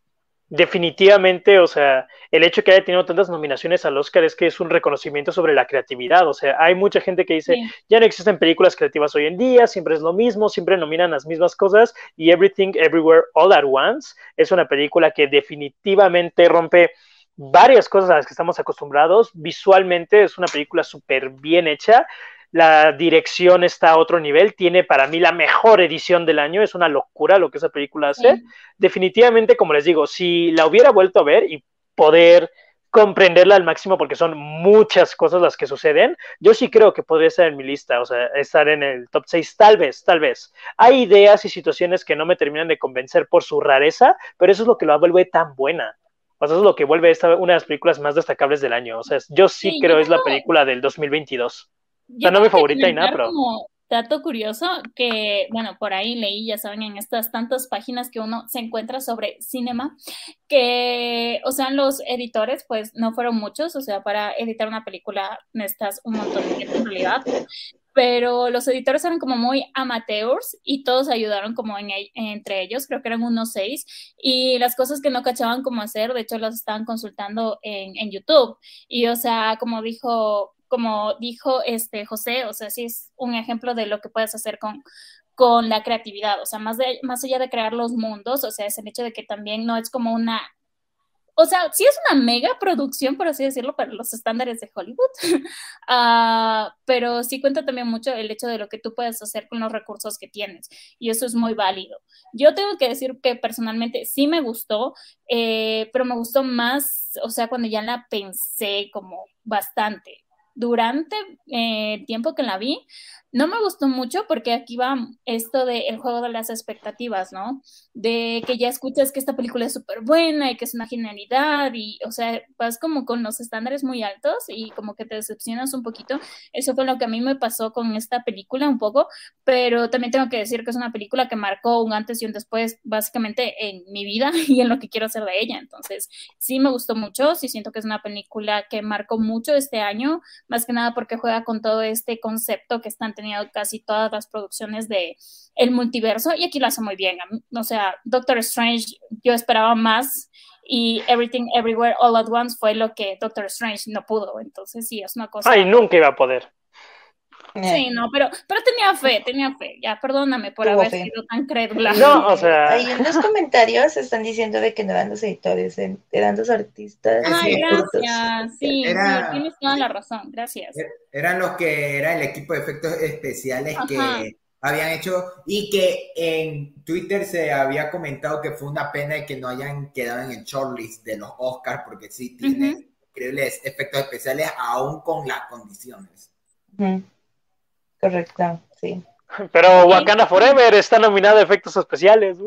definitivamente, o sea, el hecho de que haya tenido tantas nominaciones al Oscar es que es un reconocimiento sobre la creatividad. O sea, hay mucha gente que dice, ya no existen películas creativas hoy en día, siempre es lo mismo, siempre nominan las mismas cosas y Everything Everywhere All at Once es una película que definitivamente rompe varias cosas a las que estamos acostumbrados. Visualmente es una película súper bien hecha la dirección está a otro nivel, tiene para mí la mejor edición del año, es una locura lo que esa película hace. Definitivamente, como les digo, si la hubiera vuelto a ver y poder comprenderla al máximo porque son muchas cosas las que suceden, yo sí creo que podría estar en mi lista, o sea, estar en el top 6, tal vez, tal vez. Hay ideas y situaciones que no me terminan de convencer por su rareza, pero eso es lo que la vuelve tan buena. O sea, eso es lo que vuelve esta una de las películas más destacables del año. O sea, yo sí, sí creo es la película del 2022 no mi favorita y nada, pero... Como dato curioso que, bueno, por ahí leí, ya saben, en estas tantas páginas que uno se encuentra sobre cinema, que, o sea, los editores, pues no fueron muchos, o sea, para editar una película necesitas un montón de realidad, pero los editores eran como muy amateurs y todos ayudaron como en, entre ellos, creo que eran unos seis, y las cosas que no cachaban cómo hacer, de hecho, las estaban consultando en, en YouTube. Y, o sea, como dijo como dijo este José, o sea, sí es un ejemplo de lo que puedes hacer con, con la creatividad, o sea, más, de, más allá de crear los mundos, o sea, es el hecho de que también no es como una o sea, sí es una mega producción, por así decirlo, para los estándares de Hollywood, uh, pero sí cuenta también mucho el hecho de lo que tú puedes hacer con los recursos que tienes, y eso es muy válido. Yo tengo que decir que personalmente sí me gustó, eh, pero me gustó más, o sea, cuando ya la pensé como bastante durante eh, el tiempo que la vi, no me gustó mucho porque aquí va esto del juego de las expectativas, ¿no? De que ya escuchas que esta película es súper buena y que es una genialidad y, o sea, vas como con los estándares muy altos y como que te decepcionas un poquito. Eso fue lo que a mí me pasó con esta película un poco, pero también tengo que decir que es una película que marcó un antes y un después básicamente en mi vida y en lo que quiero hacer de ella. Entonces, sí me gustó mucho, sí siento que es una película que marcó mucho este año, más que nada porque juega con todo este concepto que están teniendo casi todas las producciones de el multiverso y aquí lo hace muy bien. O sea, Doctor Strange yo esperaba más y Everything Everywhere All at Once fue lo que Doctor Strange no pudo. Entonces sí, es una cosa... Ay, nunca iba a poder. Sí, no, pero, pero tenía fe, tenía fe. Ya, perdóname por haber sido tan crédula. No, o sea. Ahí en los comentarios están diciendo de que no eran los editores, eran los artistas. Ay, gracias. Sí, tienes toda la razón. Gracias. Er, eran los que era el equipo de efectos especiales que habían hecho y que en Twitter se había comentado que fue una pena de que no hayan quedado en el shortlist de los Oscars porque sí tienen increíbles efectos especiales aún con las condiciones. Correcto, sí. Pero Wakanda Forever está nominada a efectos especiales.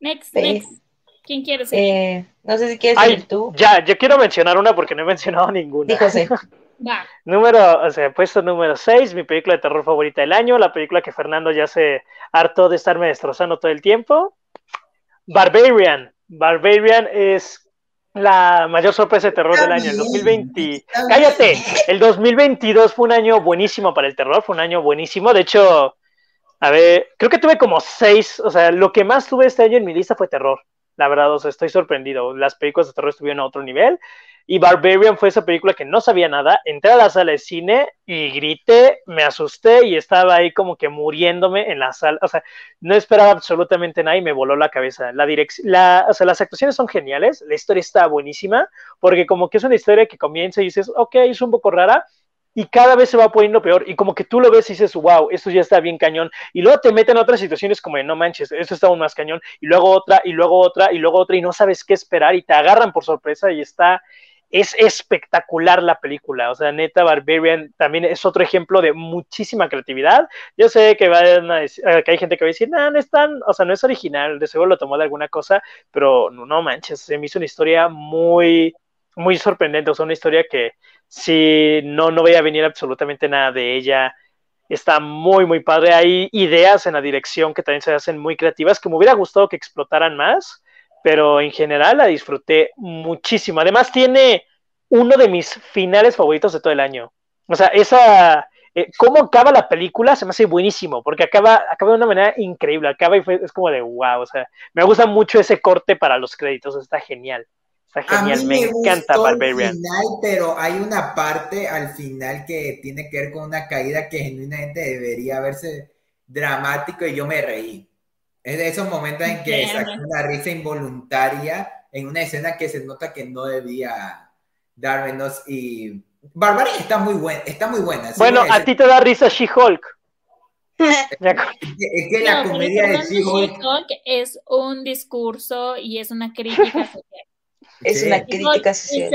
Next, next. ¿Quién quiere ser? Eh, no sé si quieres ser tú. Ya, yo quiero mencionar una porque no he mencionado ninguna. José. Va. Número, o sea, puesto número 6, mi película de terror favorita del año, la película que Fernando ya se hartó de estarme destrozando todo el tiempo. Barbarian. Barbarian es la mayor sorpresa de terror del año, el 2020. Cállate, el 2022 fue un año buenísimo para el terror, fue un año buenísimo. De hecho, a ver, creo que tuve como seis, o sea, lo que más tuve este año en mi lista fue terror. La verdad, o sea, estoy sorprendido. Las películas de terror estuvieron a otro nivel. Y Barbarian fue esa película que no sabía nada. Entré a la sala de cine y grité, me asusté y estaba ahí como que muriéndome en la sala. O sea, no esperaba absolutamente nada y me voló la cabeza. La o sea, las actuaciones son geniales, la historia está buenísima, porque como que es una historia que comienza y dices, ok, es un poco rara, y cada vez se va poniendo peor y como que tú lo ves y dices, wow, esto ya está bien cañón y luego te meten otras situaciones como de, no manches, esto está aún más cañón y luego otra y luego otra y luego otra y no sabes qué esperar y te agarran por sorpresa y está es espectacular la película. O sea, neta, Barbarian también es otro ejemplo de muchísima creatividad. Yo sé que, eh, que hay gente que va a decir, no, no es tan, o sea, no es original, de seguro lo tomó de alguna cosa, pero no, no manches, se me hizo una historia muy, muy sorprendente. O sea, una historia que si no, no veía venir absolutamente nada de ella. Está muy, muy padre. Hay ideas en la dirección que también se hacen muy creativas que me hubiera gustado que explotaran más pero en general la disfruté muchísimo. Además tiene uno de mis finales favoritos de todo el año. O sea, esa, eh, cómo acaba la película se me hace buenísimo, porque acaba, acaba de una manera increíble, acaba y fue, es como de wow, o sea, me gusta mucho ese corte para los créditos, está genial. Está genial, me, encanta Barbarian. pero hay una parte al final que tiene que ver con una caída que genuinamente debería verse dramático y yo me reí. Es de esos momentos en que saca una risa involuntaria en una escena que se nota que no debía dar menos y Barbarian está muy buena, está muy buena. Bueno, a ti te da risa She-Hulk. es que la comedia de She-Hulk es un discurso y es una crítica social. Es una crítica social.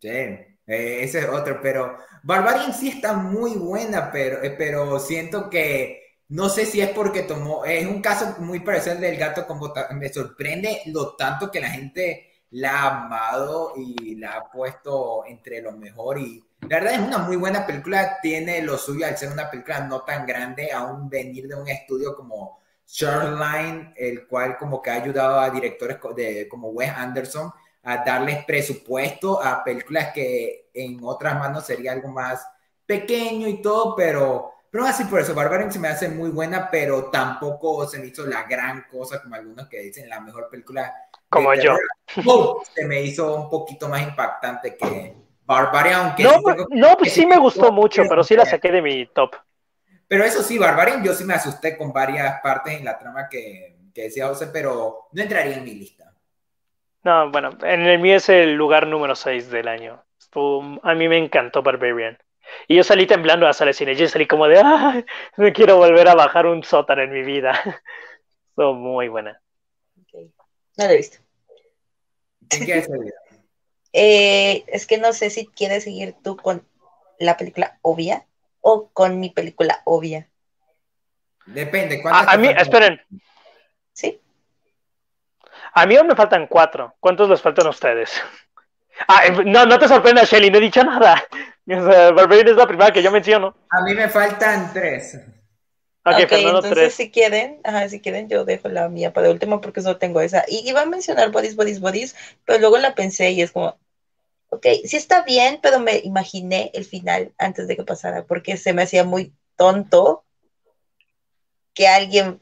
Sí, eh, ese es otro, pero Barbarian sí está muy buena, pero, eh, pero siento que no sé si es porque tomó, es un caso muy parecido al del gato con me sorprende lo tanto que la gente la ha amado y la ha puesto entre lo mejor y la verdad es una muy buena película, tiene lo suyo al ser una película no tan grande, aún venir de un estudio como Shoreline, el cual como que ha ayudado a directores de, como Wes Anderson a darles presupuesto a películas que en otras manos sería algo más pequeño y todo, pero, pero así por eso, Barbarian se me hace muy buena, pero tampoco se me hizo la gran cosa como algunos que dicen la mejor película como yo. se me hizo un poquito más impactante que Barbarian, aunque... No, no pues sí me gustó mucho, pero sí la saqué de mi top. Pero eso sí, Barbarian, yo sí me asusté con varias partes en la trama que, que decía José, pero no entraría en mi lista. No, bueno, en el mío es el lugar número 6 del año. a mí me encantó Barbarian. Y yo salí temblando a salir cine. Yo salí como de, ¡ay! No quiero volver a bajar un sótano en mi vida. Estuvo muy buena. No lo he visto. eh, es que no sé si quieres seguir tú con la película obvia o con mi película obvia. Depende. A, a mí, esperen. ¿Sí? A mí aún me faltan cuatro. ¿Cuántos les faltan a ustedes? Ah, eh, no, no te sorprendas, Shelly, no he dicho nada. Barbarian es la primera que yo menciono. A mí me faltan tres. Ok, entonces si quieren, ajá, si quieren yo dejo la mía para último porque solo tengo esa. Y iba a mencionar Bodies, Bodies, Bodies, pero luego la pensé y es como, ok, sí está bien, pero me imaginé el final antes de que pasara porque se me hacía muy tonto que alguien,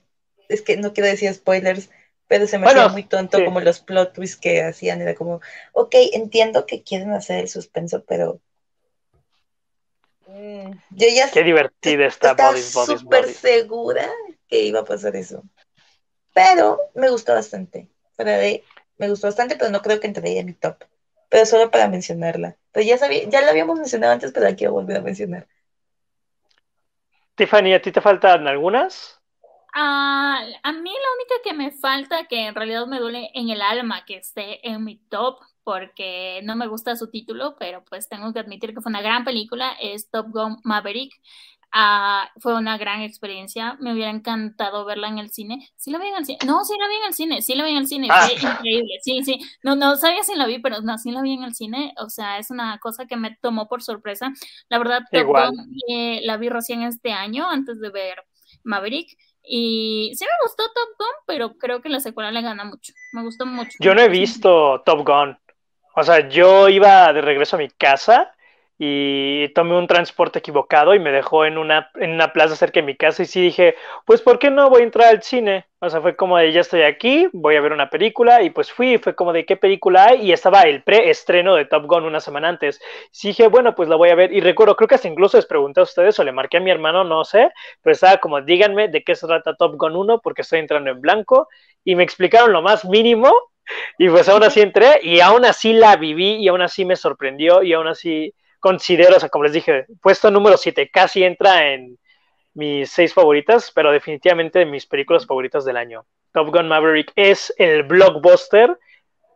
es que no quiero decir spoilers, pero se me hacía muy tonto como los plot twists que hacían, era como, ok, entiendo que quieren hacer el suspenso, pero yo ya Qué divertida está Estaba súper segura que iba a pasar eso. Pero me gustó bastante. me gustó bastante, pero no creo que entraría en mi top. Pero solo para mencionarla. Pero ya sabía, ya la habíamos mencionado antes, pero la quiero volver a mencionar. Tiffany, ¿a ti te faltan algunas? Ah, a mí la única que me falta, que en realidad me duele en el alma que esté en mi top, porque no me gusta su título, pero pues tengo que admitir que fue una gran película, es Top Gun Maverick. Ah, fue una gran experiencia, me hubiera encantado verla en el cine. ¿Sí la vi en el cine? No, sí la vi en el cine, sí la vi en el cine, fue ah. increíble, sí, sí. No, no sabía si la vi, pero no, sí la vi en el cine, o sea, es una cosa que me tomó por sorpresa. La verdad, Top Gun eh, la vi recién este año, antes de ver Maverick, y sí me gustó Top Gun, pero creo que la secuela le gana mucho. Me gustó mucho. Yo no he visto Top Gun. O sea, yo iba de regreso a mi casa y tomé un transporte equivocado y me dejó en una, en una plaza cerca de mi casa y sí dije, pues ¿por qué no voy a entrar al cine? O sea, fue como de ya estoy aquí, voy a ver una película y pues fui, fue como de qué película hay y estaba el preestreno de Top Gun una semana antes. Sí dije, bueno, pues la voy a ver y recuerdo, creo que hasta incluso les pregunté a ustedes o le marqué a mi hermano, no sé, pero estaba como díganme de qué se trata Top Gun 1 porque estoy entrando en blanco y me explicaron lo más mínimo y pues aún así entré y aún así la viví y aún así me sorprendió y aún así considero, o sea, como les dije, puesto número 7, casi entra en mis seis favoritas, pero definitivamente de mis películas favoritas del año. Top Gun Maverick es el blockbuster,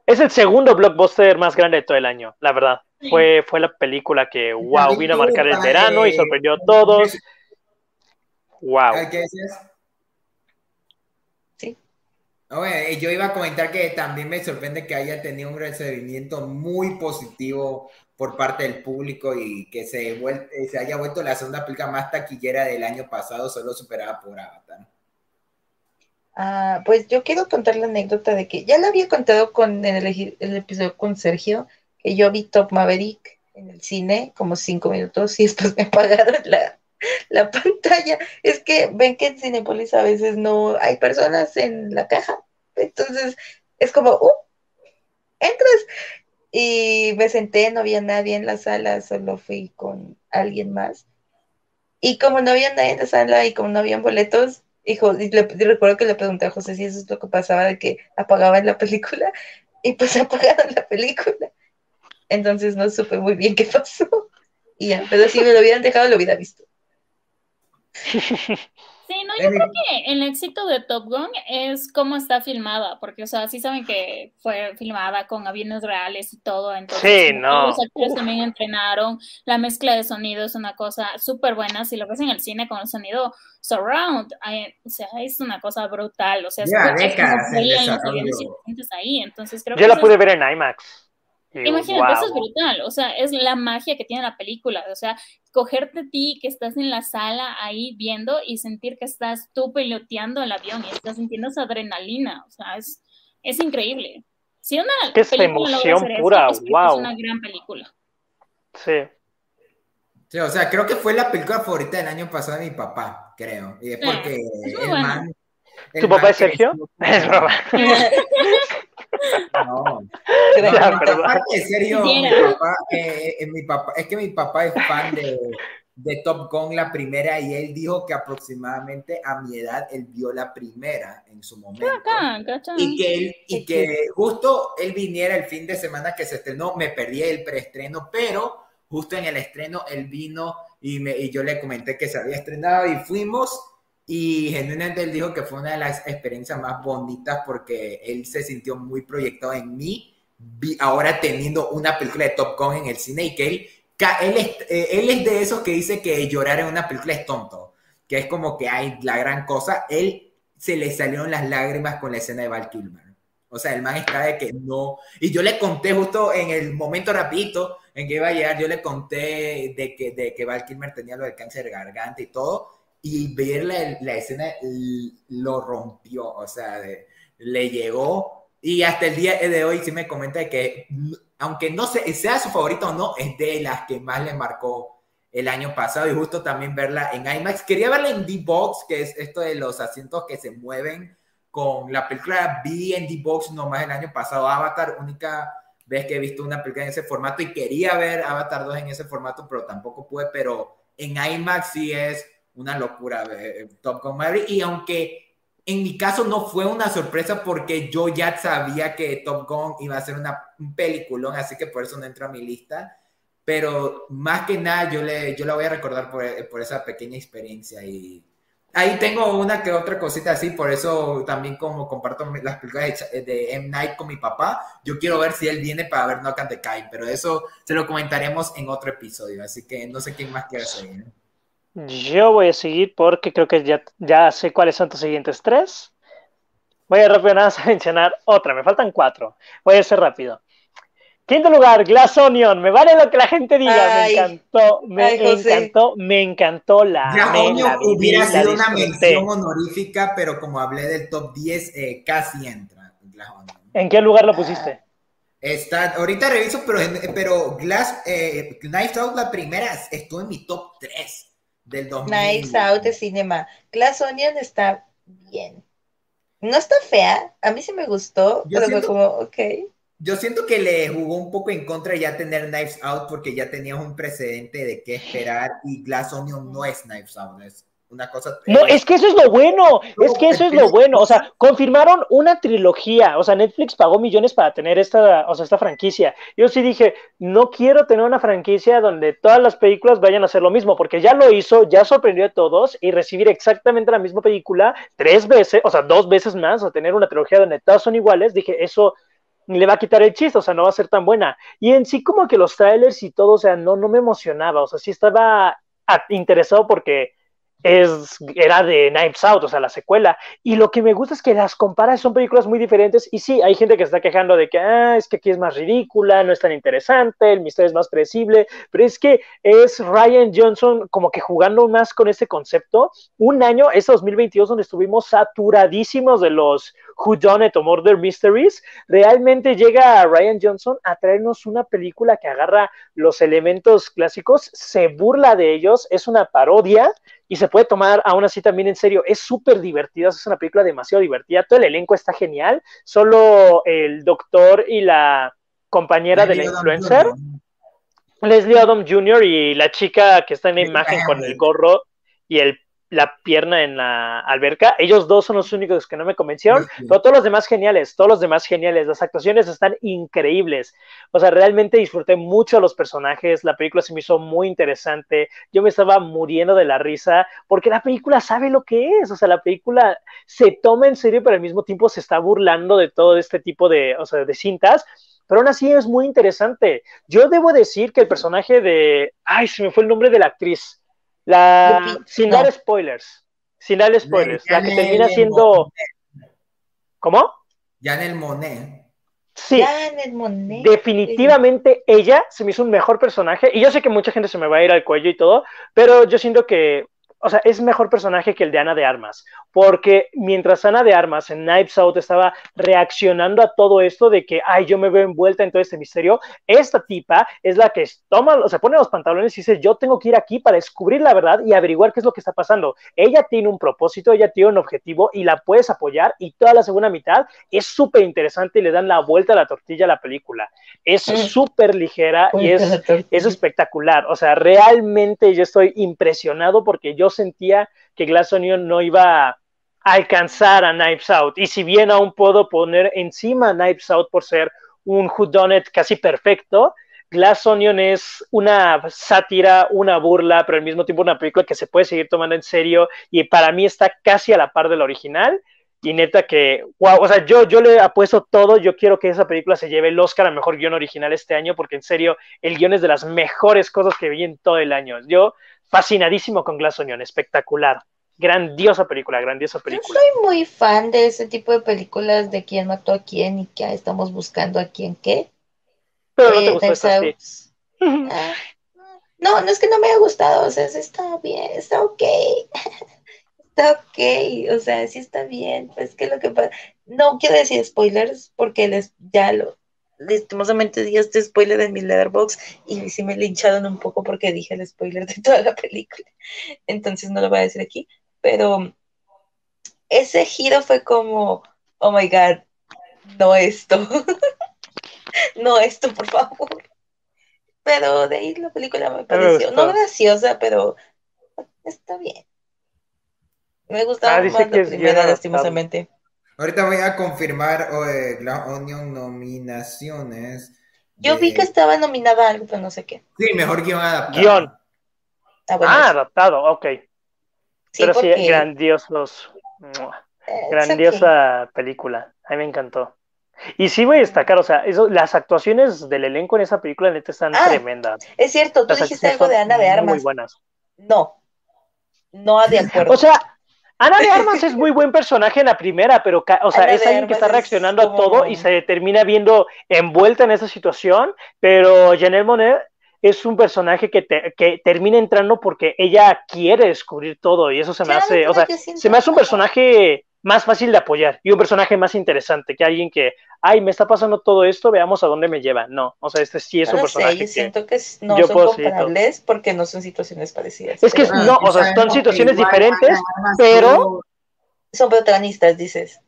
es el segundo blockbuster más grande de todo el año, la verdad. Fue, fue la película que, wow, vino a marcar el verano y sorprendió a todos. Wow. Yo iba a comentar que también me sorprende que haya tenido un recibimiento muy positivo por parte del público y que se, se haya vuelto la segunda película más taquillera del año pasado, solo superada por Avatar. Ah, pues yo quiero contar la anécdota de que ya la había contado con, en el, episodio con Sergio, que yo vi Top Maverick en el cine, como cinco minutos, y después me apagaron la, la pantalla. Es que ven que en Cinepolis a veces no hay personas en la caja. Entonces es como, uh, entras. Y me senté, no había nadie en la sala, solo fui con alguien más. Y como no había nadie en la sala y como no habían boletos, hijo, y le, recuerdo que le pregunté a José si eso es lo que pasaba de que apagaban la película y pues apagaron la película. Entonces no supe muy bien qué pasó. Y pero si me lo hubieran dejado, lo hubiera visto. Sí, no, yo creo que el éxito de Top Gun es cómo está filmada, porque, o sea, sí saben que fue filmada con aviones reales y todo, entonces sí, no. los actores también entrenaron, la mezcla de sonido es una cosa súper buena, si lo ves en el cine con el sonido surround, o sea, es una cosa brutal, o sea, es, como los aviones ahí, entonces creo yo la pude ver en IMAX. Imagínate, eso es brutal, o sea, es la magia que tiene la película, o sea, cogerte a ti que estás en la sala ahí viendo y sentir que estás tú piloteando el avión y estás sintiendo esa adrenalina, o sea, es, es increíble. Si una es emoción pura, wow. Es una gran película. Sí. Sí, o sea, creo que fue la película favorita del año pasado de mi papá, creo. Y es porque el man, ¿Tu papá es Sergio? Es broma. No, en serio, mi papá, eh, eh, mi papá, es que mi papá es fan de, de, Top Gun, la primera, y él dijo que aproximadamente a mi edad él vio la primera en su momento. y que, él, y que justo él viniera el fin de semana que se estrenó, me perdí el preestreno, pero justo en el estreno él vino y, me, y yo le comenté que se había estrenado y fuimos y genuinamente él dijo que fue una de las experiencias más bonitas porque él se sintió muy proyectado en mí, ahora teniendo una película de Top Gun en el cine y que él, él, es, eh, él es de esos que dice que llorar en una película es tonto, que es como que hay la gran cosa. Él se le salieron las lágrimas con la escena de Val Kilmer. O sea, el man está de que no. Y yo le conté justo en el momento rapidito en que iba a llegar, yo le conté de que, de que Val Kilmer tenía lo del cáncer de garganta y todo y ver la, escena lo rompió, o sea, le llegó y hasta el día de hoy sí me comenta que aunque no sea su favorito o no, es de las que más le marcó el año pasado y justo también verla en IMAX. Quería verla en D-Box, que es esto de los asientos que se mueven con la película vi en D-Box nomás el año pasado, Avatar, única vez que he visto una película en ese formato y quería ver Avatar 2 en ese formato, pero tampoco pude, pero en IMAX sí es una locura de Top Gun Maverick. Y aunque en mi caso no fue una sorpresa porque yo ya sabía que Top Gun iba a ser una, un peliculón, así que por eso no entró a mi lista. Pero más que nada yo, le, yo la voy a recordar por, por esa pequeña experiencia y ahí tengo una que otra cosita así, por eso también como comparto las películas de, M. Night con mi papá, yo quiero ver si él viene para ver No Can Kai, pero eso se lo comentaremos en otro episodio, así que no sé quién más quiere seguir. Yo voy a seguir porque creo que ya, ya sé cuáles son tus siguientes tres. Voy a rápido nada a mencionar otra, me faltan cuatro. Voy a ser rápido. Quinto lugar, Glass Onion. Me vale lo que la gente diga. me encantó, me encantó, me encantó la. Glass Onion hubiera sido una mención honorífica, pero como hablé del top 10, eh, casi entra. ¿En qué lugar lo pusiste? Está, ahorita reviso, pero, pero Glass, eh, Knife Out, la primera, estuvo en mi top 3 del 2000. Nice Out de Cinema. Glass Onion está bien. No está fea, a mí sí me gustó, pero fue como, ok. Yo siento que le jugó un poco en contra ya tener Knives Out porque ya tenías un precedente de qué esperar y Glass Onion no es Knives Out, es una cosa. No, es que eso es lo bueno, es que eso es lo bueno, o sea, confirmaron una trilogía, o sea, Netflix pagó millones para tener esta, o sea, esta franquicia. Yo sí dije, no quiero tener una franquicia donde todas las películas vayan a hacer lo mismo, porque ya lo hizo, ya sorprendió a todos y recibir exactamente la misma película tres veces, o sea, dos veces más, o tener una trilogía donde todas son iguales, dije, eso le va a quitar el chiste, o sea, no va a ser tan buena. Y en sí como que los trailers y todo, o sea, no, no me emocionaba, o sea, sí estaba interesado porque es, era de Knives Out, o sea, la secuela. Y lo que me gusta es que las comparas, son películas muy diferentes. Y sí, hay gente que está quejando de que, ah, es que aquí es más ridícula, no es tan interesante, el misterio es más predecible, pero es que es Ryan Johnson como que jugando más con ese concepto. Un año, ese 2022, donde estuvimos saturadísimos de los Who Done It o Murder Mysteries, realmente llega Ryan Johnson a traernos una película que agarra los elementos clásicos, se burla de ellos, es una parodia y se puede tomar aún así también en serio. Es súper divertida, es una película demasiado divertida. Todo el elenco está genial. Solo el doctor y la compañera de la influencer, Leslie Adam Jr. y la chica que está en la imagen con el gorro y el la pierna en la alberca. Ellos dos son los únicos que no me convencieron, pero todos los demás geniales, todos los demás geniales. Las actuaciones están increíbles. O sea, realmente disfruté mucho a los personajes. La película se me hizo muy interesante. Yo me estaba muriendo de la risa porque la película sabe lo que es. O sea, la película se toma en serio, pero al mismo tiempo se está burlando de todo este tipo de, o sea, de cintas pero aún así es muy interesante. Yo debo decir que el personaje de, ay, se me fue el nombre de la actriz, la, sin dar spoilers. Sin dar spoilers. la que termina siendo. ¿Cómo? Janel Monet. Sí. Definitivamente ella se me hizo un mejor personaje. Y yo sé que mucha gente se me va a ir al cuello y todo, pero yo siento que o sea, es mejor personaje que el de Ana de Armas, porque mientras Ana de Armas en Knives Out estaba reaccionando a todo esto de que, ay, yo me veo envuelta en todo este misterio, esta tipa es la que toma, o sea, pone los pantalones y dice, yo tengo que ir aquí para descubrir la verdad y averiguar qué es lo que está pasando. Ella tiene un propósito, ella tiene un objetivo y la puedes apoyar y toda la segunda mitad es súper interesante y le dan la vuelta a la tortilla a la película. Es súper ligera y es, es espectacular. O sea, realmente yo estoy impresionado porque yo sentía que Glass Onion no iba a alcanzar a Knives Out. Y si bien aún puedo poner encima a Knives Out por ser un whodunit casi perfecto, Glass Onion es una sátira, una burla, pero al mismo tiempo una película que se puede seguir tomando en serio y para mí está casi a la par del original. Y neta que, wow, o sea, yo, yo le apuesto todo, yo quiero que esa película se lleve el Oscar a Mejor Guión Original este año, porque en serio, el guion es de las mejores cosas que vi en todo el año. Yo fascinadísimo con Glass Onion, espectacular. Grandiosa película, grandiosa película. Yo soy muy fan de ese tipo de películas de quién mató a quién y qué estamos buscando a quién qué. Pero no te eh, gustó ah, no, no es que no me haya gustado, o sea, está bien, está ok. está ok, o sea, sí está bien, pues que lo que pasa, no quiero decir spoilers porque les ya lo, lastimosamente di este spoiler en mi letterbox y sí me lincharon un poco porque dije el spoiler de toda la película. Entonces no lo voy a decir aquí, pero ese giro fue como, oh my god, no esto. no esto, por favor. Pero de ahí la película me pareció, no graciosa, pero está bien. Me gustaba ah, más la primera, lastimosamente. Ahorita voy a confirmar la Onion nominaciones. Yo vi que estaba nominada algo, pero no sé qué. Sí, mejor guion adaptado. Guión. Ah, ah adaptado, ok. pero sí, grandiosos. Eh, grandiosa película. A mí me encantó. Y sí voy a destacar, o sea, eso, las actuaciones del elenco en esa película neta están ah, tremendas. Es cierto, tú dijiste algo de Ana de Armas. Muy buenas. No, no de acuerdo. O sea, Ana de Armas es muy buen personaje en la primera, pero, o sea, es alguien que está reaccionando a todo y se termina viendo envuelta en esa situación, pero Janelle Monet es un personaje que, que termina entrando porque ella quiere descubrir todo y eso se me hace, o sea, se me hace un personaje más fácil de apoyar y un personaje más interesante que alguien que, ay, me está pasando todo esto, veamos a dónde me lleva. No, o sea, este sí es un personaje. Sé, yo siento que no son comparables porque no son situaciones parecidas. Es que no, o sea, son situaciones diferentes, pero... Son protagonistas, dices.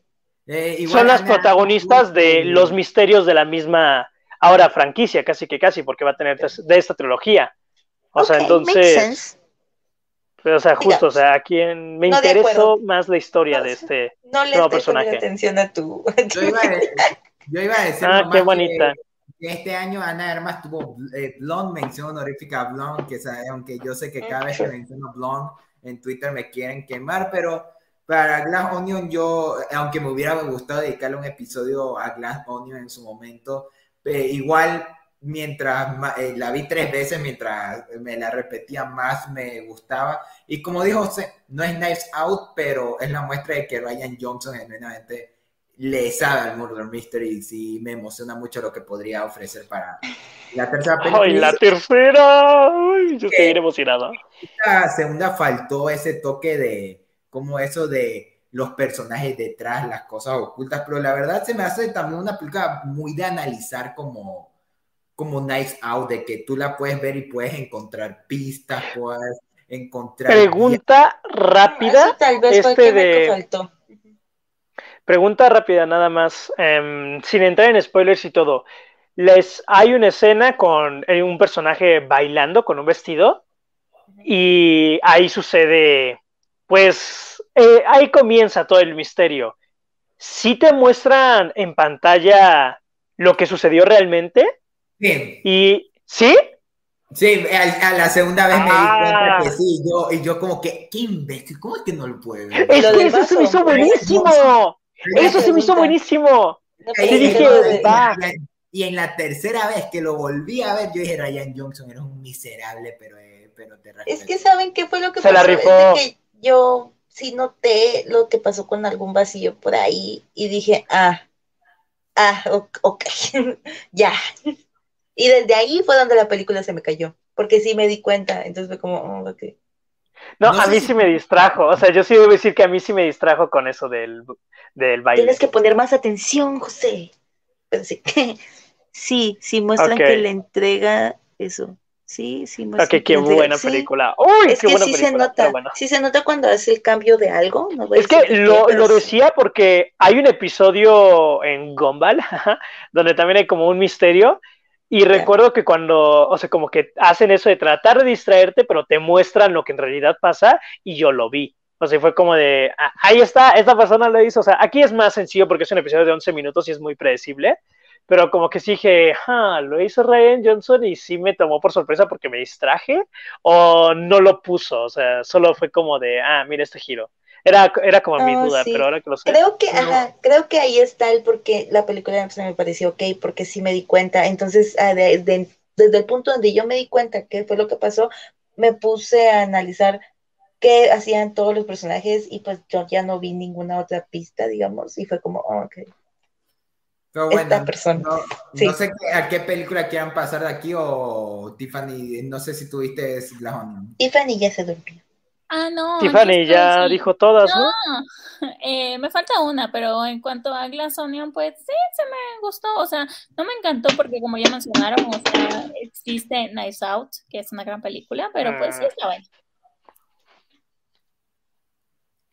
Eh, son las protagonistas de los misterios de la misma, ahora franquicia, casi que casi, porque va a tener de esta trilogía. O sea, entonces... Pero, o sea, justo, o sea, a quien me interesó más la historia de este no le nuevo personaje. atención a tu. Yo, iba a, decir. Ah, qué bonita. Que, este año Ana Armas tuvo eh, Blonde, mención honorífica a Blonde, que aunque yo sé que cada vez que menciono Blonde en Twitter me quieren quemar, pero para Glass Onion yo, aunque me hubiera gustado dedicarle un episodio a Glass Onion en su momento, eh, igual mientras eh, la vi tres veces, mientras me la repetía más me gustaba. Y como dijo José, no es Knives Out, pero es la muestra de que Ryan Johnson genuinamente le sabe al Murder Mystery y sí me emociona mucho lo que podría ofrecer para la tercera película. ¡Ay, la tercera! yo estoy bien emocionada. La segunda faltó ese toque de, como eso de los personajes detrás, las cosas ocultas, pero la verdad se me hace también una película muy de analizar como como Nice Out, de que tú la puedes ver y puedes encontrar pistas, puedes encontrar... Pregunta rápida. tal vez este de... Pregunta rápida nada más, em, sin entrar en spoilers y todo. Les, hay una escena con eh, un personaje bailando con un vestido y ahí sucede, pues eh, ahí comienza todo el misterio. Si te muestran en pantalla lo que sucedió realmente, Sí. ¿Y sí? Sí, a, la segunda vez me di cuenta que ah. sí, yo, y yo como que, qué imbécil, ¿cómo es que no lo puedo ver? Es que eso se me hizo buenísimo, eso se me hizo buenísimo. y en la tercera vez que lo volví a ver, yo dije, Ryan Johnson, eres un miserable, pero, eh, pero te Es que ¿saben qué fue lo que se pasó? La rifó. que yo sí noté lo que pasó con algún vacío por ahí y dije, ah, ah, ok, ya. Y desde ahí fue donde la película se me cayó, porque sí me di cuenta, entonces fue como, oh, ok. No, a mí sí me distrajo, o sea, yo sí debo decir que a mí sí me distrajo con eso del, del baile. Tienes que poner más atención, José. Pero sí, sí, sí muestran que le entrega eso. Sí, sí muestran. Ok, qué buena película. Uy, es qué que buena sí película. se nota, sí se nota cuando hace el cambio de algo. No es que lo, lo decía porque hay un episodio en Gumball donde también hay como un misterio y recuerdo que cuando, o sea, como que hacen eso de tratar de distraerte, pero te muestran lo que en realidad pasa y yo lo vi. O sea, fue como de, ah, ahí está, esta persona lo hizo. O sea, aquí es más sencillo porque es un episodio de 11 minutos y es muy predecible. Pero como que sí dije, ah, lo hizo Ryan Johnson y sí me tomó por sorpresa porque me distraje o no lo puso. O sea, solo fue como de, ah, mira este giro. Era, era como mi duda, pero ahora que lo sé. Creo que, ajá, creo que ahí está el porque la película me pareció ok, porque sí me di cuenta. Entonces, ah, desde el punto donde yo me di cuenta qué fue lo que pasó, me puse a analizar qué hacían todos los personajes y pues yo ya no vi ninguna otra pista, digamos, y fue como, oh, ok. Pero bueno, persona. No, sé a qué película quieran pasar de aquí o Tiffany, no sé si tuviste la Tiffany ya se durmió. Ah, no. Tiffany ya dijo todas, ¿no? Eh, me falta una, pero en cuanto a Glass Onion, pues sí, se me gustó. O sea, no me encantó porque, como ya mencionaron, o sea, existe Nice Out, que es una gran película, pero pues sí está bueno.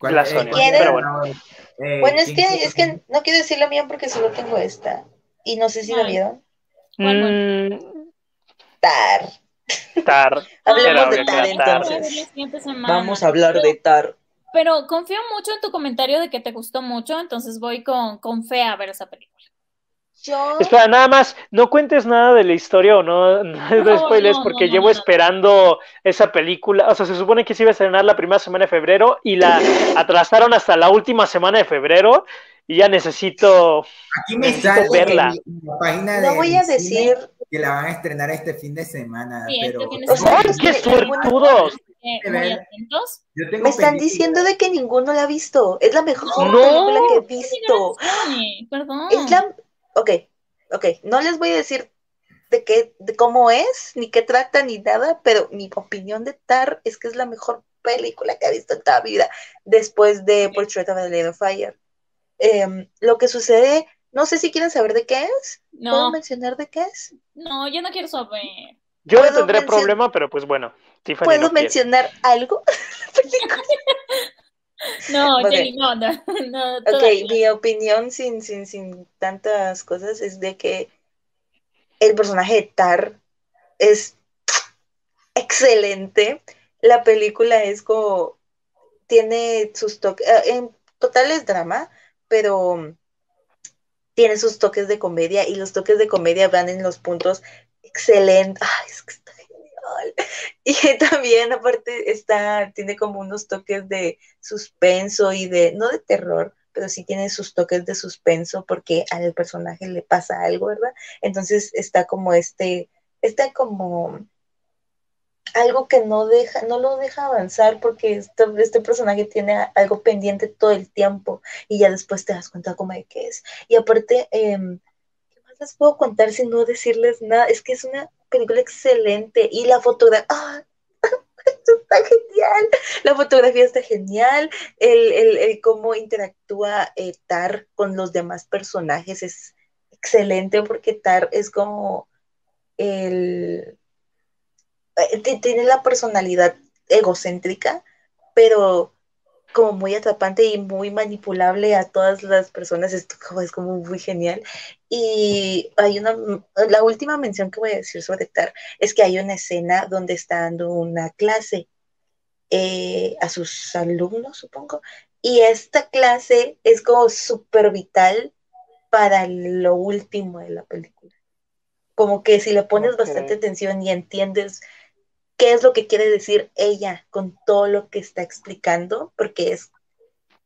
Glass Onion, pero bueno. Eh, bueno, es que, es que no quiero decir la mía porque solo tengo esta. Y no sé si la vieron. Mm. Tar. Tar. Hablemos de Tar entonces. Vamos a hablar de Tar. Pero confío mucho en tu comentario de que te gustó mucho, entonces voy con, con fe a ver esa película. Yo... Espera, nada más, no cuentes nada de la historia o no, no, spoilers porque llevo esperando esa película. O sea, se supone que se iba a estrenar la primera semana de febrero y la atrasaron hasta la última semana de febrero y ya necesito, Aquí me sale verla. no voy a decir que la van a estrenar este fin de semana, pero... Este qué suertudos! Me están diciendo de que ninguno la ha visto. Es la mejor película que he visto. Perdón. Es la... Ok, ok. No les voy a decir de qué, de cómo es, ni qué trata, ni nada, pero mi opinión de Tar es que es la mejor película que he visto en toda mi vida después de Portrait of a Lady of Fire. Lo que sucede, no sé si quieren saber de qué es. ¿Puedo mencionar de qué es? No, yo no quiero saber. Yo no tendré problema, pero pues bueno. ¿Puedo mencionar algo? no, okay. no, no, no, Ok, mi opinión sin, sin, sin tantas cosas es de que el personaje de Tar es excelente. La película es como tiene sus toques, eh, en total es drama, pero tiene sus toques de comedia y los toques de comedia van en los puntos excelentes. Ay, es que está genial. Y también aparte está, tiene como unos toques de suspenso y de, no de terror, pero sí tiene sus toques de suspenso porque al personaje le pasa algo, ¿verdad? Entonces está como este, está como algo que no deja, no lo deja avanzar porque este, este, personaje tiene algo pendiente todo el tiempo y ya después te das cuenta como de qué es. Y aparte, em, ¿qué más les puedo contar sin no decirles nada? Es que es una película excelente y la fotografía, ¡ah! está genial, la fotografía está genial, el, cómo interactúa eh, Tar con los demás personajes es excelente porque Tar es como el tiene la personalidad egocéntrica, pero como muy atrapante y muy manipulable a todas las personas, esto es como muy genial. Y hay una, la última mención que voy a decir sobre Tar es que hay una escena donde está dando una clase eh, a sus alumnos, supongo, y esta clase es como súper vital para lo último de la película. Como que si le pones bastante atención y entiendes qué es lo que quiere decir ella con todo lo que está explicando, porque es,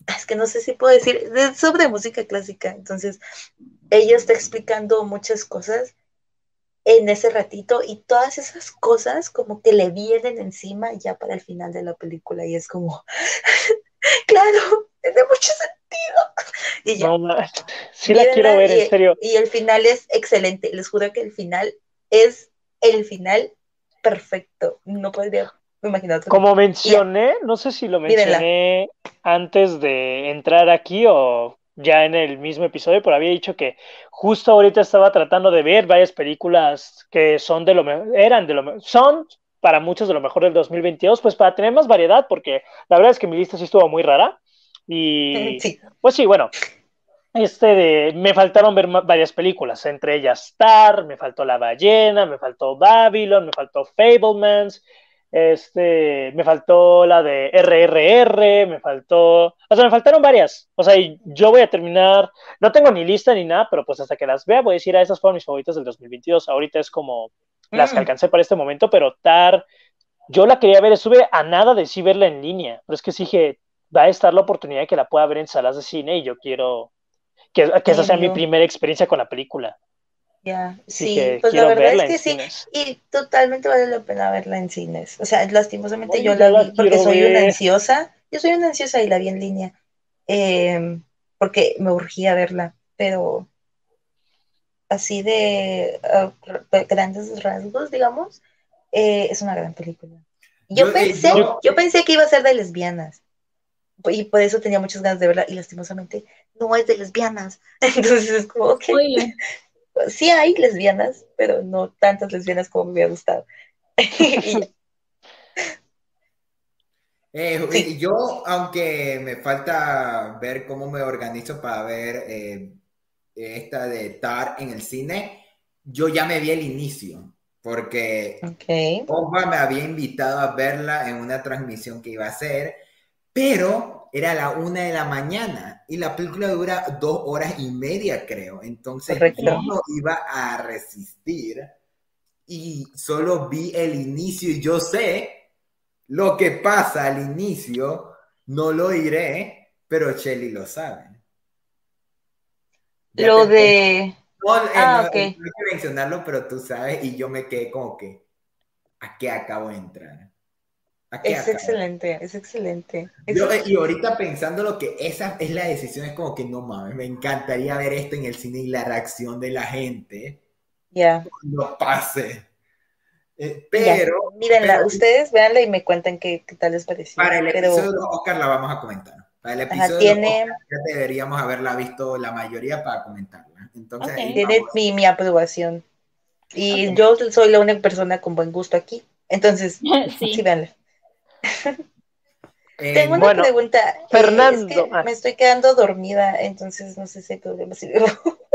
es que no sé si puedo decir, es sobre música clásica, entonces ella está explicando muchas cosas en ese ratito y todas esas cosas como que le vienen encima ya para el final de la película y es como, claro, tiene mucho sentido. Y ya. sí la quiero ver, en serio. Y el final es excelente, les juro que el final es el final perfecto. No podría imaginar Como mencioné, no sé si lo mencioné antes de entrar aquí o ya en el mismo episodio, pero había dicho que justo ahorita estaba tratando de ver varias películas que son de lo eran de lo son para muchos de lo mejor del 2022, pues para tener más variedad, porque la verdad es que mi lista sí estuvo muy rara. Y pues sí, bueno, este de, me faltaron ver varias películas, entre ellas Star, me faltó La Ballena, me faltó Babylon, me faltó Fablemans, este, me faltó la de RRR, me faltó, o sea, me faltaron varias, o sea, yo voy a terminar, no tengo ni lista ni nada, pero pues hasta que las vea voy a decir, a ah, esas fueron mis favoritas del 2022, ahorita es como las que mm. alcancé para este momento, pero Tar, yo la quería ver, estuve a nada de sí verla en línea, pero es que sí dije, va a estar la oportunidad de que la pueda ver en salas de cine y yo quiero que, esa sea mi primera experiencia con la película. Ya, sí, pues la verdad es que sí, y totalmente vale la pena verla en cines. O sea, lastimosamente yo la vi porque soy una ansiosa, yo soy una ansiosa y la vi en línea, em, porque me urgía verla, pero así de ah, grandes rasgos, digamos, eh, es una gran película. Yo, eh, pensé, yo pensé que iba a ser de lesbianas y por eso tenía muchas ganas de verla y lastimosamente no es de lesbianas. Entonces es como que sí hay lesbianas, pero no tantas lesbianas como me hubiera gustado. Eh, yo, aunque me falta ver cómo me organizo para ver eh, esta de TAR en el cine, yo ya me vi el inicio, porque okay. me había invitado a verla en una transmisión que iba a hacer, pero era la una de la mañana y la película dura dos horas y media, creo. Entonces yo no iba a resistir y solo vi el inicio y yo sé lo que pasa al inicio, no lo diré, pero Shelly lo sabe. lo de... No, eh, ah, no, hay que mencionarlo, pero tú sabes y yo me quedé como que, ¿a qué acabo de entrar? Es excelente, es excelente. y ahorita pensando lo que esa es la decisión, es como que no mames, me encantaría ver esto en el cine y la reacción de la gente. Ya. Cuando pase. Eh, pero. Mírenla, ustedes véanla y me cuentan qué, tal les pareció. Para el episodio de Oscar la vamos a comentar. Para el episodio tiene... deberíamos haberla visto la mayoría para comentarla. Entonces, Tiene mi, mi, aprobación. Y yo soy la única persona con buen gusto aquí. Entonces, sí, sí véanla. Eh, Tengo una pregunta. Eh, Fernando. me estoy quedando dormida, entonces no sé si hay problema si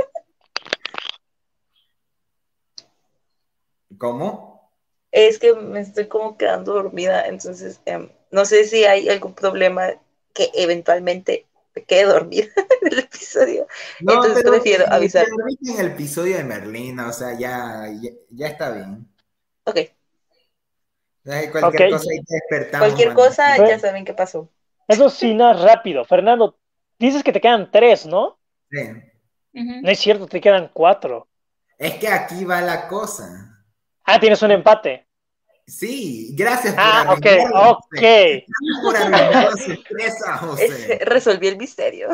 ¿Cómo? Es que me estoy como quedando dormida, entonces em, no sé si hay algún problema que eventualmente me quede dormida en el episodio. No, entonces prefiero avisar. En el episodio de Merlina, o sea, ya, ya, ya está bien. Ok. Cualquier cosa, Cualquier cosa, ya saben qué pasó. Eso sí, nada rápido. Fernando, Dices que te quedan tres, ¿no? Sí. No es cierto, te quedan cuatro. Es que aquí va la cosa. Ah, tienes un empate. Sí, gracias por ah, ok, ok. por la sorpresa, José. resolví el misterio.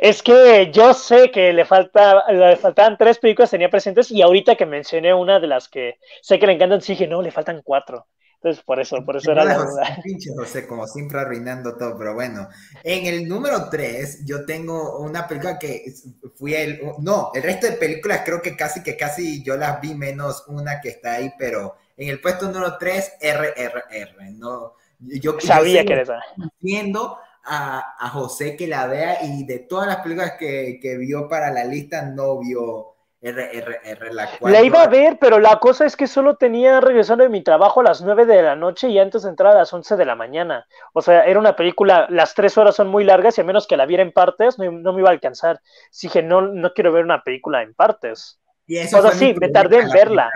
Es que yo sé que le, falta, le faltaban tres películas, tenía presentes, y ahorita que mencioné una de las que sé que le encantan, dije, no, le faltan cuatro. Entonces, por eso, por eso era la duda. Pinche José, como siempre arruinando todo, pero bueno. En el número 3, yo tengo una película que fui el. No, el resto de películas creo que casi que casi yo las vi menos una que está ahí, pero en el puesto número 3, RRR. No, yo sabía que era Viendo a, a José que la vea y de todas las películas que, que vio para la lista, no vio RRR, la La iba a ver, pero la cosa es que solo tenía regresando de mi trabajo a las 9 de la noche y antes de entrar a las 11 de la mañana. O sea, era una película, las tres horas son muy largas y a menos que la viera en partes, no, me iba a alcanzar. Dije, no, no quiero ver una película en partes. Y eso o sea, sí, me tardé en verla.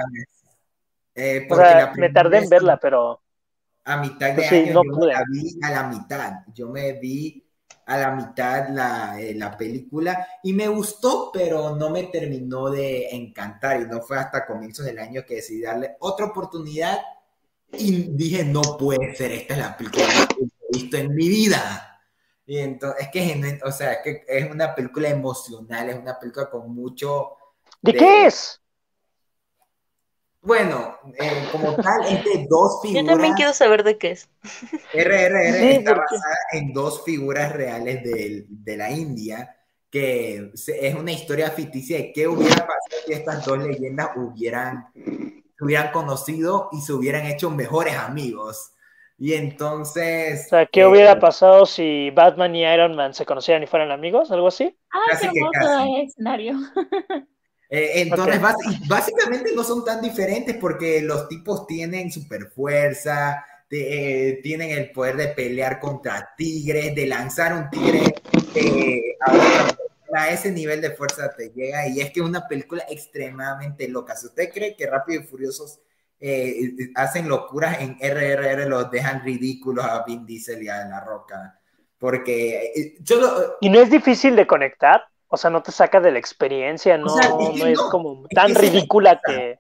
Eh, o sea, me tardé en verla, pero... A mitad de pues año no yo la vi a la mitad. Yo me vi a la mitad la, eh, la, película y me gustó, pero no me terminó de encantar y no fue hasta comienzos del año que decidí darle otra oportunidad y dije, no puede ser, esta es la película que he visto en mi vida. Y entonces, es que, o sea, es que es una película emocional, es una película con mucho... ¿De, ¿De qué es? Bueno, eh, como tal, es de dos figuras. Yo también quiero saber de qué es. RRR está basada en dos figuras reales de, de, la India, que es una historia ficticia de qué hubiera pasado si estas dos leyendas hubieran, se hubieran conocido y se hubieran hecho mejores amigos. Y entonces. O sea, ¿qué hubiera eh, pasado si Batman y Iron Man se conocieran y fueran amigos? ¿Algo así? Ah, qué hermoso escenario. Eh, entonces, básicamente no son tan diferentes porque los tipos tienen super fuerza, eh, tienen el poder de pelear contra tigres, de lanzar un tigre eh, a, ese nivel de fuerza te llega. Y es que es una película extremadamente loca. Si usted cree que Rápido y Furiosos hacen locuras en RRR, los dejan ridículos a Vin Diesel y a La Roca. Porque ¿Y no es difícil de conectar? O sea, no te saca de la experiencia, no, es, como tan ridícula que...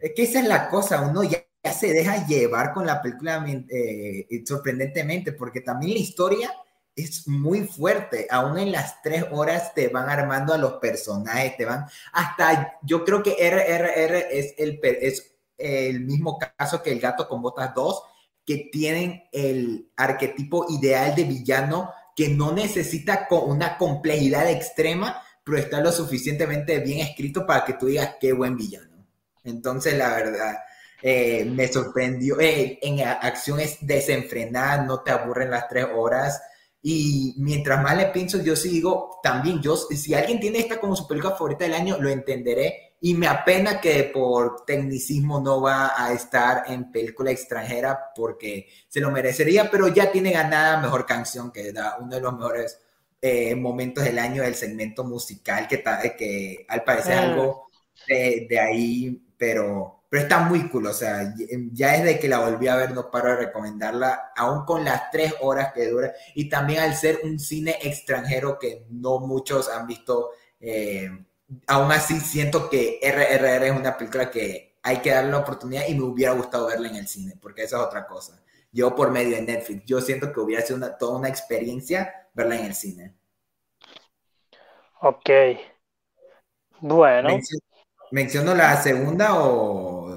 Es que esa es la cosa, uno ya, se deja llevar con la película eh, sorprendentemente, porque también la historia es muy fuerte. Aún en las tres horas te van armando a los personajes, te van hasta, yo creo que RRR es el, es el mismo caso que El Gato con Botas 2, que tienen el arquetipo ideal de villano que no necesita una complejidad extrema, pero está lo suficientemente bien escrito para que tú digas qué buen villano. Entonces, la verdad, eh, me sorprendió. Eh, en acciones desenfrenadas, no te aburren las tres horas. Y mientras más le pienso, yo sigo también, yo, si alguien tiene esta como su película favorita del año, lo entenderé y me apena que por tecnicismo no va a estar en película extranjera porque se lo merecería, pero ya tiene ganada mejor canción que da uno de los mejores eh, momentos del año del segmento musical que, que al parecer ah. algo de, ahí, pero, pero está muy cool, o sea, ya desde que la volví a ver no paro de recomendarla, aún con las tres horas que dura y también al ser un cine extranjero que no muchos han visto. Eh, aún así siento que RRR es una película que hay que darle la oportunidad y me hubiera gustado verla en el cine, porque esa es otra cosa. Yo por medio de Netflix, yo siento que hubiera sido toda una experiencia verla en el cine. Ok. Bueno. ¿Menciono la segunda o...?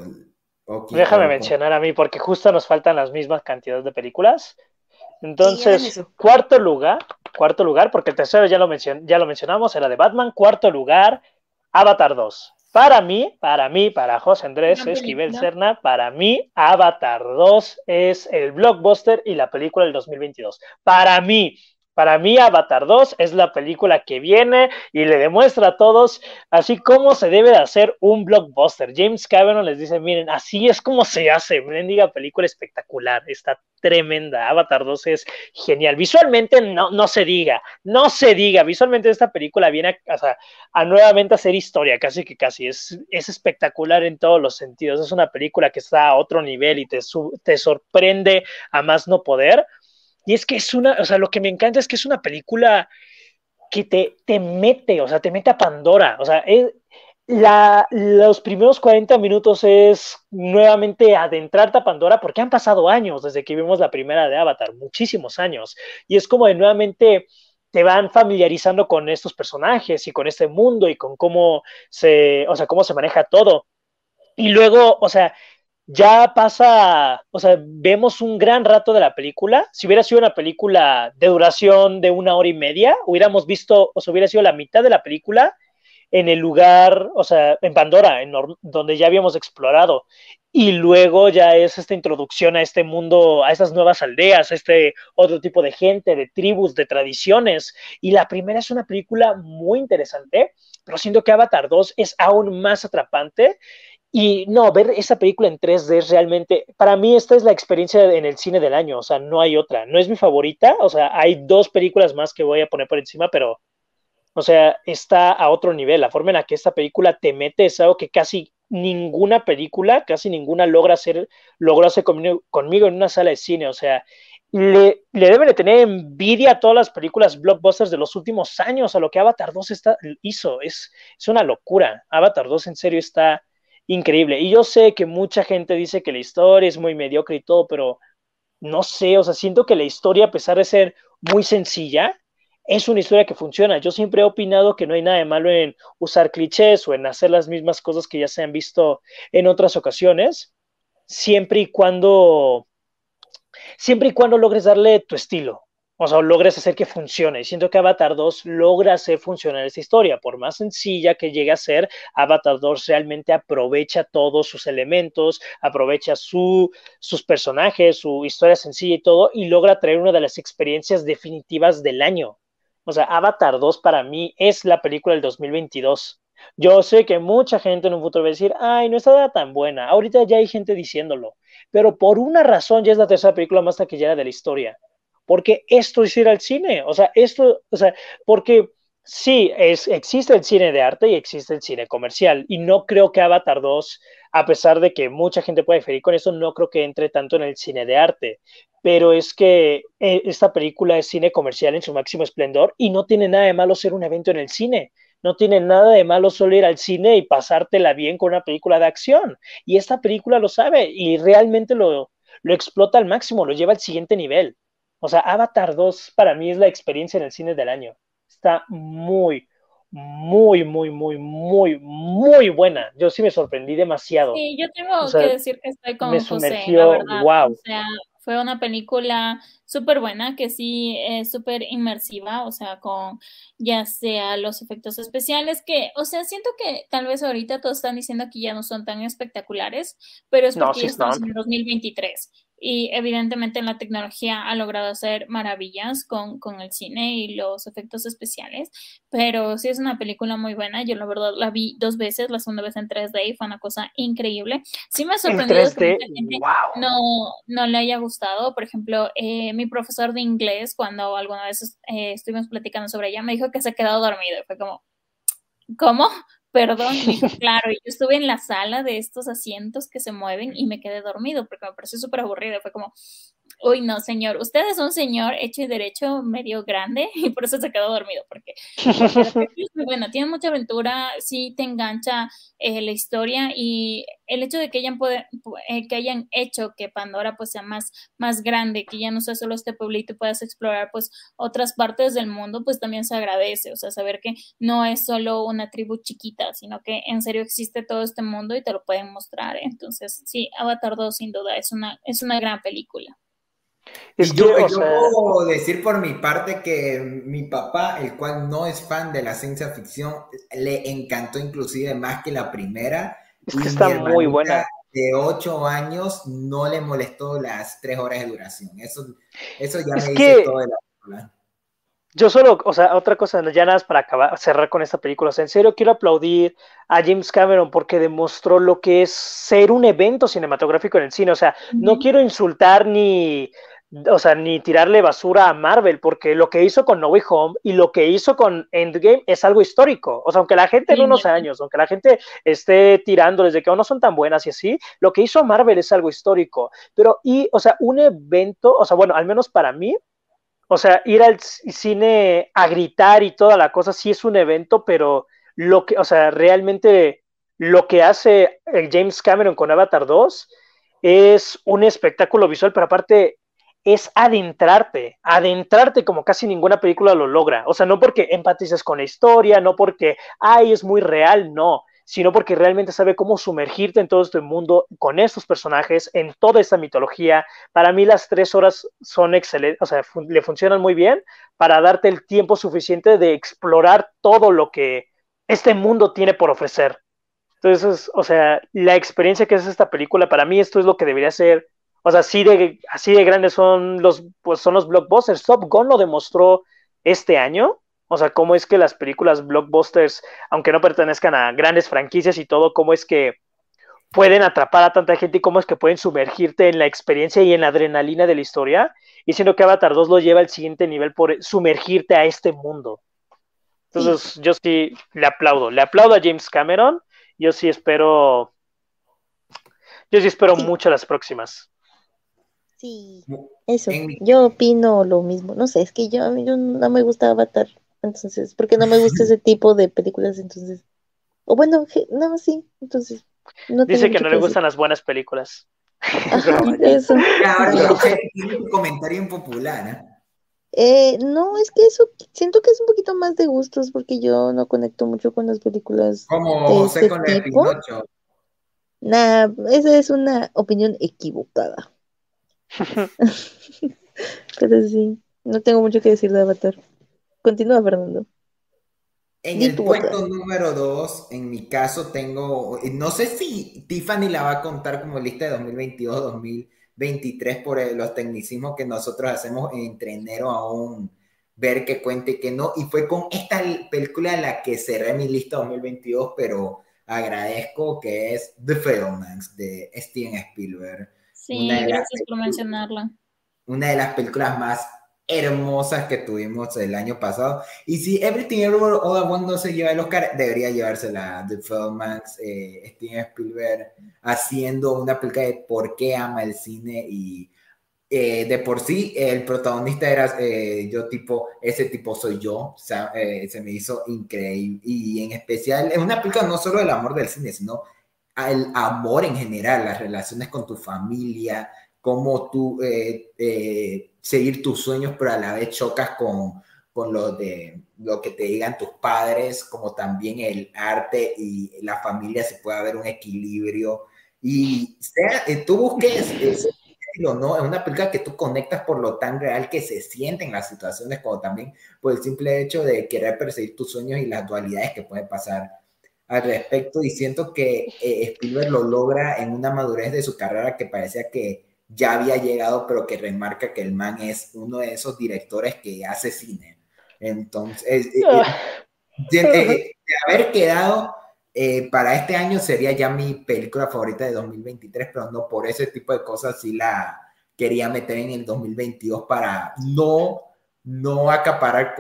Déjame mencionar a mí, porque justo nos faltan las mismas cantidades de películas. Entonces, cuarto lugar, cuarto lugar, porque el tercero ya lo, ya lo mencionamos, era de Batman. Cuarto lugar, Avatar 2. Para mí, para mí, para José Andrés Esquivel Serna, para mí, Avatar 2 es el blockbuster y la película del 2022. Para mí, para mí, Avatar 2 es la película que viene y le demuestra a todos así cómo se debe de hacer un blockbuster. James Cameron les dice, miren, así es como se hace. Diga película espectacular, está tremenda. Avatar 2 es genial. Visualmente no, no se diga, no se diga. Visualmente esta película viene a, a nuevamente hacer historia, casi que casi. Es, es espectacular en todos los sentidos. Es una película que está a otro nivel y te, te sorprende a más no poder Y es que es una, o sea, lo que me encanta es que es una película que te, te mete, o sea, te mete a Pandora. O sea, es, la, los primeros 40 minutos es nuevamente adentrarte a Pandora porque han pasado años desde que vimos la primera de Avatar, muchísimos años. Y es como de nuevamente te van familiarizando con estos personajes y con este mundo y con cómo se, o sea, cómo se maneja todo. Y luego, o sea, ya pasa, o sea, vemos un gran rato de la película. Si hubiera sido una película de duración de una hora y media, hubiéramos visto, o sea, hubiera sido la mitad de la película en el lugar, o sea, en Pandora, en donde ya habíamos explorado. Y luego ya es esta introducción a este mundo, a estas nuevas aldeas, a este otro tipo de gente, de tribus, de tradiciones. Y la primera es una película muy interesante, pero siento que Avatar 2 es aún más atrapante. Y no, ver esa película en 3D es realmente, para mí esta es la experiencia en el cine del año, o sea, no hay otra, no es mi favorita, o sea, hay dos películas más que voy a poner por encima, pero o sea, está a otro nivel. La forma en la que esta película te mete es algo que casi ninguna película, casi ninguna logra hacer, logró hacer conmigo, en una sala de cine. O sea, le, le, deben de tener envidia a todas las películas blockbusters de los últimos años, a lo que Avatar 2 está, hizo. Es, es una locura. Avatar 2 en serio está increíble. Y yo sé que mucha gente dice que la historia es muy mediocre y todo, pero no sé, o sea, siento que la historia, a pesar de ser muy sencilla, es una historia que funciona. Yo siempre he opinado que no hay nada de malo en usar clichés o en hacer las mismas cosas que ya se han visto en otras ocasiones, siempre y cuando, siempre y cuando logres darle tu estilo. O sea, logres hacer que funcione. Siento que Avatar 2 logra hacer funcionar esta historia. Por más sencilla que llegue a ser, Avatar 2 realmente aprovecha todos sus elementos, aprovecha su, sus personajes, su historia sencilla y todo, y logra traer una de las experiencias definitivas del año. O sea, Avatar 2 para mí es la película del 2022. Yo sé que mucha gente en un futuro va a decir, ay, no está tan buena. Ahorita ya hay gente diciéndolo. Pero por una razón ya es la tercera película más taquillera de la historia. Porque esto es ir al cine. O sea, esto, o sea, porque sí, es, existe el cine de arte y existe el cine comercial. Y no creo que Avatar 2, a pesar de que mucha gente puede diferir con eso, no creo que entre tanto en el cine de arte pero es que eh, esta película es cine comercial en su máximo esplendor y no tiene nada de malo ser un evento en el cine. No tiene nada de malo solo ir al cine y pasártela bien con una película de acción. Y esta película lo sabe y realmente lo, lo explota al máximo, lo lleva al siguiente nivel. O sea, Avatar 2 para mí es la experiencia en el cine del año. Está muy, muy, muy, muy, muy, muy buena. Yo sí me sorprendí demasiado. Sí, yo tengo que decir que estoy con me José, la verdad. Wow. O sea, fue una película súper buena, que sí es súper inmersiva, o sea, con ya sea los efectos especiales, que, o sea, siento que tal vez ahorita todos están diciendo que ya no son tan espectaculares, pero es porque ya estamos en 2023 y evidentemente la tecnología ha logrado hacer maravillas con, con, el cine y los efectos especiales, pero sí es una película muy buena, yo la verdad la vi dos veces, la segunda vez en 3D y fue una cosa increíble. Sí me ha sorprendido que gente no, no le haya gustado, por ejemplo, eh, mi profesor de inglés, cuando alguna vez eh, estuvimos platicando sobre ella, me dijo que se ha quedado dormido fue como, ¿cómo? Perdón, claro, yo estuve en la sala de estos asientos que se mueven y me quedé dormido porque me pareció súper aburrido. Fue como, uy, no, señor, usted es un señor hecho y derecho medio grande y por eso se quedó dormido, porque, bueno, tiene mucha aventura, sí te engancha eh, la historia y el hecho de que hayan, eh, que hayan hecho que Pandora pues sea más, más grande, que ya no sea solo este pueblito y puedas explorar pues otras partes del mundo, pues también se agradece, o sea, saber que no es solo una tribu chiquita, sino que en serio existe todo este mundo y te lo pueden mostrar, entonces sí, Avatar 2 sin duda es una, es una gran película yo, puedo decir por mi parte que mi papá, el cual no es fan de la ciencia ficción, le encantó inclusive más que la primera. Es que está muy buena. De ocho años no le molestó las tres horas de duración. Eso, eso ya me dice todo de la película. Yo solo, o sea, otra cosa, ya nada más para acabar, cerrar con esta película. O sea, en serio quiero aplaudir a James Cameron porque demostró lo que es ser un evento cinematográfico en el cine. O sea, no quiero insultar ni, o sea, ni tirarle basura a Marvel, porque lo que hizo con No Way Home y lo que hizo con Endgame es algo histórico. O sea, aunque la gente en unos años, aunque la gente esté tirando desde que no son tan buenas y así, lo que hizo Marvel es algo histórico. Pero, y, o sea, un evento, o sea, bueno, al menos para mí, o sea, ir al cine a gritar y toda la cosa sí es un evento, pero lo que, o sea, realmente lo que hace James Cameron con Avatar 2 es un espectáculo visual, pero aparte es adentrarte, adentrarte como casi ninguna película lo logra. O sea, no porque empatices con la historia, no porque, ay, es muy real, no, sino porque realmente sabe cómo sumergirte en todo este mundo con estos personajes, en toda esta mitología. Para mí las tres horas son excelentes, o sea, le funcionan muy bien para darte el tiempo suficiente de explorar todo lo que este mundo tiene por ofrecer. Entonces, o sea, la experiencia que es esta película, para mí esto es lo que debería ser, o sea, así de, así de grandes son los, pues son los blockbusters. Top Gun lo demostró este año, o sea, cómo es que las películas blockbusters, aunque no pertenezcan a grandes franquicias y todo, cómo es que pueden atrapar a tanta gente y cómo es que pueden sumergirte en la experiencia y en la adrenalina de la historia. Y siendo que Avatar 2 lo lleva al siguiente nivel por sumergirte a este mundo. Entonces, yo sí le aplaudo. Le aplaudo a James Cameron yo sí espero, yo sí espero mucho las próximas. Sí, eso. Yo opino lo mismo. No sé, es que yo, yo no me gusta Avatar. Entonces, porque no me gusta ese tipo de películas, entonces. O bueno, no, sí, entonces. Dice que no le gustan las buenas películas. eso. Claro, un comentario impopular, ¿eh? Eh, no, es que eso siento que es un poquito más de gustos porque yo no conecto mucho con las películas. Como José con el Pinocho. Nah, esa es una opinión equivocada. Pero sí, no tengo mucho que decir de Avatar. Continúa, Fernando. En el puesto número 2, en mi caso tengo, no sé si Tiffany la va a contar como lista de 2022, 2000 23 por los tecnicismos que nosotros hacemos entre enero aún ver que cuente que no. Y fue con esta película la que cerré mi lista 2022, pero agradezco que es The Fablemans de Steven Spielberg. Sí, gracias por mencionarla. Una de las películas más hermosas que tuvimos el año pasado. Y si Everything Everywhere All at Once no se lleva el Oscar, debería llevársela The Filmax, eh, Steven Spielberg haciendo una película de por qué ama el cine y eh, de por sí el protagonista era eh, yo tipo, ese tipo soy yo, o sea, eh, se me hizo increíble y en especial es una película no solo del amor del cine, sino el amor en general, las relaciones con tu familia, cómo tú seguir tus sueños, pero a la vez chocas con, con lo de lo que te digan tus padres, como también el arte y la familia se puede haber un equilibrio. Y sea, eh, tú busques ese estilo, ¿no? Es una película que tú conectas por lo tan real que se siente en las situaciones, como también por el simple hecho de querer perseguir tus sueños y las dualidades que pueden pasar al respecto. Y siento que eh, Spielberg lo logra en una madurez de su carrera que parecía que ya había llegado, pero que remarca que el man es uno de esos directores que hace cine. Entonces, eh, eh, de, haber quedado eh, para este año sería ya mi película favorita de 2023, pero no por ese tipo de cosas sí la quería meter en el 2022 para no, no acaparar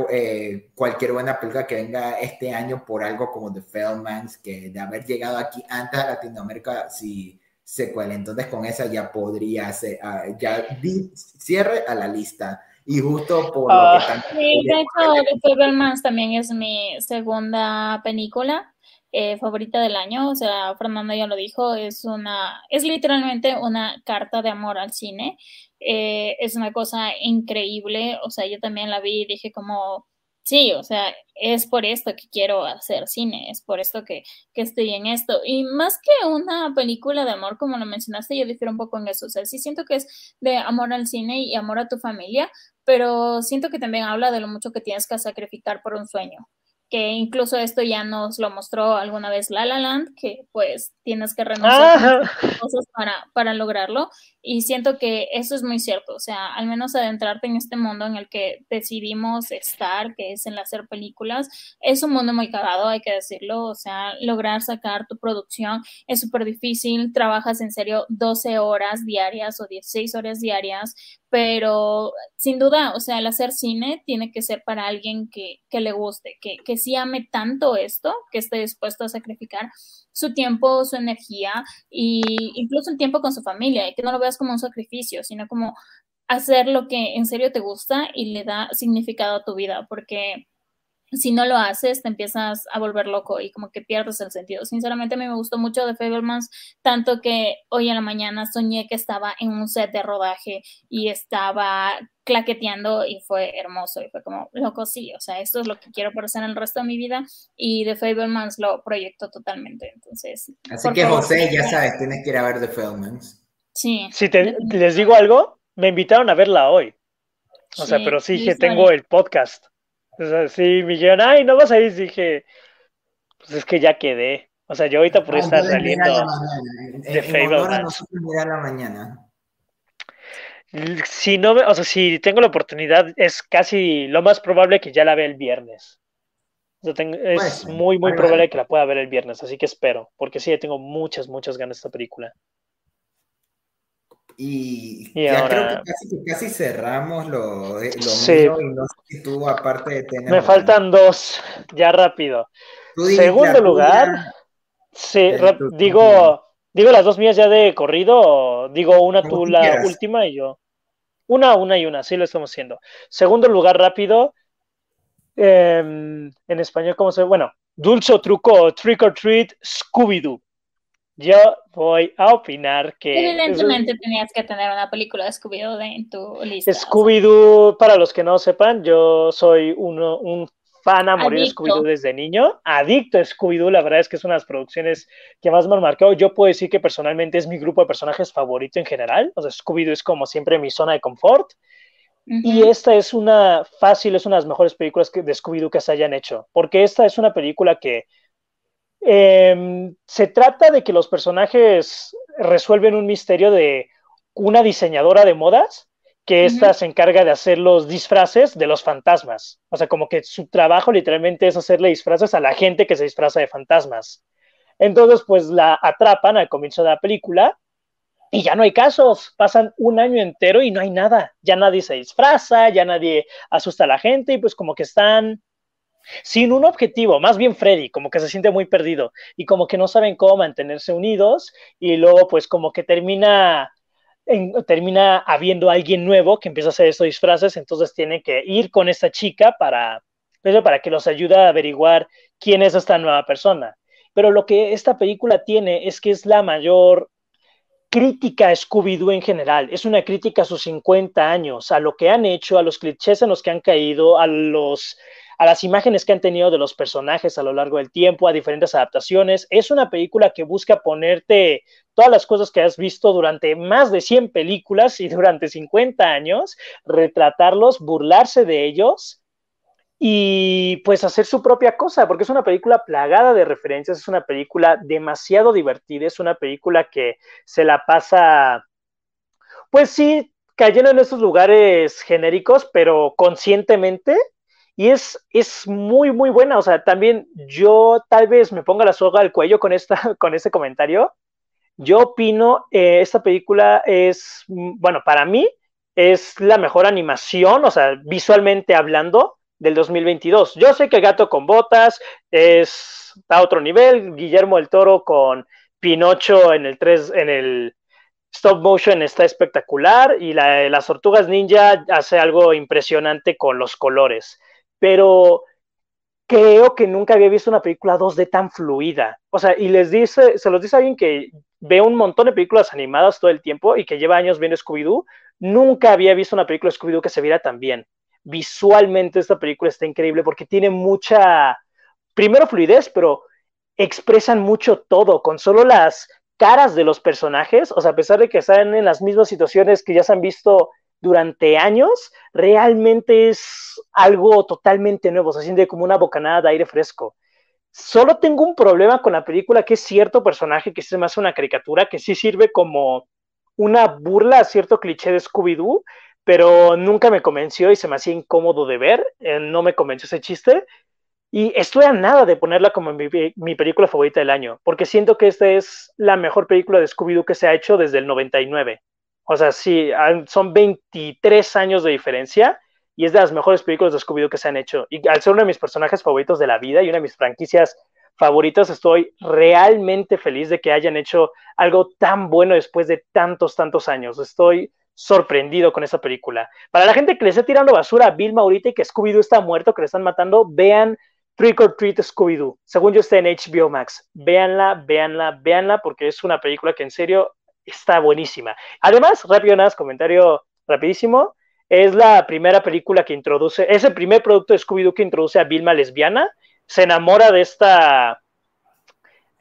cualquier buena película que venga este año por algo como The Feldmans, que de haber llegado aquí antes a Latinoamérica, sí secuela. Entonces con esa ya podría ser, ah, ya cierre a la lista. Y justo por lo que ah. Sí, de hecho, The también es mi segunda película eh, favorita del año. O sea, Fernando ya lo dijo, es una, es literalmente una carta de amor al cine. Eh, es una cosa increíble. O sea, yo también la vi y dije como sí, o sea, es por esto que quiero hacer cine, es por esto que, que, estoy en esto. Y más que una película de amor, como lo mencionaste, yo difiero un poco en eso. O sea, sí siento que es de amor al cine y amor a tu familia, pero siento que también habla de lo mucho que tienes que sacrificar por un sueño que incluso esto ya nos lo mostró alguna vez La La Land, que pues tienes que renunciar a cosas para, para lograrlo. Y siento que eso es muy cierto, o sea, al menos adentrarte en este mundo en el que decidimos estar, que es en hacer películas, es un mundo muy cagado, hay que decirlo, o sea, lograr sacar tu producción es súper difícil, trabajas en serio 12 horas diarias o 16 horas diarias, pero sin duda, o sea, el hacer cine tiene que ser para alguien que, que le guste, que, que sí ame tanto esto, que esté dispuesto a sacrificar su tiempo, su energía y incluso el tiempo con su familia, y que no lo veas como un sacrificio, sino como hacer lo que en serio te gusta y le da significado a tu vida, porque si no lo haces, te empiezas a volver loco y como que pierdes el sentido. Sinceramente, a mí me gustó mucho de Fablemans, tanto que hoy en la mañana soñé que estaba en un set de rodaje y estaba claqueteando y fue hermoso y fue como, loco, sí, o sea, esto es lo que quiero por hacer el resto de mi vida y The Fablemans lo proyecto totalmente, entonces. Así que José, ya sabes, tienes que ir a ver The Fablemans. Sí. Si les digo algo, me invitaron a verla hoy. O sea, pero sí, que tengo el podcast. O sea, sí, me dijeron, ay, no vas a ir. Dije, pues es que ya quedé. O sea, yo ahorita por estar saliendo de Fable. la mañana. Si no, o sea, si tengo la oportunidad, es casi lo más probable que ya la vea el viernes. es muy, muy probable que la pueda ver el viernes, así que espero, porque sí, tengo muchas, muchas ganas de esta película. Y, ya creo que casi, cerramos lo, lo mío y no sé si tú aparte de tener... Me faltan dos, ya rápido. Segundo lugar, sí, digo, digo las dos mías ya de corrido, digo una tú la última y yo. Una, una y una, sí lo estamos haciendo. Segundo lugar rápido, em, en español, ¿cómo se Bueno, Dulce Truco, Trick or Treat, Scooby-Doo yo voy a opinar que... Evidentemente tenías que tener una película de Scooby-Doo en tu lista. Scooby-Doo, para los que no sepan, yo soy uno, un fan a morir de Scooby-Doo desde niño, adicto a Scooby-Doo, la verdad es que es una de las producciones que más me han marcado. Yo puedo decir que personalmente es mi grupo de personajes favorito en general, o sea, Scooby-Doo es como siempre mi zona de confort. Y esta es una fácil, es una de las mejores películas de Scooby-Doo que se hayan hecho, porque esta es una película que Em, se trata de que los personajes resuelven un misterio de una diseñadora de modas que ésta se encarga de hacer los disfraces de los fantasmas. O sea, como que su trabajo literalmente es hacerle disfraces a la gente que se disfraza de fantasmas. Entonces, pues la atrapan al comienzo de la película y ya no hay casos. Pasan un año entero y no hay nada. Ya nadie se disfraza, ya nadie asusta a la gente y pues como que están sin un objetivo, más bien Freddy, como que se siente muy perdido y como que no saben cómo mantenerse unidos y luego pues como que termina, termina habiendo alguien nuevo que empieza a hacer estos disfraces, entonces tienen que ir con esta chica para, pues, para que los ayude a averiguar quién es esta nueva persona. Pero lo que esta película tiene es que es la mayor crítica a Scooby-Doo en general, es una crítica a sus 50 años, a lo que han hecho, a los clichés en los que han caído, a los a las imágenes que han tenido de los personajes a lo largo del tiempo, a diferentes adaptaciones. Es una película que busca ponerte todas las cosas que has visto durante más de 100 películas y durante 50 años, retratarlos, burlarse de ellos y pues hacer su propia cosa, porque es una película plagada de referencias, es una película demasiado divertida, es una película que se la pasa, pues sí, cayendo en esos lugares genéricos, pero conscientemente y es, es muy, muy buena. O sea, también yo tal vez me ponga la soga al cuello con, esta, con este comentario. Yo opino, eh, esta película es, mm, bueno, para mí es la mejor animación, o sea, visualmente hablando, del 2022. Yo sé que Gato con Botas es, a otro nivel, Guillermo del Toro con Pinocho en el 3, en el stop motion está espectacular y la, las tortugas ninja hace algo impresionante con los colores pero creo que nunca había visto una película 2D tan fluida. O sea, y les dice, se los dice alguien que ve un montón de películas animadas todo el tiempo y que lleva años viendo Scooby-Doo, nunca había visto una película Scooby-Doo que se viera tan bien. Visualmente esta película está increíble porque tiene mucha, primero fluidez, pero expresan mucho todo, con solo las caras de los personajes, o sea, a pesar de que están en las mismas situaciones que ya se han visto durante años, realmente es algo totalmente nuevo, se siente como una bocanada de aire fresco. Solo tengo un problema con la película, que es cierto personaje que se me hace una caricatura, que sí sirve como una burla a cierto cliché de Scooby-Doo, pero nunca me convenció y se me hacía incómodo de ver, eh, no me convenció ese chiste. Y estoy a nada de ponerla como mi, mi, película favorita del año, porque siento que esta es la mejor película de Scooby-Doo que se ha hecho desde el 99. O sea, sí, son 23 años de diferencia y es de las mejores películas de Scooby-Doo que se han hecho. Y al ser uno de mis personajes favoritos de la vida y una de mis franquicias favoritas, estoy realmente feliz de que hayan hecho algo tan bueno después de tantos, tantos años. Estoy sorprendido con esta película. Para la gente que le esté tirando basura a Bill ahorita y que Scooby-Doo está muerto, que le están matando, vean Trick or Treat Scooby-Doo. Según yo está en HBO Max. Véanla, véanla, véanla, porque es una película que en serio está buenísima. Además, rápido nada, comentario rapidísimo. Es la primera película que introduce, es el primer producto de Scooby-Doo que introduce a Vilma lesbiana. Se enamora de esta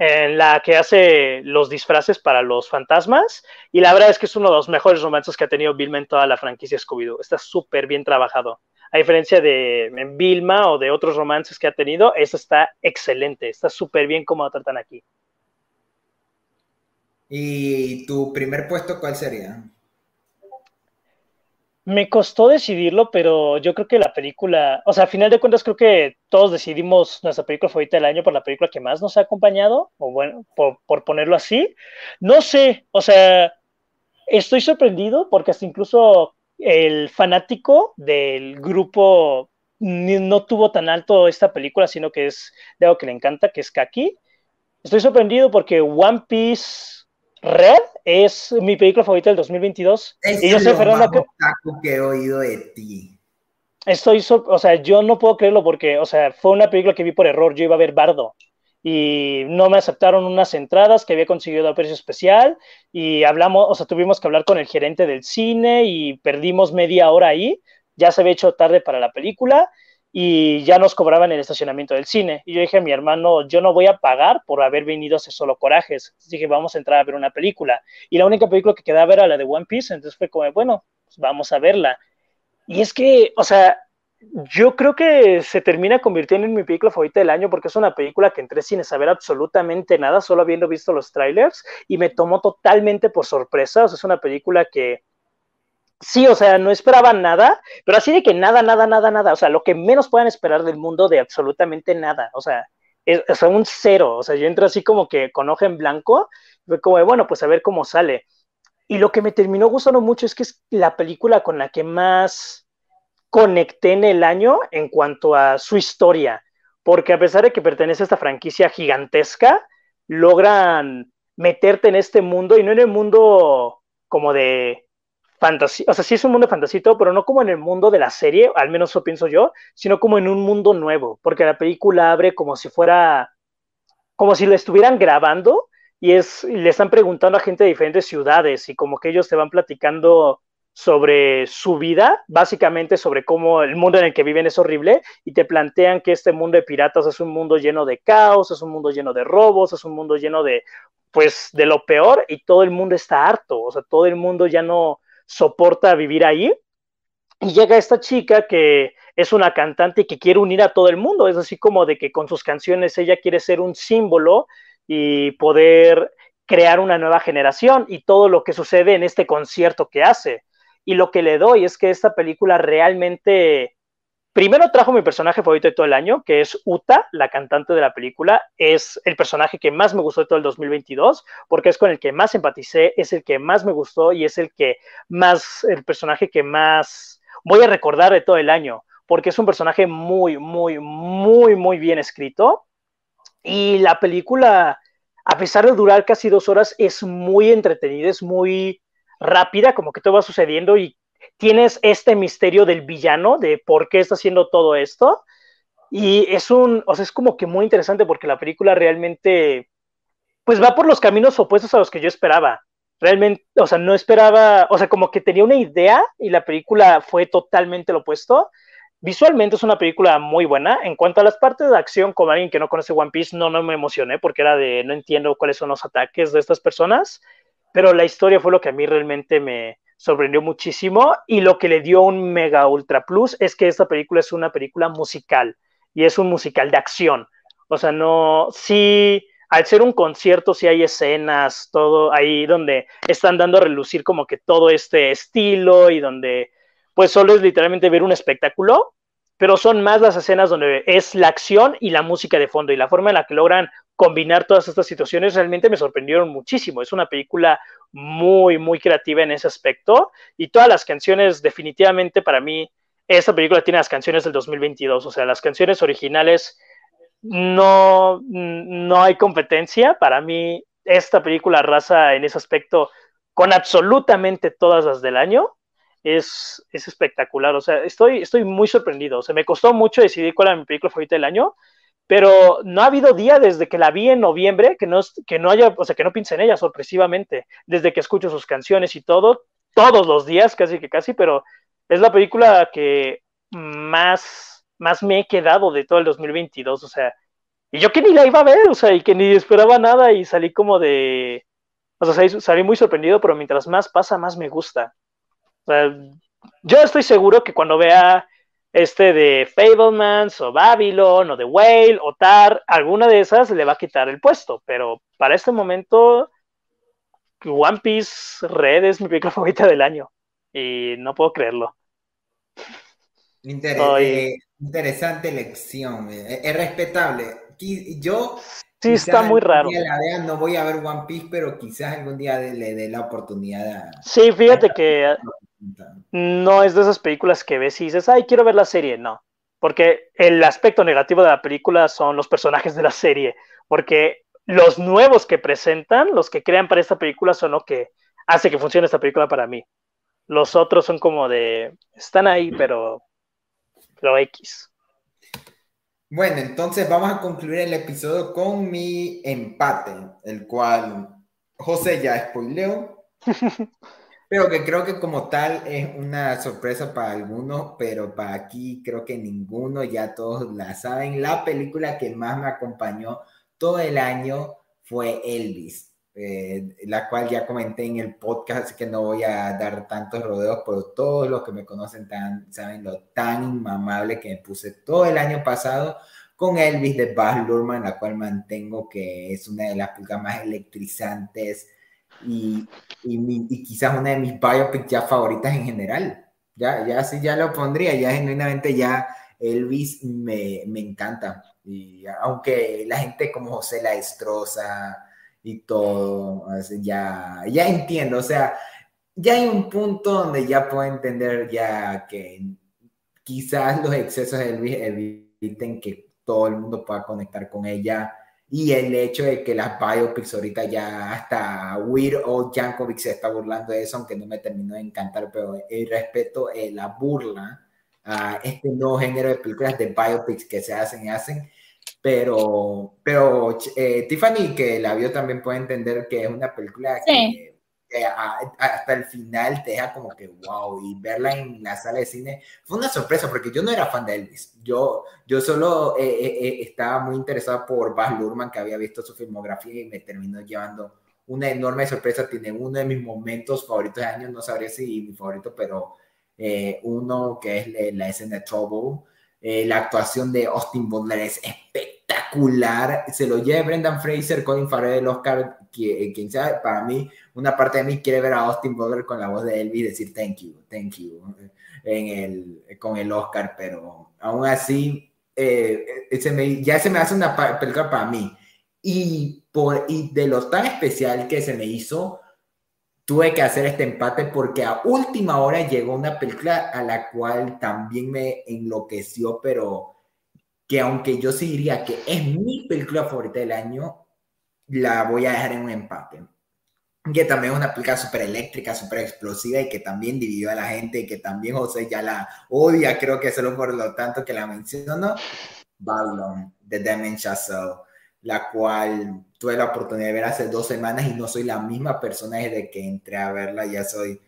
en la que hace los disfraces para los fantasmas. Y la verdad es que es uno de los mejores romances que ha tenido Vilma en toda la franquicia Scooby-Doo. Está súper bien trabajado. A diferencia de Vilma o de otros romances que ha tenido, eso está excelente. Está súper bien como lo tratan aquí. ¿Y tu primer puesto cuál sería? Me costó decidirlo, pero yo creo que la película, o sea, a final de cuentas creo que todos decidimos nuestra película favorita del año por la película que más nos ha acompañado, o bueno, por, ponerlo así. No sé, o sea, estoy sorprendido porque hasta incluso el fanático del grupo no tuvo tan alto esta película, sino que es de algo que le encanta, que es Kaki. Estoy sorprendido porque One Piece Red es mi película favorita del 2022. Es y yo sé, Fernando, que... que he oído de ti. Estoy, o sea, yo no puedo creerlo porque, o sea, fue una película que vi por error. Yo iba a ver Bardo y no me aceptaron unas entradas que había conseguido a precio especial y hablamos, o sea, tuvimos que hablar con el gerente del cine y perdimos media hora ahí. Ya se había hecho tarde para la película y ya nos cobraban el estacionamiento del cine. Y yo dije a mi hermano, yo no voy a pagar por haber venido a hacer solo corajes. dije, vamos a entrar a ver una película. Y la única película que quedaba era la de One Piece, entonces fue como, bueno, pues vamos a verla. Y es que, o sea, yo creo que se termina convirtiendo en mi película favorita del año porque es una película que entré sin saber absolutamente nada, solo habiendo visto los trailers y me tomó totalmente por sorpresa. O sea, es una película que sí, o sea, no esperaban nada, pero así de que nada, nada, nada, nada, o sea, lo que menos puedan esperar del mundo de absolutamente nada, o sea, es, un cero, o sea, yo entro así como que con hoja en blanco, como, bueno, pues a ver cómo sale. Y lo que me terminó gustando mucho es que es la película con la que más conecté en el año en cuanto a su historia, porque a pesar de que pertenece a esta franquicia gigantesca, logran meterte en este mundo y no en el mundo como de fantasía, o sea, sí es un mundo de pero no como en el mundo de la serie, al menos eso pienso yo, sino como en un mundo nuevo, porque la película abre como si fuera, como si lo estuvieran grabando y es, le están preguntando a gente de diferentes ciudades y como que ellos te van platicando sobre su vida, básicamente sobre cómo el mundo en el que viven es horrible y te plantean que este mundo de piratas es un mundo lleno de caos, es un mundo lleno de robos, es un mundo lleno de, pues, de lo peor y todo el mundo está harto, o sea, todo el mundo ya no, soporta vivir ahí. Y llega esta chica que es una cantante que quiere unir a todo el mundo. Es así como de que con sus canciones ella quiere ser un símbolo y poder crear una nueva generación y todo lo que sucede en este concierto que hace. Y lo que le doy es que esta película realmente Primero trajo mi personaje favorito de todo el año, que es Uta, la cantante de la película. Es el personaje que más me gustó de todo el 2022, porque es con el que más empaticé, es el que más me gustó y es el que más, el personaje que más voy a recordar de todo el año, porque es un personaje muy, muy, muy, muy bien escrito. Y la película, a pesar de durar casi dos horas, es muy entretenida, es muy rápida, como que todo va sucediendo y tienes este misterio del villano, de por qué está haciendo todo esto. Y es un, o sea, es como que muy interesante porque la película realmente, pues va por los caminos opuestos a los que yo esperaba. Realmente, o sea, no esperaba, o sea, como que tenía una idea y la película fue totalmente lo opuesto. Visualmente es una película muy buena. En cuanto a las partes de acción, como alguien que no conoce One Piece, no, no me emocioné porque era de no entiendo cuáles son los ataques de estas personas, pero la historia fue lo que a mí realmente me, sorprendió muchísimo y lo que le dio un mega ultra plus es que esta película es una película musical y es un musical de acción. O sea, no, sí, al ser un concierto, sí hay escenas, todo ahí donde están dando a relucir como que todo este estilo y donde pues solo es literalmente ver un espectáculo, pero son más las escenas donde es la acción y la música de fondo y la forma en la que logran combinar todas estas situaciones realmente me sorprendieron muchísimo. Es una película muy, muy creativa en ese aspecto y todas las canciones definitivamente para mí, esta película tiene las canciones del 2022, o sea, las canciones originales no, no hay competencia. Para mí, esta película raza en ese aspecto con absolutamente todas las del año, es, es espectacular. O sea, estoy, estoy muy sorprendido. O sea, me costó mucho decidir cuál era mi película favorita del año, pero no ha habido día desde que la vi en noviembre que no, que no haya, o sea, que no piense en ella sorpresivamente, desde que escucho sus canciones y todo, todos los días, casi que casi, pero es la película que más, más me he quedado de todo el 2022, o sea, y yo que ni la iba a ver, o sea, y que ni esperaba nada y salí como de, o sea, salí muy sorprendido, pero mientras más pasa, más me gusta. O sea, yo estoy seguro que cuando vea este de Fablemans o Babylon o The Whale o Tar, alguna de esas le va a quitar el puesto, pero para este momento One Piece Red es mi película favorita del año y no puedo creerlo. Eh, interesante elección, eh, es respetable. Yo sí está muy raro. no voy a ver One Piece, pero quizás algún día le dé la oportunidad. sí, fíjate que no es de esas películas que ves y dices, ay, quiero ver la serie. No, porque el aspecto negativo de la película son los personajes de la serie, porque los nuevos que presentan, los que crean para esta película, son lo que hace que funcione esta película para mí. Los otros son como de, están ahí, pero, lo X. Bueno, entonces vamos a concluir el episodio con mi empate, el cual José ya spoileó. Pero que creo que como tal es una sorpresa para algunos, pero para aquí creo que ninguno, ya todos la saben. La película que más me acompañó todo el año fue Elvis, eh, la cual ya comenté en el podcast, así que no voy a dar tantos rodeos, pero todos los que me conocen tan, saben lo tan inmamable que me puse todo el año pasado con Elvis de Baz Luhrmann, la cual mantengo que es una de las películas más electrizantes y, y, quizás una de mis biopics ya favoritas en general. Ya, ya sí, ya lo pondría, ya genuinamente ya Elvis me, me encanta. Y aunque la gente como José la destroza y todo, ya, ya entiendo, o sea, ya hay un punto donde ya puedo entender ya que quizás los excesos de Elvis eviten que todo el mundo pueda conectar con ella y el hecho de que las biopics ahorita ya hasta Weird o Jankovic se está burlando de eso, aunque no me terminó de encantar, pero el respeto, eh, la burla a este nuevo género de películas de biopics que se hacen y hacen. Pero, pero eh, Tiffany, que la vio, también puede entender que es una película que hasta el final te deja como que wow y verla en la sala de cine fue una sorpresa porque yo no era fan de Elvis. Yo, yo solo eh, eh, eh, estaba muy interesado por Baz Luhrmann que había visto su filmografía y me terminó llevando una enorme sorpresa. Tiene uno de mis momentos favoritos de años no sabría si mi favorito pero uno que es la, escena de Trouble la actuación de Austin Butler es espectacular. Se lo lleva Brendan Fraser Colin Farrell el Oscar quien sabe para mí una parte de mí quiere ver a Austin Butler con la voz de Elvis y decir thank you, thank you en el, con el Oscar, pero aún así eh, eh, ya se me hace una película para mí. Y, por, y de lo tan especial que se me hizo, tuve que hacer este empate porque a última hora llegó una película a la cual también me enloqueció, pero que aunque yo sí diría que es mi película favorita del año, la voy a dejar en un empate. Que también es una película súper eléctrica, súper explosiva y que también dividió a la gente y que también José ya la odia, creo que solo por lo tanto que la menciono, Babylon, de Damien Chazelle, la cual tuve la oportunidad de ver hace dos semanas y no soy la misma persona desde que entré a verla, ya soy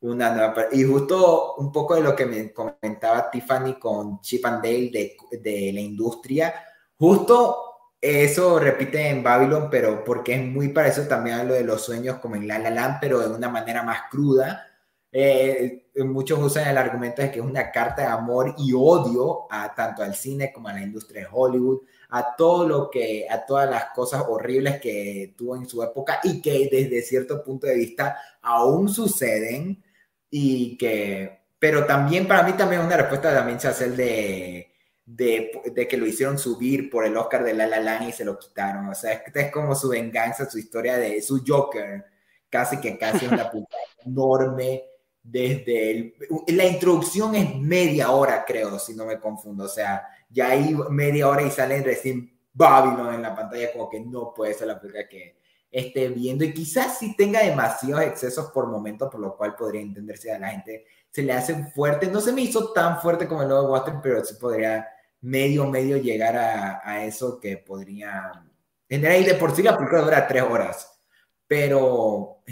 una nueva Y justo un poco de lo que me comentaba Tiffany con Chip and Dale de, de la industria, justo eso repite en Babylon, pero porque es muy parecido también a lo de los sueños como en La La Land, pero de una manera más cruda. Eh, muchos usan el argumento de que es una carta de amor y odio a tanto al cine como a la industria de Hollywood, a todo lo que, a todas las cosas horribles que tuvo en su época y que desde cierto punto de vista aún suceden y que, pero también para mí también una respuesta de Damien Chazelle de de, que lo hicieron subir por el Oscar de La La Land y se lo quitaron. O sea, esta es como su venganza, su historia de su Joker. Casi que casi una puta enorme desde el, la introducción es media hora, creo, si no me confundo. O sea, ya hay media hora y salen recién Babylon en la pantalla, como que no puede ser la película que esté viendo y quizás sí tenga demasiados excesos por momentos, por lo cual podría entenderse a la gente se le hace fuerte. No se me hizo tan fuerte como el de Water, pero sí podría medio, medio llegar a, a eso que podría generar. Y de por sí la película dura tres horas, pero,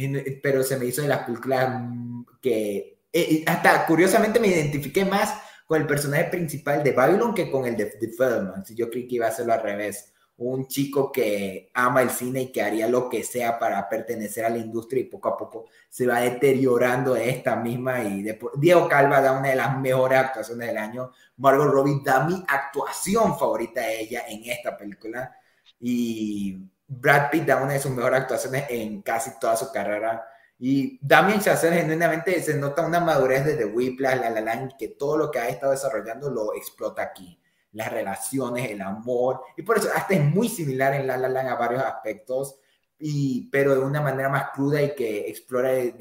pero se me hizo de las películas que eh, hasta curiosamente me identifiqué más con el personaje principal de Babylon que con el de The Feldman. Yo creí que iba a ser al revés un chico que ama el cine y que haría lo que sea para pertenecer a la industria y poco a poco se va deteriorando esta misma y Diego Calva da una de las mejores actuaciones del año, Margot Robbie da mi actuación favorita de ella en esta película y Brad Pitt da una de sus mejores actuaciones en casi toda su carrera y Damien Chazelle genuinamente se nota una madurez desde Whiplash, La La Land, que todo lo que ha estado desarrollando lo explota aquí las relaciones, el amor, y por eso hasta es muy similar en La La Land a varios aspectos, y, pero de una manera más cruda y que explora el,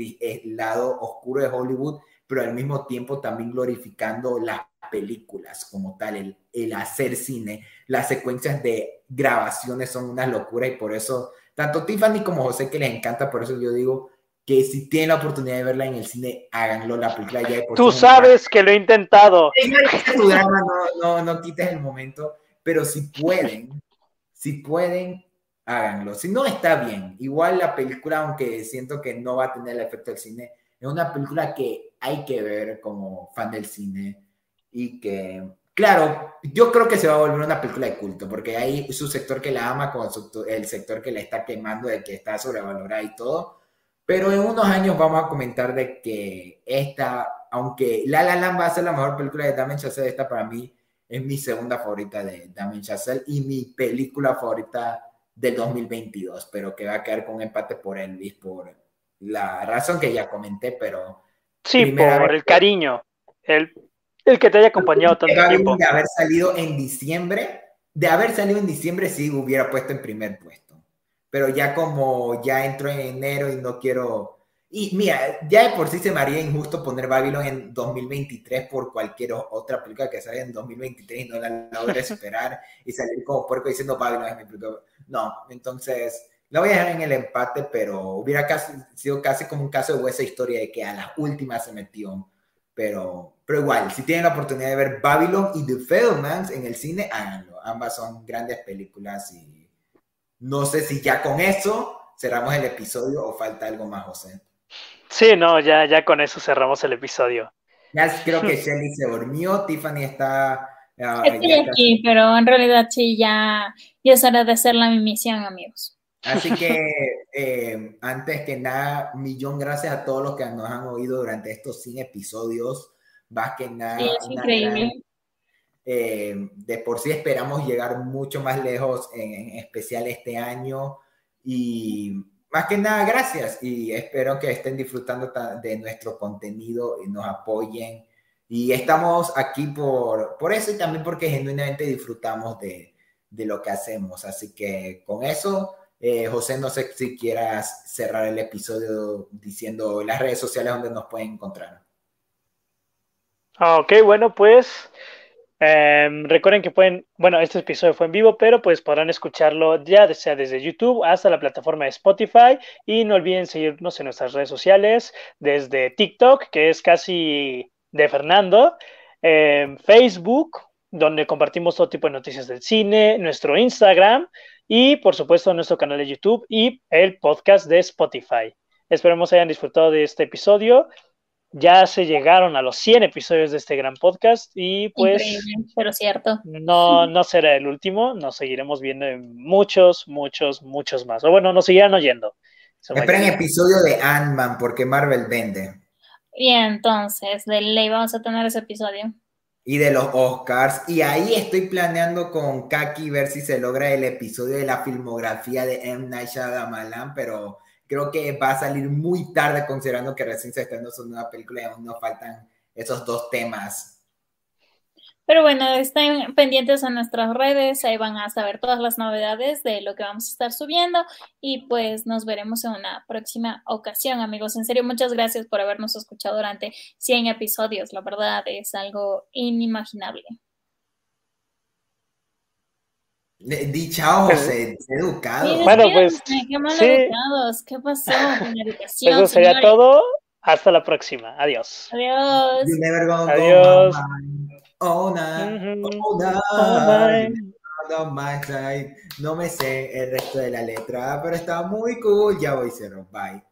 lado oscuro de Hollywood, pero al mismo tiempo también glorificando las películas como tal, el, el hacer cine, las secuencias de grabaciones son una locura y por eso tanto Tiffany como José que les encanta, por eso yo digo, que si tienen la oportunidad de verla en el cine, háganlo. La película ya por Tú sabes que lo he intentado. no, no, quites el momento, pero si pueden, si pueden, háganlo. Si no, está bien. Igual la película, aunque siento que no va a tener el efecto del cine, es una película que hay que ver como fan del cine y que, claro, yo creo que se va a volver una película de culto, porque hay su sector que la ama con el sector que la está quemando, de que está sobrevalorada y todo pero en unos años vamos a comentar de que esta, aunque La La Land va a ser la mejor película de Damien Chazelle, esta para mí es mi segunda favorita de Damien Chazelle y mi película favorita del 2022, pero que va a quedar con empate por Elvis, por la razón que ya comenté, pero... Sí, por el cariño, el, el que te haya acompañado tanto tiempo. De haber salido en diciembre, de haber salido en diciembre, sí hubiera puesto en primer puesto pero ya como ya entro en enero y no quiero... Y mira, ya de por sí se me haría injusto poner Babylon en 2023 por cualquier otra película que salga en 2023 y no la logre esperar y salir como puerco diciendo Babylon es mi película. No, entonces la voy a dejar en el empate, pero hubiera casi, sido casi como un caso de esa historia de que a las últimas se metió. Pero, pero igual, si tienen la oportunidad de ver Babylon y The Fablemans en el cine, háganlo. Ambas son grandes películas y no sé si ya con eso cerramos el episodio o falta algo más, José. Sí, no, ya, ya con eso cerramos el episodio. Ya creo que Shelly se durmió, Tiffany está... Uh, Estoy aquí, pero en realidad sí, ya, ya es hora de hacer la misión, amigos. Así que, eh, antes que nada, millón gracias a todos los que nos han oído durante estos 100 episodios. Más que nada. Sí, es increíble. Eh, de por sí esperamos llegar mucho más lejos, en, especial este año. Y más que nada, gracias. Y espero que estén disfrutando de nuestro contenido y nos apoyen. Y estamos aquí por, por eso y también porque genuinamente disfrutamos de, de lo que hacemos. Así que con eso, eh, José, no sé si quieras cerrar el episodio diciendo las redes sociales donde nos pueden encontrar. Ah, ok, bueno, pues Em, recuerden que pueden, bueno, este episodio fue en vivo, pero pues podrán escucharlo ya sea desde YouTube hasta la plataforma de Spotify y no olviden seguirnos en nuestras redes sociales, desde TikTok, que es casi de Fernando, em, Facebook, donde compartimos todo tipo de noticias del cine, nuestro Instagram y por supuesto nuestro canal de YouTube y el podcast de Spotify. Esperemos hayan disfrutado de este episodio ya se llegaron a los 100 episodios de este gran podcast y pues pero cierto. No, no será el último, nos seguiremos viendo en muchos, muchos, muchos más. O bueno, nos seguirán oyendo. Esperen episodio de Ant-Man porque Marvel vende. Y entonces, de ley vamos a tener ese episodio. Y de los Oscars. Y ahí estoy planeando con Kaki ver si se logra el episodio de la filmografía de M. Night Shyamalan, pero creo que va a salir muy tarde considerando que recién se estrenó su nueva película y aún nos faltan esos dos temas. Pero bueno, estén pendientes a nuestras redes, ahí van a saber todas las novedades de lo que vamos a estar subiendo y pues nos veremos en una próxima ocasión, amigos. En serio, muchas gracias por habernos escuchado durante 100 episodios, la verdad es algo inimaginable. Dicha pues, José, educado. bueno, pues. Qué mal educados. ¿Qué pasó con la educación? Eso sería todo. Hasta la próxima. Adiós. Adiós. Adiós. Oh, oh, no me sé el resto de la letra, pero está muy cool. Ya voy, cero. Bye.